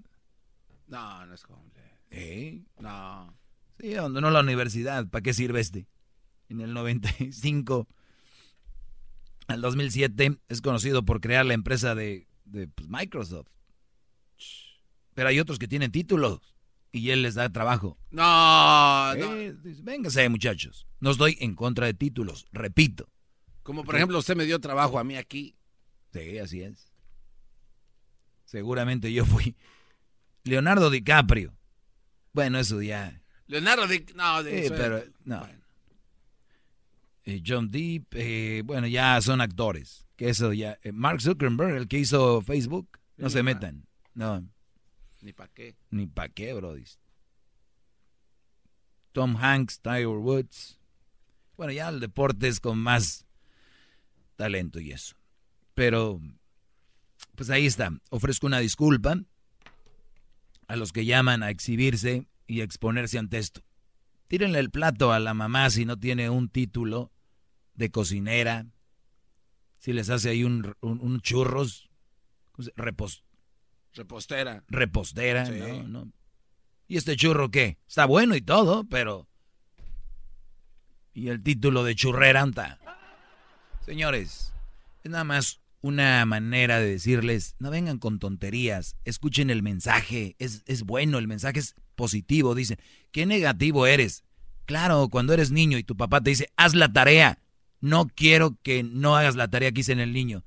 No, no es hombre. ¿Eh? No. Sí, abandonó la universidad. ¿Para qué sirve este? En el 95 al 2007 es conocido por crear la empresa de, de, pues, Microsoft. Pero hay otros que tienen títulos y él les da trabajo. No, no. Eh, dice, Véngase, muchachos. No estoy en contra de títulos, repito. Como por ejemplo usted me dio trabajo a mí aquí. Sí, así es. Seguramente yo fui Leonardo DiCaprio. Bueno, eso ya. Leonardo Di... No, de Sí, pero no. Eh, John Deep, eh, bueno, ya son actores. Que eso ya. eh, Mark Zuckerberg, el que hizo Facebook, no Sí, se metan. No, Ni para qué. ni pa' qué, bro. Tom Hanks, Tiger Woods. Bueno, ya el deporte es con más talento y eso. Pero, pues ahí está. Ofrezco una disculpa a los que llaman a exhibirse y a exponerse ante esto. Tírenle el plato a la mamá si no tiene un título de cocinera. Si les hace ahí un, un- un churros, ¿cómo se- repos- Repostera. repostera, Sí. ¿no? ¿no? ¿Y este churro qué? Está bueno y todo, pero... ¿Y el título de churrera anta? Señores, es nada más una manera de decirles, no vengan con tonterías, escuchen el mensaje, es, es bueno, el mensaje es positivo, dicen, ¿qué negativo eres? Claro, cuando eres niño y tu papá te dice, haz la tarea, no quiero que no hagas la tarea que hice en el niño.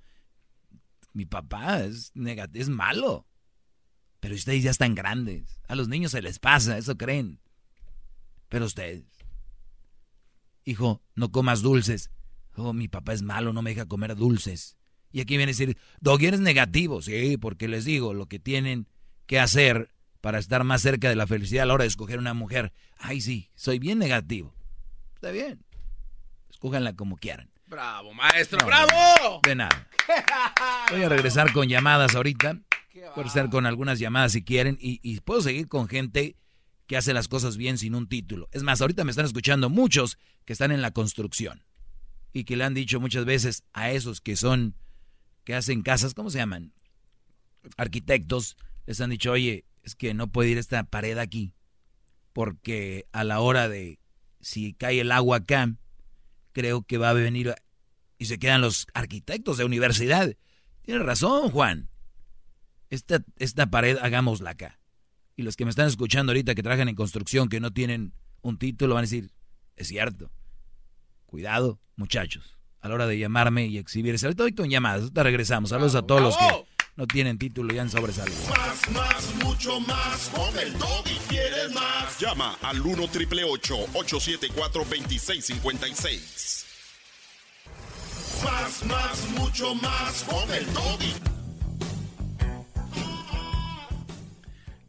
Mi papá es, es malo. Pero ustedes ya están grandes. A los niños se les pasa, eso creen. Pero ustedes. Hijo, no comas dulces. Oh, mi papá es malo, no me deja comer dulces. Y aquí viene a decir, Doggy, eres negativo. Sí, porque les digo lo que tienen que hacer para estar más cerca de la felicidad a la hora de escoger una mujer. Ay, sí, soy bien negativo. Está bien. Escójanla como quieran. Bravo, maestro, bravo. De nada. Voy a regresar con llamadas ahorita. Puedo estar con algunas llamadas si quieren. Y, y puedo seguir con gente que hace las cosas bien sin un título. Es más, ahorita me están escuchando muchos que están en la construcción y que le han dicho muchas veces a esos que son, que hacen casas, ¿cómo se llaman? Arquitectos, les han dicho, oye, es que no puede ir esta pared aquí, porque a la hora de, si cae el agua acá, creo que va a venir y se quedan los arquitectos de universidad. Tienes razón, Juan. Esta, esta pared hagámosla acá. Y los que me están escuchando ahorita que trabajan en construcción, que no tienen un título, van a decir, es cierto. Cuidado, muchachos, a la hora de llamarme y exhibirse. Ahorita con llamadas, ahorita regresamos. Saludos a todos los que no tienen título y han sobresalido. Más, más, mucho más. Con el y quieres más. Llama al 1 triple 874 2656. Más, más, mucho más. Con el doggy.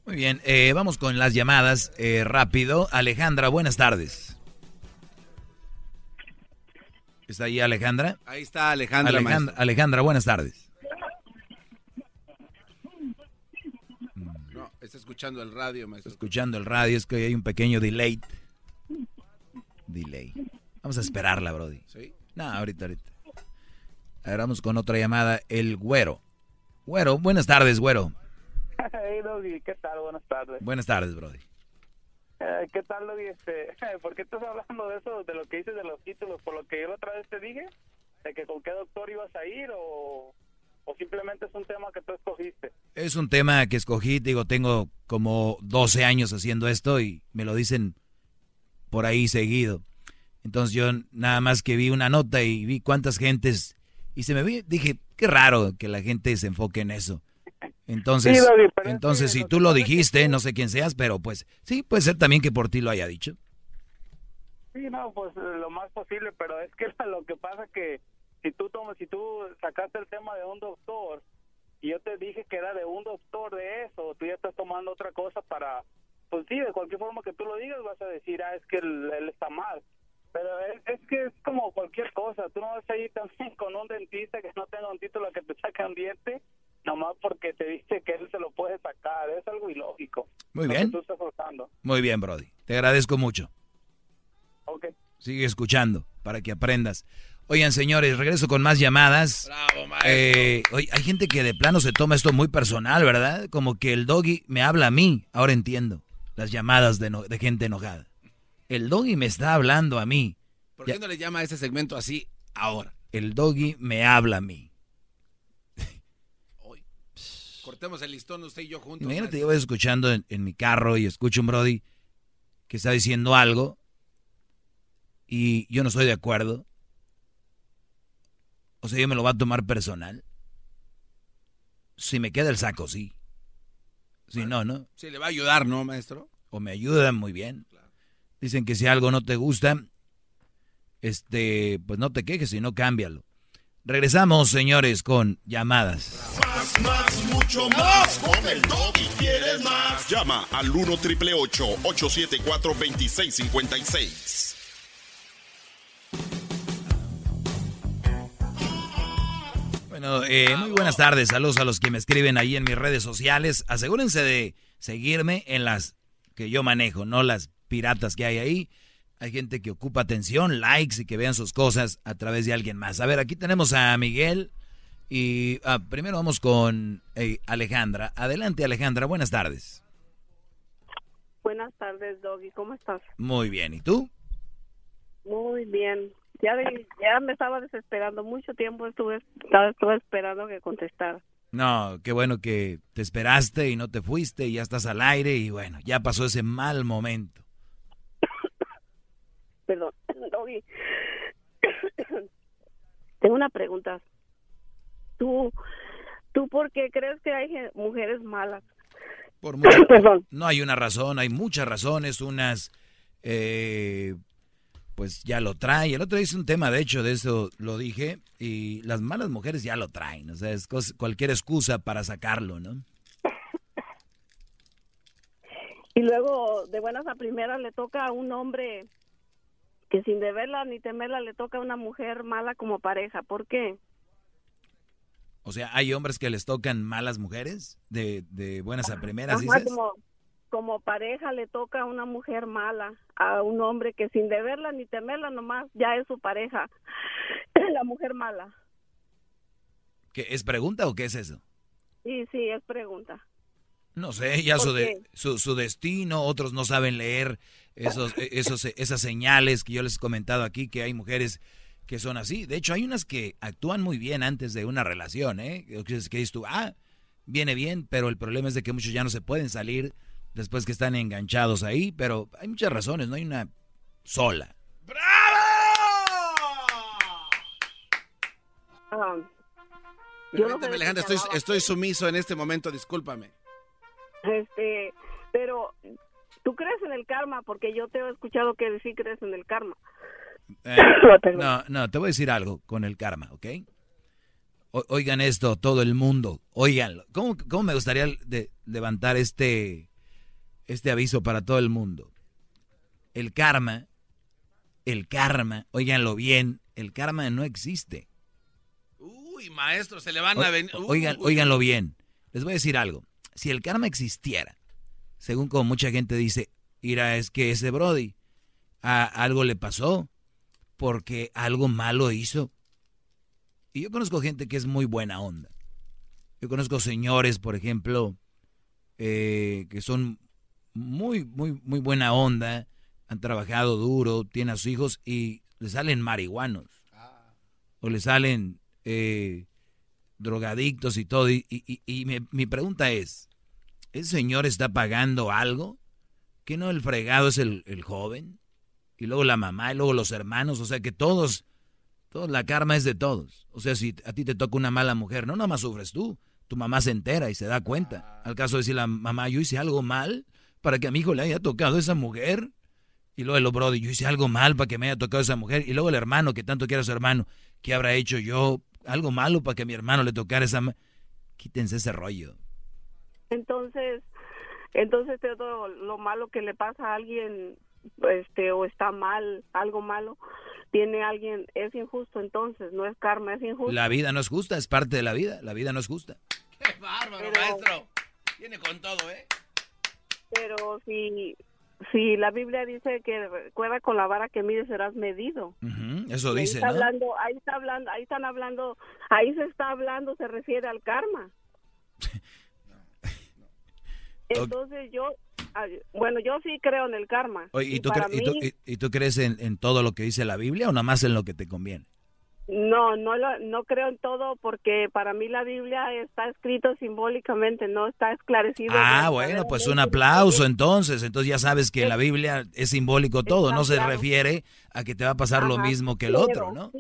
Muy bien, eh, vamos con las llamadas eh, rápido. Alejandra, buenas tardes. ¿Está ahí Alejandra? Ahí está Alejandra. Alejandra, Alejandra buenas tardes. No, está escuchando el radio, maestro. Escuchando el radio, es que hay un pequeño delay. Delay. Vamos a esperarla, Brody. ¿Sí? No, ahorita, ahorita. Ahora vamos con otra llamada, el güero. Güero, buenas tardes, güero. Hey, Doggy, ¿qué tal? Buenas tardes. Buenas tardes, Brody. Eh, ¿Qué tal, Doggy? Este, ¿Por qué estás hablando de eso, de lo que dices de los títulos? ¿Por lo que yo otra vez te dije? ¿De que con qué doctor ibas a ir o, o simplemente es un tema que tú escogiste? Es un tema que escogí, digo, tengo como 12 años haciendo esto y me lo dicen por ahí seguido. Entonces yo nada más que vi una nota y vi cuántas gentes y se me vi, dije, qué raro que la gente se enfoque en eso. Entonces, Sí, entonces si tú lo dijiste, no sé quién seas, pero pues sí, puede ser también que por ti lo haya dicho. Sí, no, pues eh, lo más posible, pero es que lo que pasa que si tú tomas, si tú sacaste el tema de un doctor y yo te dije que era de un doctor de eso, tú ya estás tomando otra cosa para, pues sí, de cualquier forma que tú lo digas vas a decir, ah, es que él, él está mal. Pero es, es que es como cualquier cosa, tú no vas a ir también con un dentista que no tenga un título que te saque un diente, nomás porque te dice que él se lo puede sacar, es algo ilógico. Muy bien. tú estás forzando. Muy bien, Brody. Te agradezco mucho. Ok. Sigue escuchando para que aprendas. Oigan, señores, regreso con más llamadas. Bravo, maestro. Eh, oye, hay gente que de plano se toma esto muy personal, ¿verdad? Como que el doggy me habla a mí. Ahora entiendo las llamadas de, no- de gente enojada. El doggy me está hablando a mí. ¿Por qué no le llama a ese segmento así ahora? El doggy me habla a mí. El listón usted y yo juntos. Imagínate, yo voy escuchando en, en mi carro y escucho un Brody que está diciendo algo y yo no estoy de acuerdo. O sea, yo me lo va a tomar personal. Si me queda el saco, sí. Si no, no. Sí, le va a ayudar, ¿no, maestro? O me ayudan muy bien. Dicen que si algo no te gusta, este, pues no te quejes, sino cámbialo. Regresamos, señores, con llamadas. Más, más, mucho más. Con el y quieres más. Llama al 1 triple 874 2656. Bueno, eh, muy buenas tardes. Saludos a los que me escriben ahí en mis redes sociales. Asegúrense de seguirme en las que yo manejo, no las piratas que hay ahí. Hay gente que ocupa atención, likes y que vean sus cosas a través de alguien más. A ver, aquí tenemos a Miguel y ah, primero vamos con eh, Alejandra. Adelante, Alejandra. Buenas tardes. Buenas tardes, Doggy. ¿Cómo estás? Muy bien. ¿Y tú? Muy bien. ya, de- ya me estaba desesperando. Mucho tiempo estuve, estaba, estuve esperando que contestara. No, qué bueno que te esperaste y no te fuiste y ya estás al aire y bueno, ya pasó ese mal momento. Perdón, Doggy. Tengo una pregunta. ¿Tú, ¿Tú por qué crees que hay mujeres malas? Por mucho-. No hay una razón, hay muchas razones, unas, eh, pues ya lo trae. El otro día hice un tema, de hecho, de eso lo dije, y las malas mujeres ya lo traen, o sea, es cualquier excusa para sacarlo, ¿no? Y luego, de buenas a primeras, le toca a un hombre que sin deberla ni temerla le toca a una mujer mala como pareja. ¿Por qué? O sea, hay hombres que les tocan malas mujeres, de, de buenas a primeras, Ajá, dices. como, como pareja le toca a una mujer mala, a un hombre que sin deberla ni temerla nomás ya es su pareja. La mujer mala. ¿Qué, ¿Es pregunta o qué es eso? Sí, sí, es pregunta. No sé, ya ¿Por su, de- su, su destino, otros no saben leer esos, e- esos, esas señales que yo les he comentado aquí, que hay mujeres que son así. De hecho, hay unas que actúan muy bien antes de una relación, ¿eh? Que dices que dices tú, ah, viene bien, pero el problema es de que muchos ya no se pueden salir después que están enganchados ahí, pero hay muchas razones, no hay una sola. Yo no qué Alejandra, estoy, estoy sumiso en este momento, discúlpame. Este, pero tú crees en el karma porque yo te he escuchado que sí crees en el karma. Eh, no, no, te voy a decir algo con el karma, ¿ok? O- oigan esto, todo el mundo, oiganlo. ¿Cómo, cómo me gustaría de- levantar este, este aviso para todo el mundo? El karma, el karma, oiganlo bien, el karma no existe. Uy, maestro, se le van a venir. oigan, oiganlo bien. Les voy a decir algo. Si el karma existiera, según como mucha gente dice, mira, es que ese Brody a algo le pasó porque algo malo hizo. Y yo conozco gente que es muy buena onda. Yo conozco señores, por ejemplo, eh, que son muy, muy, muy buena onda, han trabajado duro, tienen a sus hijos y le salen marihuanos. O le salen eh, drogadictos y todo. Y, mi pregunta es, ¿ese señor está pagando algo? ¿Que no el fregado es el, el joven? Y luego la mamá y luego los hermanos. O sea que todos, todos, la karma es de todos. O sea, si a ti te toca una mala mujer, no nada más sufres tú. Tu mamá se entera y se da cuenta. Al caso de decir la mamá, yo hice algo mal para que a mi hijo le haya tocado esa mujer. Y luego el brody, yo hice algo mal para que me haya tocado esa mujer. Y luego el hermano, que tanto quiere a su hermano, ¿qué habrá hecho yo? Algo malo para que a mi hermano le tocara esa... Quítense ese rollo. Entonces, entonces todo lo malo que le pasa a alguien, este, o está mal, algo malo, tiene alguien, es injusto entonces, no es karma, es injusto. La vida no es justa, es parte de la vida. La vida no es justa. ¡Qué bárbaro, maestro! Viene con todo, ¿eh? Pero si, si la Biblia dice que recuerda con la vara que mides serás medido. Ujú, Eso Y ahí dice, está ¿no? hablando, ahí está hablando, ahí están hablando, ahí se está hablando, se refiere al karma. Entonces yo, ay, bueno, yo sí creo en el karma. Oye, ¿y, tú, cre- y tú- mí- y- tú crees en, en todo lo que dice la Biblia o nada más en lo que te conviene? No, no, lo- no creo en todo porque para mí la Biblia está escrito simbólicamente, no está esclarecido. Ah, bueno, pues un aplauso entonces. Entonces ya sabes que en la Biblia es simbólico todo, no se claro. refiere a que te va a pasar lo mismo que el otro, ¿no? sí,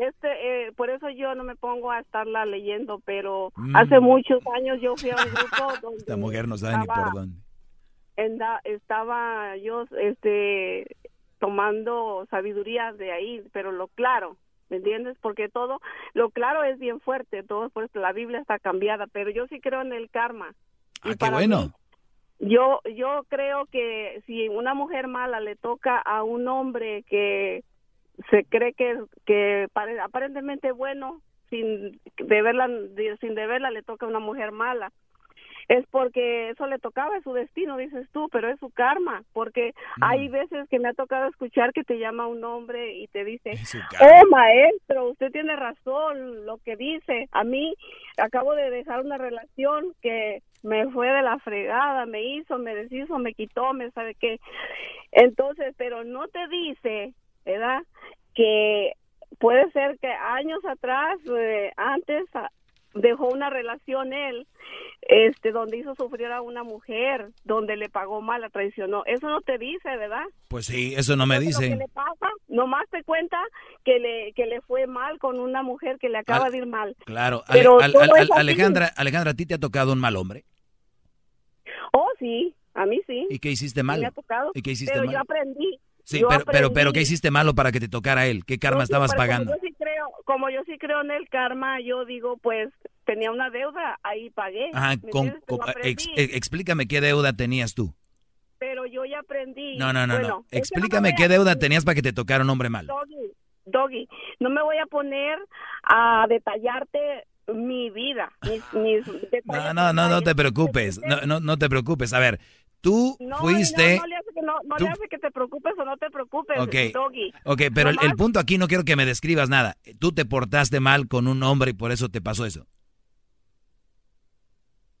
este, eh, por eso yo no me pongo a estarla leyendo, pero Mm. hace muchos años yo fui a un grupo donde Esta mujer no sabe ni estaba- por dónde. estaba yo este tomando sabiduría de ahí, pero lo claro, ¿me entiendes? Porque todo, lo claro es bien fuerte, todo por eso la Biblia está cambiada, pero yo sí creo en el karma. Ah, qué bueno. Yo, yo creo que si una mujer mala le toca a un hombre que se cree que, que pare- aparentemente bueno, sin deberla, de- sin deberla le toca a una mujer mala, es porque eso le tocaba, es su destino, dices tú, pero es su karma, porque hay veces que me ha tocado escuchar que te llama un hombre y te dice, oh maestro, usted tiene razón, lo que dice, a mí acabo de dejar una relación que me fue de la fregada, me hizo, me deshizo, me quitó, me sabe qué, entonces, pero no te dice, ¿verdad? que puede ser que años atrás, eh, antes, a- dejó una relación él, este, donde hizo sufrir a una mujer, donde le pagó mal, la traicionó. Eso no te dice, ¿verdad? Pues sí, eso no me Lo que dice. le pasa, nomás te cuenta que le, que le fue mal con una mujer que le acaba Al- de ir mal. Claro. Pero al- al-. Alejandra, Alejandra, ¿a ti te ha tocado un mal hombre? Oh, sí, a mí sí. ¿Y qué hiciste Sí malo? Me ha tocado. ¿Y qué hiciste pero yo aprendí. Sí, pero, pero, pero, ¿qué hiciste malo para que te tocara él? ¿Qué karma No, sí, estabas como pagando? Yo sí creo, como yo sí creo en el karma, yo digo, pues tenía una deuda, ahí pagué. Ajá, ¿me con- ex- eh, explícame qué deuda tenías tú. pero yo ya aprendí. No, no, no, Bueno, no. Explícame qué deuda tenías para que te tocara un hombre malo. Doggy, Doggy, no me voy a poner a detallarte mi vida, mis, mis No, no, no, no te preocupes. No, no, no te preocupes. A ver, tú No, fuiste... No, no le hace que, no, no tú- le hace que te preocupes o no te preocupes, Ok, Doggy. ok, pero el, punto aquí no quiero que me describas nada. Tú te portaste mal con un hombre y por eso te pasó eso.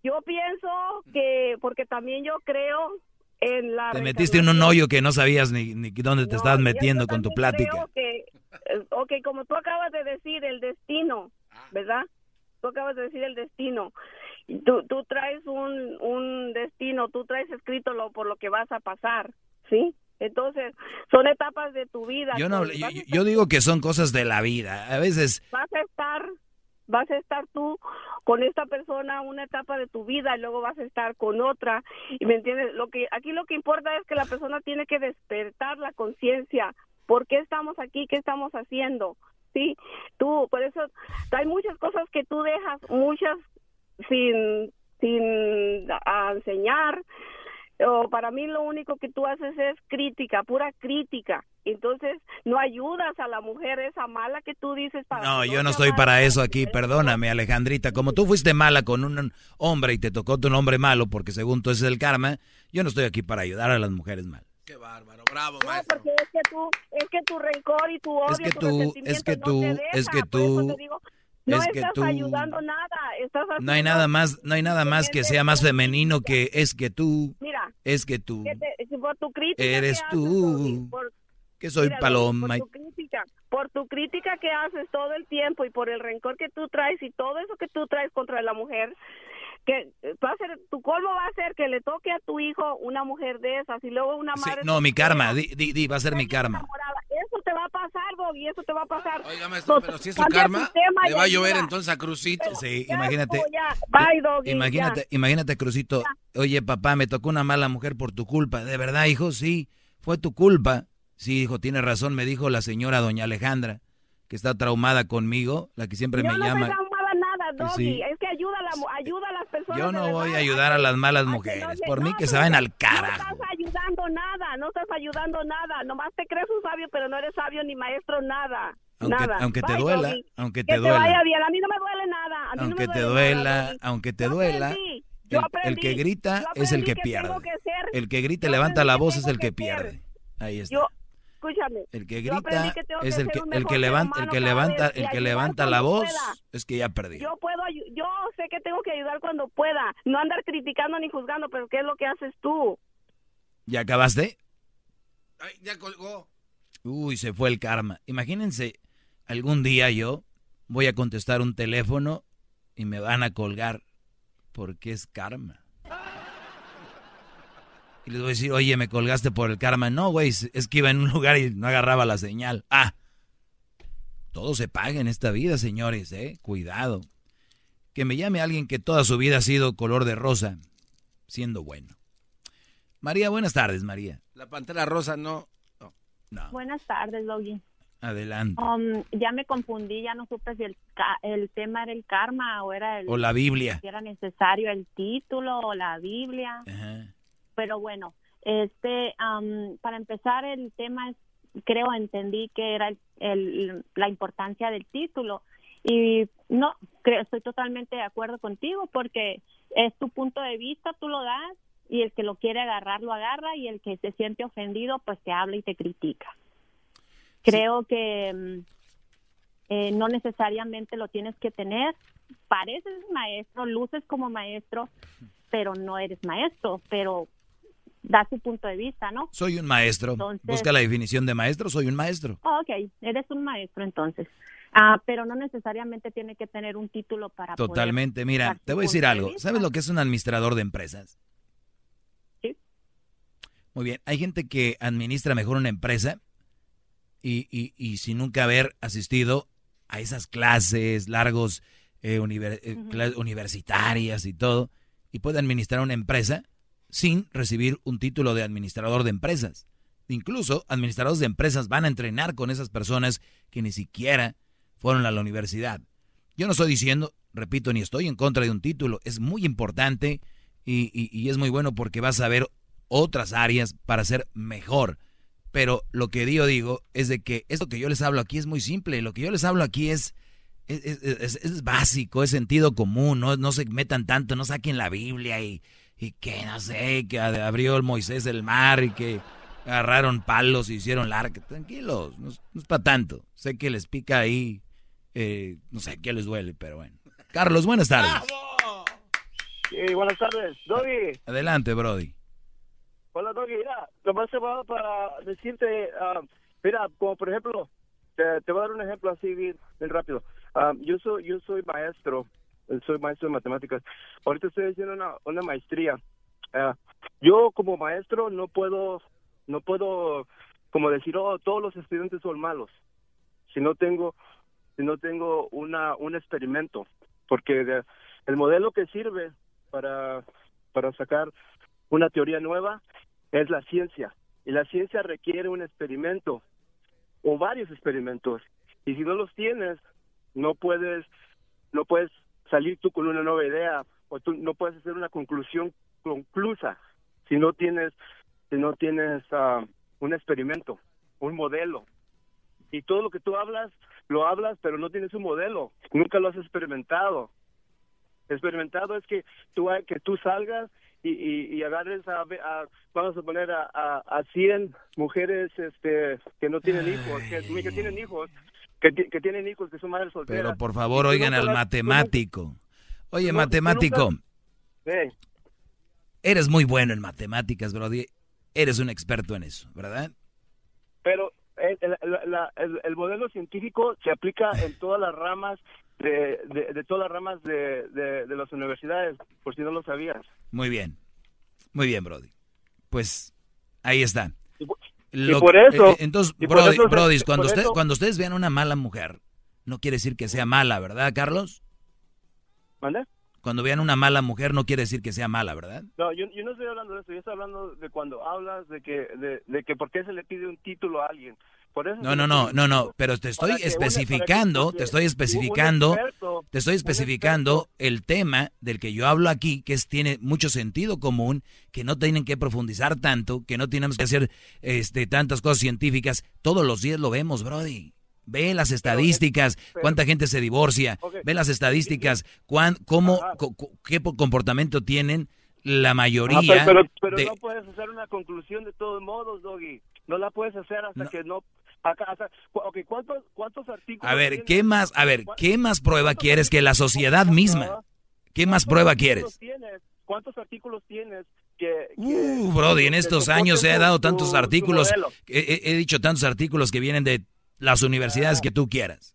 Yo pienso que, porque también yo creo en la... Te metiste en un hoyo que no sabías ni, ni dónde te estabas metiendo con tu plática. Creo que, eh, ok, como tú acabas de decir, el destino, ¿verdad? Tú acabas de decir el destino. Tú, tú traes un, un destino, tú traes escrito lo por lo que vas a pasar, ¿sí? Entonces, son etapas de tu vida. Yo, no, yo- yo digo que son cosas de la vida. A veces... vas a estar vas a estar tú con esta persona una etapa de tu vida y luego vas a estar con otra y me entiendes lo que aquí lo que importa es que la persona tiene que despertar la conciencia por qué estamos aquí qué estamos haciendo sí tú por eso hay muchas cosas que tú dejas muchas sin sin a- enseñar o para mí lo único que tú haces es crítica, pura crítica. Entonces, no ayudas a la mujer esa mala que tú dices para No, yo no estoy para eso aquí, perdóname Alejandrita. Como tú fuiste mala con un hombre y te tocó tu hombre malo, porque según tú ese es el karma, yo no estoy aquí para ayudar a las mujeres mal. Bravo, No, porque es que tú, es que tu rencor y tu odio, Es que tu tú, resentimiento es que tú, deja, es que por eso tú, te digo, no es que estás tú, ayudando nada, estás no hay nada más, no hay nada más que sea más femenino que es que tú, Mira, es que tú, que te- por tu crítica eres tú, por- que soy Mira, paloma. Por tu, crítica, por tu crítica que haces todo el tiempo y por el rencor que tú traes y todo eso que tú traes contra la mujer, que va a ser, tu colmo va a ser que le toque a tu hijo una mujer de esas y luego una Sí, madre. no, mi karma, di, di, di, va a ser mi karma. enamorada. Eso te va a pasar, Bobby, eso te va a pasar. Oiga, maestro, pero si es karma, tu tema le y va a llover ayuda. entonces a Crucito. Sí, Ya imagínate. ya. Bye, Doggy, Imagínate, ya. imagínate, Crucito. Oye, papá, me tocó una mala mujer por tu culpa. ¿De verdad, hijo? Sí, fue tu culpa. Sí, hijo, tiene razón, me dijo la señora doña Alejandra, que está traumada conmigo, la que siempre Yo me no llama. soy traumada nada, Doggy. Sí. Es que la, ayuda a las personas. Yo no voy a ayudar a las malas no mujeres. Por mí que se vayan al carajo. No estás ayudando nada, no estás ayudando nada. Nomás te crees un sabio, pero no eres sabio ni maestro, nada. Aunque, nada. aunque te Bye, duela, aunque Que te duela. vaya bien. A mí no me duele nada. A mí Aunque me te duele duela, aunque te duela, el, que grita es el que pierde. que El que grita y yo levanta la voz es el que pierde. Ahí está. Yo, escúchame. El que grita que es que el que el que levanta el que levanta el que la voz pueda. es que ya perdió. Yo puedo, yo sé que tengo que ayudar cuando pueda, no andar criticando ni juzgando, pero ¿qué es lo que haces tú? ¿Ya acabaste? Ay, ya colgó. Uy, se fue el karma. Imagínense, algún día yo voy a contestar un teléfono y me van a colgar porque es karma. Y les voy a decir, oye, me colgaste por el karma. No, güey, es que iba en un lugar y no agarraba la señal. Ah, todo se paga en esta vida, señores, ¿eh? Cuidado. Que me llame alguien que toda su vida ha sido color de rosa, siendo bueno. María, buenas tardes, María. La pantera rosa no. Buenas tardes, Logi. Adelante. Um, ya me confundí, ya no supe si el, ca- el tema era el karma o era el... O la Biblia. Si era necesario el título o la Biblia. Ajá. Pero bueno, este, um, para empezar el tema, es, creo, entendí que era el, el- la importancia del título. Y no, creo, estoy totalmente de acuerdo contigo porque es tu punto de vista, tú lo das y el que lo quiere agarrar lo agarra y el que se siente ofendido pues te habla y te critica. Creo que mm, eh, no necesariamente lo tienes que tener. Pareces maestro, luces como maestro, pero no eres maestro. Pero da su punto de vista, ¿no? Soy un maestro. Entonces- Busca la definición de maestro, soy un maestro. Oh, ok, eres un maestro entonces. Ah, pero no necesariamente tiene que tener un título para poder Totalmente. Mira, te voy a decir de algo. ¿Sabes lo que es un administrador de empresas? Sí. Muy bien. Hay gente que administra mejor una empresa y, y, y sin nunca haber asistido a esas clases largos eh, univer- eh, universitarias y todo, y puede administrar una empresa sin recibir un título de administrador de empresas. Incluso administradores de empresas van a entrenar con esas personas que ni siquiera fueron a la universidad. Yo no estoy diciendo, repito, ni estoy en contra de un título. Es muy importante y, es muy bueno porque vas a ver otras áreas para ser mejor. Pero lo que yo digo es de que esto que yo les hablo aquí es muy simple. Lo que yo les hablo aquí es, es, es- es- es básico, es sentido común. No, no se metan tanto, no saquen la Biblia y, y que no sé, que abrió el Moisés el mar y que agarraron palos y hicieron la arca. Tranquilos, no, es- no es para tanto. Sé que les pica ahí, eh, no sé qué les duele, pero bueno. Carlos, buenas tardes. Sí, buenas tardes. Doggy, Adelante, Brody. hola Doggy, mira, nomás se va para decirte, ah, mira, como por ejemplo, te, te voy a dar un ejemplo así bien, bien rápido. Ah, yo soy yo soy maestro, soy maestro de matemáticas. Ahorita estoy haciendo una, una maestría. Ah, yo como maestro no puedo, no puedo como decir, oh, todos los estudiantes son malos. Si no tengo, si no tengo una, un experimento, porque el modelo que sirve para, para sacar una teoría nueva es la ciencia. Y la ciencia requiere un experimento o varios experimentos. Y si no los tienes, no puedes, no puedes salir tú con una nueva idea o tú no puedes hacer una conclusión conclusa si no tienes, si no tienes ah, un experimento, un modelo. Y todo lo que tú hablas, lo hablas, pero no tienes un modelo. Nunca lo has experimentado experimentado es que tú que tú salgas y, y, y agarres a, a- vamos a poner a, a, a 100 mujeres este que no tienen hijos que, que tienen hijos que, que tienen hijos que son madres solteras Pero por favor, oigan al matemático. Oye, no- matemático, nunca- Sí. eres muy bueno en matemáticas, Brody. Eres un experto en eso, ¿verdad? pero el, el- la- la- el- el modelo científico se aplica en todas las ramas de, de, de todas las ramas de, de, de las universidades por si no lo sabías Muy bien. Muy bien, Brody. Pues ahí está. Y por eso- eh, entonces, y por Brody, eso cuando, usted- eso- cuando ustedes vean una mala mujer, no quiere decir que sea mala, ¿verdad, Carlos? ¿Mande? Cuando vean una mala mujer, no quiere decir que sea mala, ¿verdad? No, yo, yo no estoy hablando de eso, yo estoy hablando de cuando hablas de que, de, de que por qué se le pide un título a alguien. Por eso No, no, no, no, no, pero te estoy especificando, te estoy especificando, te estoy especificando el tema del que yo hablo aquí, que es, tiene mucho sentido común, que no tienen que profundizar tanto, que no tenemos que hacer este, tantas cosas científicas. Todos los días lo vemos, Brody. Ve las estadísticas, cuánta gente se divorcia, ve las estadísticas, cuán, cómo, qué po- comportamiento tienen la Ah, mayoría pero pero, pero de- no puedes hacer una conclusión de todos modos, Doggy. No la puedes hacer hasta que no... Acá, hasta, cu- ok, ¿cuántos, ¿cuántos artículos A ver? ¿qué más, a ver, qué más prueba quieres que la sociedad misma? ¿Qué más prueba quieres? tienes? ¿Cuántos artículos tienes que... que- Uh, Brody, en estos años he dado tu- tantos tu artículos, modelo? he, he- dicho tantos artículos que vienen de las universidades que tú quieras.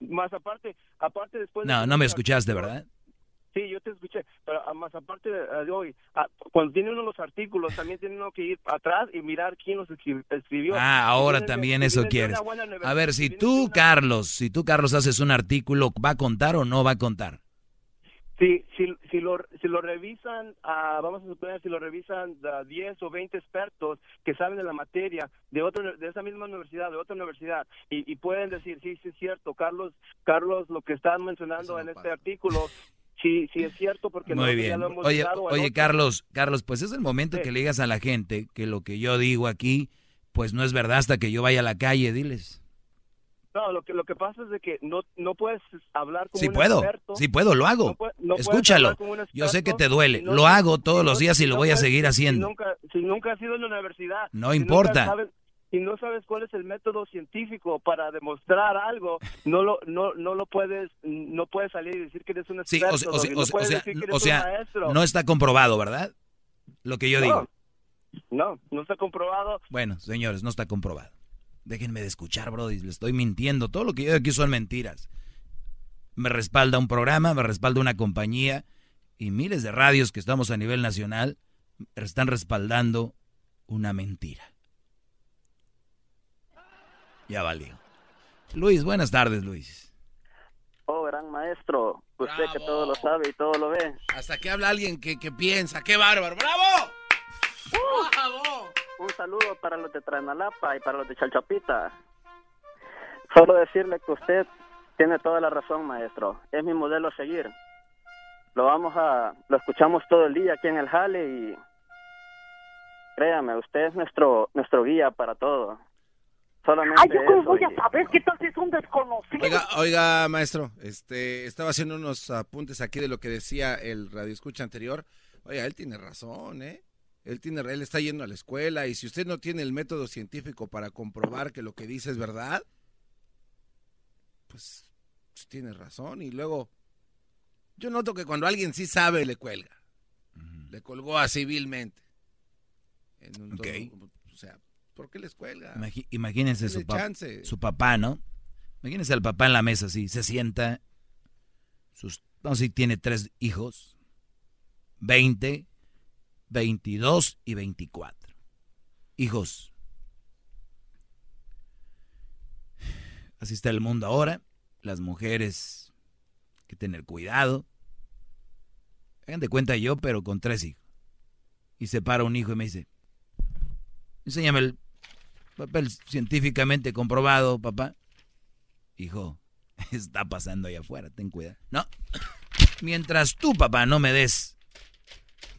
Más aparte, aparte después... de No, que no me escuchaste, ¿verdad? Sí, yo te escuché, pero ah, más aparte de, de hoy, ah, cuando tiene uno los artículos, también tiene uno que ir atrás y mirar quién los escri- escribió. Ah, ahora también eso vienen de quieres. A ver, si tú, Carlos, si tú, Carlos, haces un artículo, ¿va a contar o no va a contar? Si, si, si, lo, si lo revisan, ah, vamos a suponer, si lo revisan ah, 10 o 20 expertos que saben de la materia de otro, de esa misma universidad, de otra universidad, y, y pueden decir, sí, sí es cierto, Carlos, Carlos, lo que están mencionando en este artículo, sí, sí es cierto, porque Muy nosotros ya bien. lo hemos Oye, oye, Carlos, Carlos, pues es el momento que le digas a la gente que lo que yo digo aquí, pues no es verdad hasta que yo vaya a la calle, diles. No, lo que, lo que pasa es de que no, no puedes hablar como Sí un puedo, experto. sí puedo, lo hago. No Escúchalo. Yo sé que te duele, si no- lo hago todos si los días y si lo voy a seguir si haciendo. nunca, si nunca has ido en la universidad. No si importa. nunca sabes- si no sabes cuál es el método científico para demostrar algo, no lo, no, no lo puedes, no puedes salir y decir que eres un Sí, experto. o sea, o sea, Doggy, no o sea, o sea, está comprobado, ¿verdad? Lo que yo No. digo. No, no está comprobado. Bueno, señores, no está comprobado. Déjenme de escuchar, Brody. Le estoy mintiendo. Todo lo que yo digo aquí son mentiras. Me respalda un programa, me respalda una compañía y miles de radios que estamos a nivel nacional están respaldando una mentira. Ya valió. Luis, buenas tardes, Luis. Oh, gran maestro. Usted que todo lo sabe y todo lo ve. Hasta que habla alguien que, que piensa. ¡Qué bárbaro! ¡Bravo! Un saludo para los de Tranalapa y para los de Chalchapita. Solo decirle que usted tiene toda la razón, maestro. Es mi modelo a seguir. Lo vamos a, lo escuchamos todo el día aquí en el Jale y créame, usted es nuestro, nuestro guía para todo. Solamente Ay, yo cómo voy a saber qué tal es un desconocido. Oiga, oiga, maestro, este, estaba haciendo unos apuntes aquí de lo que decía el radioescucha anterior. Oiga, él tiene razón, ¿eh? Él tiene, él está yendo a la escuela y si usted no tiene el método científico para comprobar que lo que dice es verdad, pues, pues tiene razón. Y luego, yo noto que cuando alguien sí sabe le cuelga, le colgó así vilmente. En un Ok. tono, o sea, ¿por qué les cuelga? Imagínense su, pa- chance. su papá, ¿no? Imagínense al papá en la mesa así, se sienta, sus, no sé si tiene tres hijos, 20, 22 y 24. Hijos. Así está el mundo ahora. Las mujeres, hay que tener cuidado. Hagan de cuenta yo, pero con tres hijos. Y se para un hijo y me dice, enséñame el papel científicamente comprobado, papá. Hijo, está pasando allá afuera, ten cuidado. No, mientras tú, papá, no me des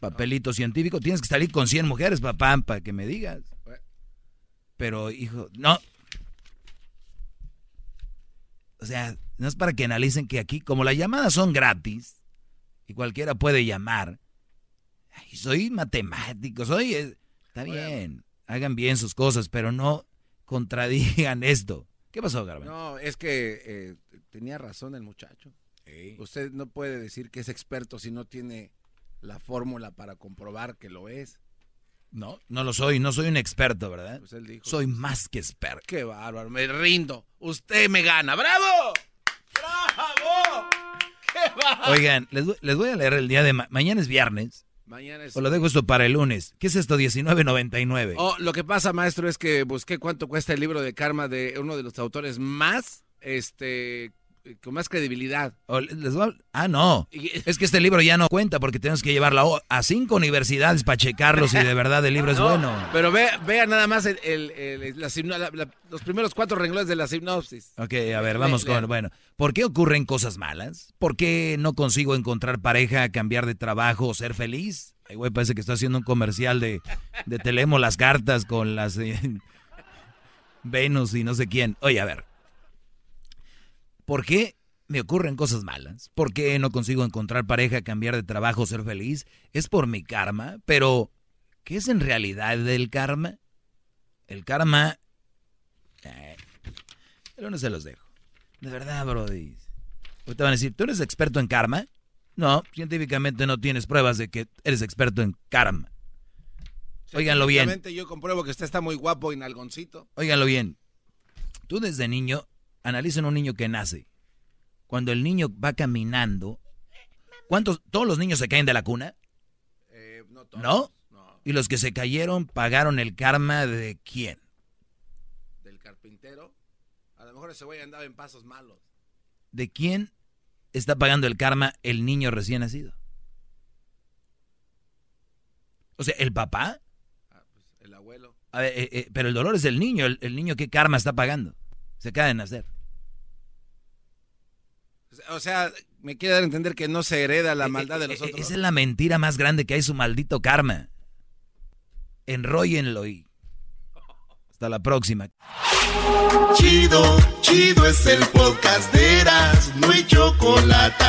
papelito científico, tienes que salir con 100 mujeres, papá, para que me digas. Pero, hijo, no. O sea, no es para que analicen que aquí, como las llamadas son gratis y cualquiera puede llamar, ay, soy matemático, soy... eh, Está bien, hagan bien sus cosas, pero no contradigan esto. ¿Qué pasó, Garban? No, es que eh, tenía razón el muchacho. Usted no puede decir que es experto si no tiene la fórmula para comprobar que lo es. No, no lo soy, no soy un experto, ¿verdad? Pues él dijo. soy más que experto. Qué bárbaro, me rindo. Usted me gana. ¡Bravo! ¡Bravo! ¡Qué bárbaro! Oigan, les, voy- les voy a leer el día de ma- mañana es viernes. Mañana es- O lo dejo esto para el lunes. ¿Qué es esto? 19.99. Oh, lo que pasa, maestro, es que busqué cuánto cuesta el libro de karma de uno de los autores más, este, con más credibilidad. Les- Ah, no. Es que este libro ya no cuenta porque tenemos que llevarlo a cinco universidades para checarlo si de verdad el libro es No, bueno. Pero ve, vea nada más el, el- el- la la- la- los primeros cuatro renglones de la sinopsis. Ok, a ver, vamos con... Bueno, ¿por qué ocurren cosas malas? ¿Por qué no consigo encontrar pareja, cambiar de trabajo o ser feliz? Ay, güey, parece que está haciendo un comercial de, de Telemo las cartas con las... eh, Venus y no sé quién. Oye, a ver. ¿Por qué me ocurren cosas malas? ¿Por qué no consigo encontrar pareja, cambiar de trabajo, ser feliz? Es por mi karma, pero ¿qué es en realidad el karma? El karma... Eh, el lunes se los dejo. De verdad, Brody. Ahorita van a decir, ¿tú eres experto en karma? No, científicamente no tienes pruebas de que eres experto en karma. Óiganlo bien. Yo compruebo que usted está muy guapo y nalgoncito. Óiganlo bien. Tú desde niño, analicen un niño que nace. Cuando el niño va caminando, ¿cuántos, todos los niños se caen de la cuna? Eh, no todos. ¿No? Y los que se cayeron pagaron el karma de quién? Del carpintero. A lo mejor ese güey andaba en pasos malos. ¿De quién está pagando el karma el niño recién nacido? O sea, ¿el papá? El abuelo. A ver, eh, eh, pero el dolor es del niño. El, el niño, ¿qué karma está pagando? Se acaba de nacer. O sea, me quiere dar a entender que no se hereda la maldad de los Eh, otros. Esa es la mentira más grande que hay, su maldito karma. Enróllenlo y... Hasta la próxima. Chido, chido es el podcast de Eras, no hay chocolate.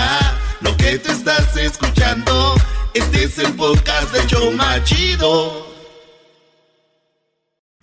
Lo que te estás escuchando, este es el podcast de Choma Chido.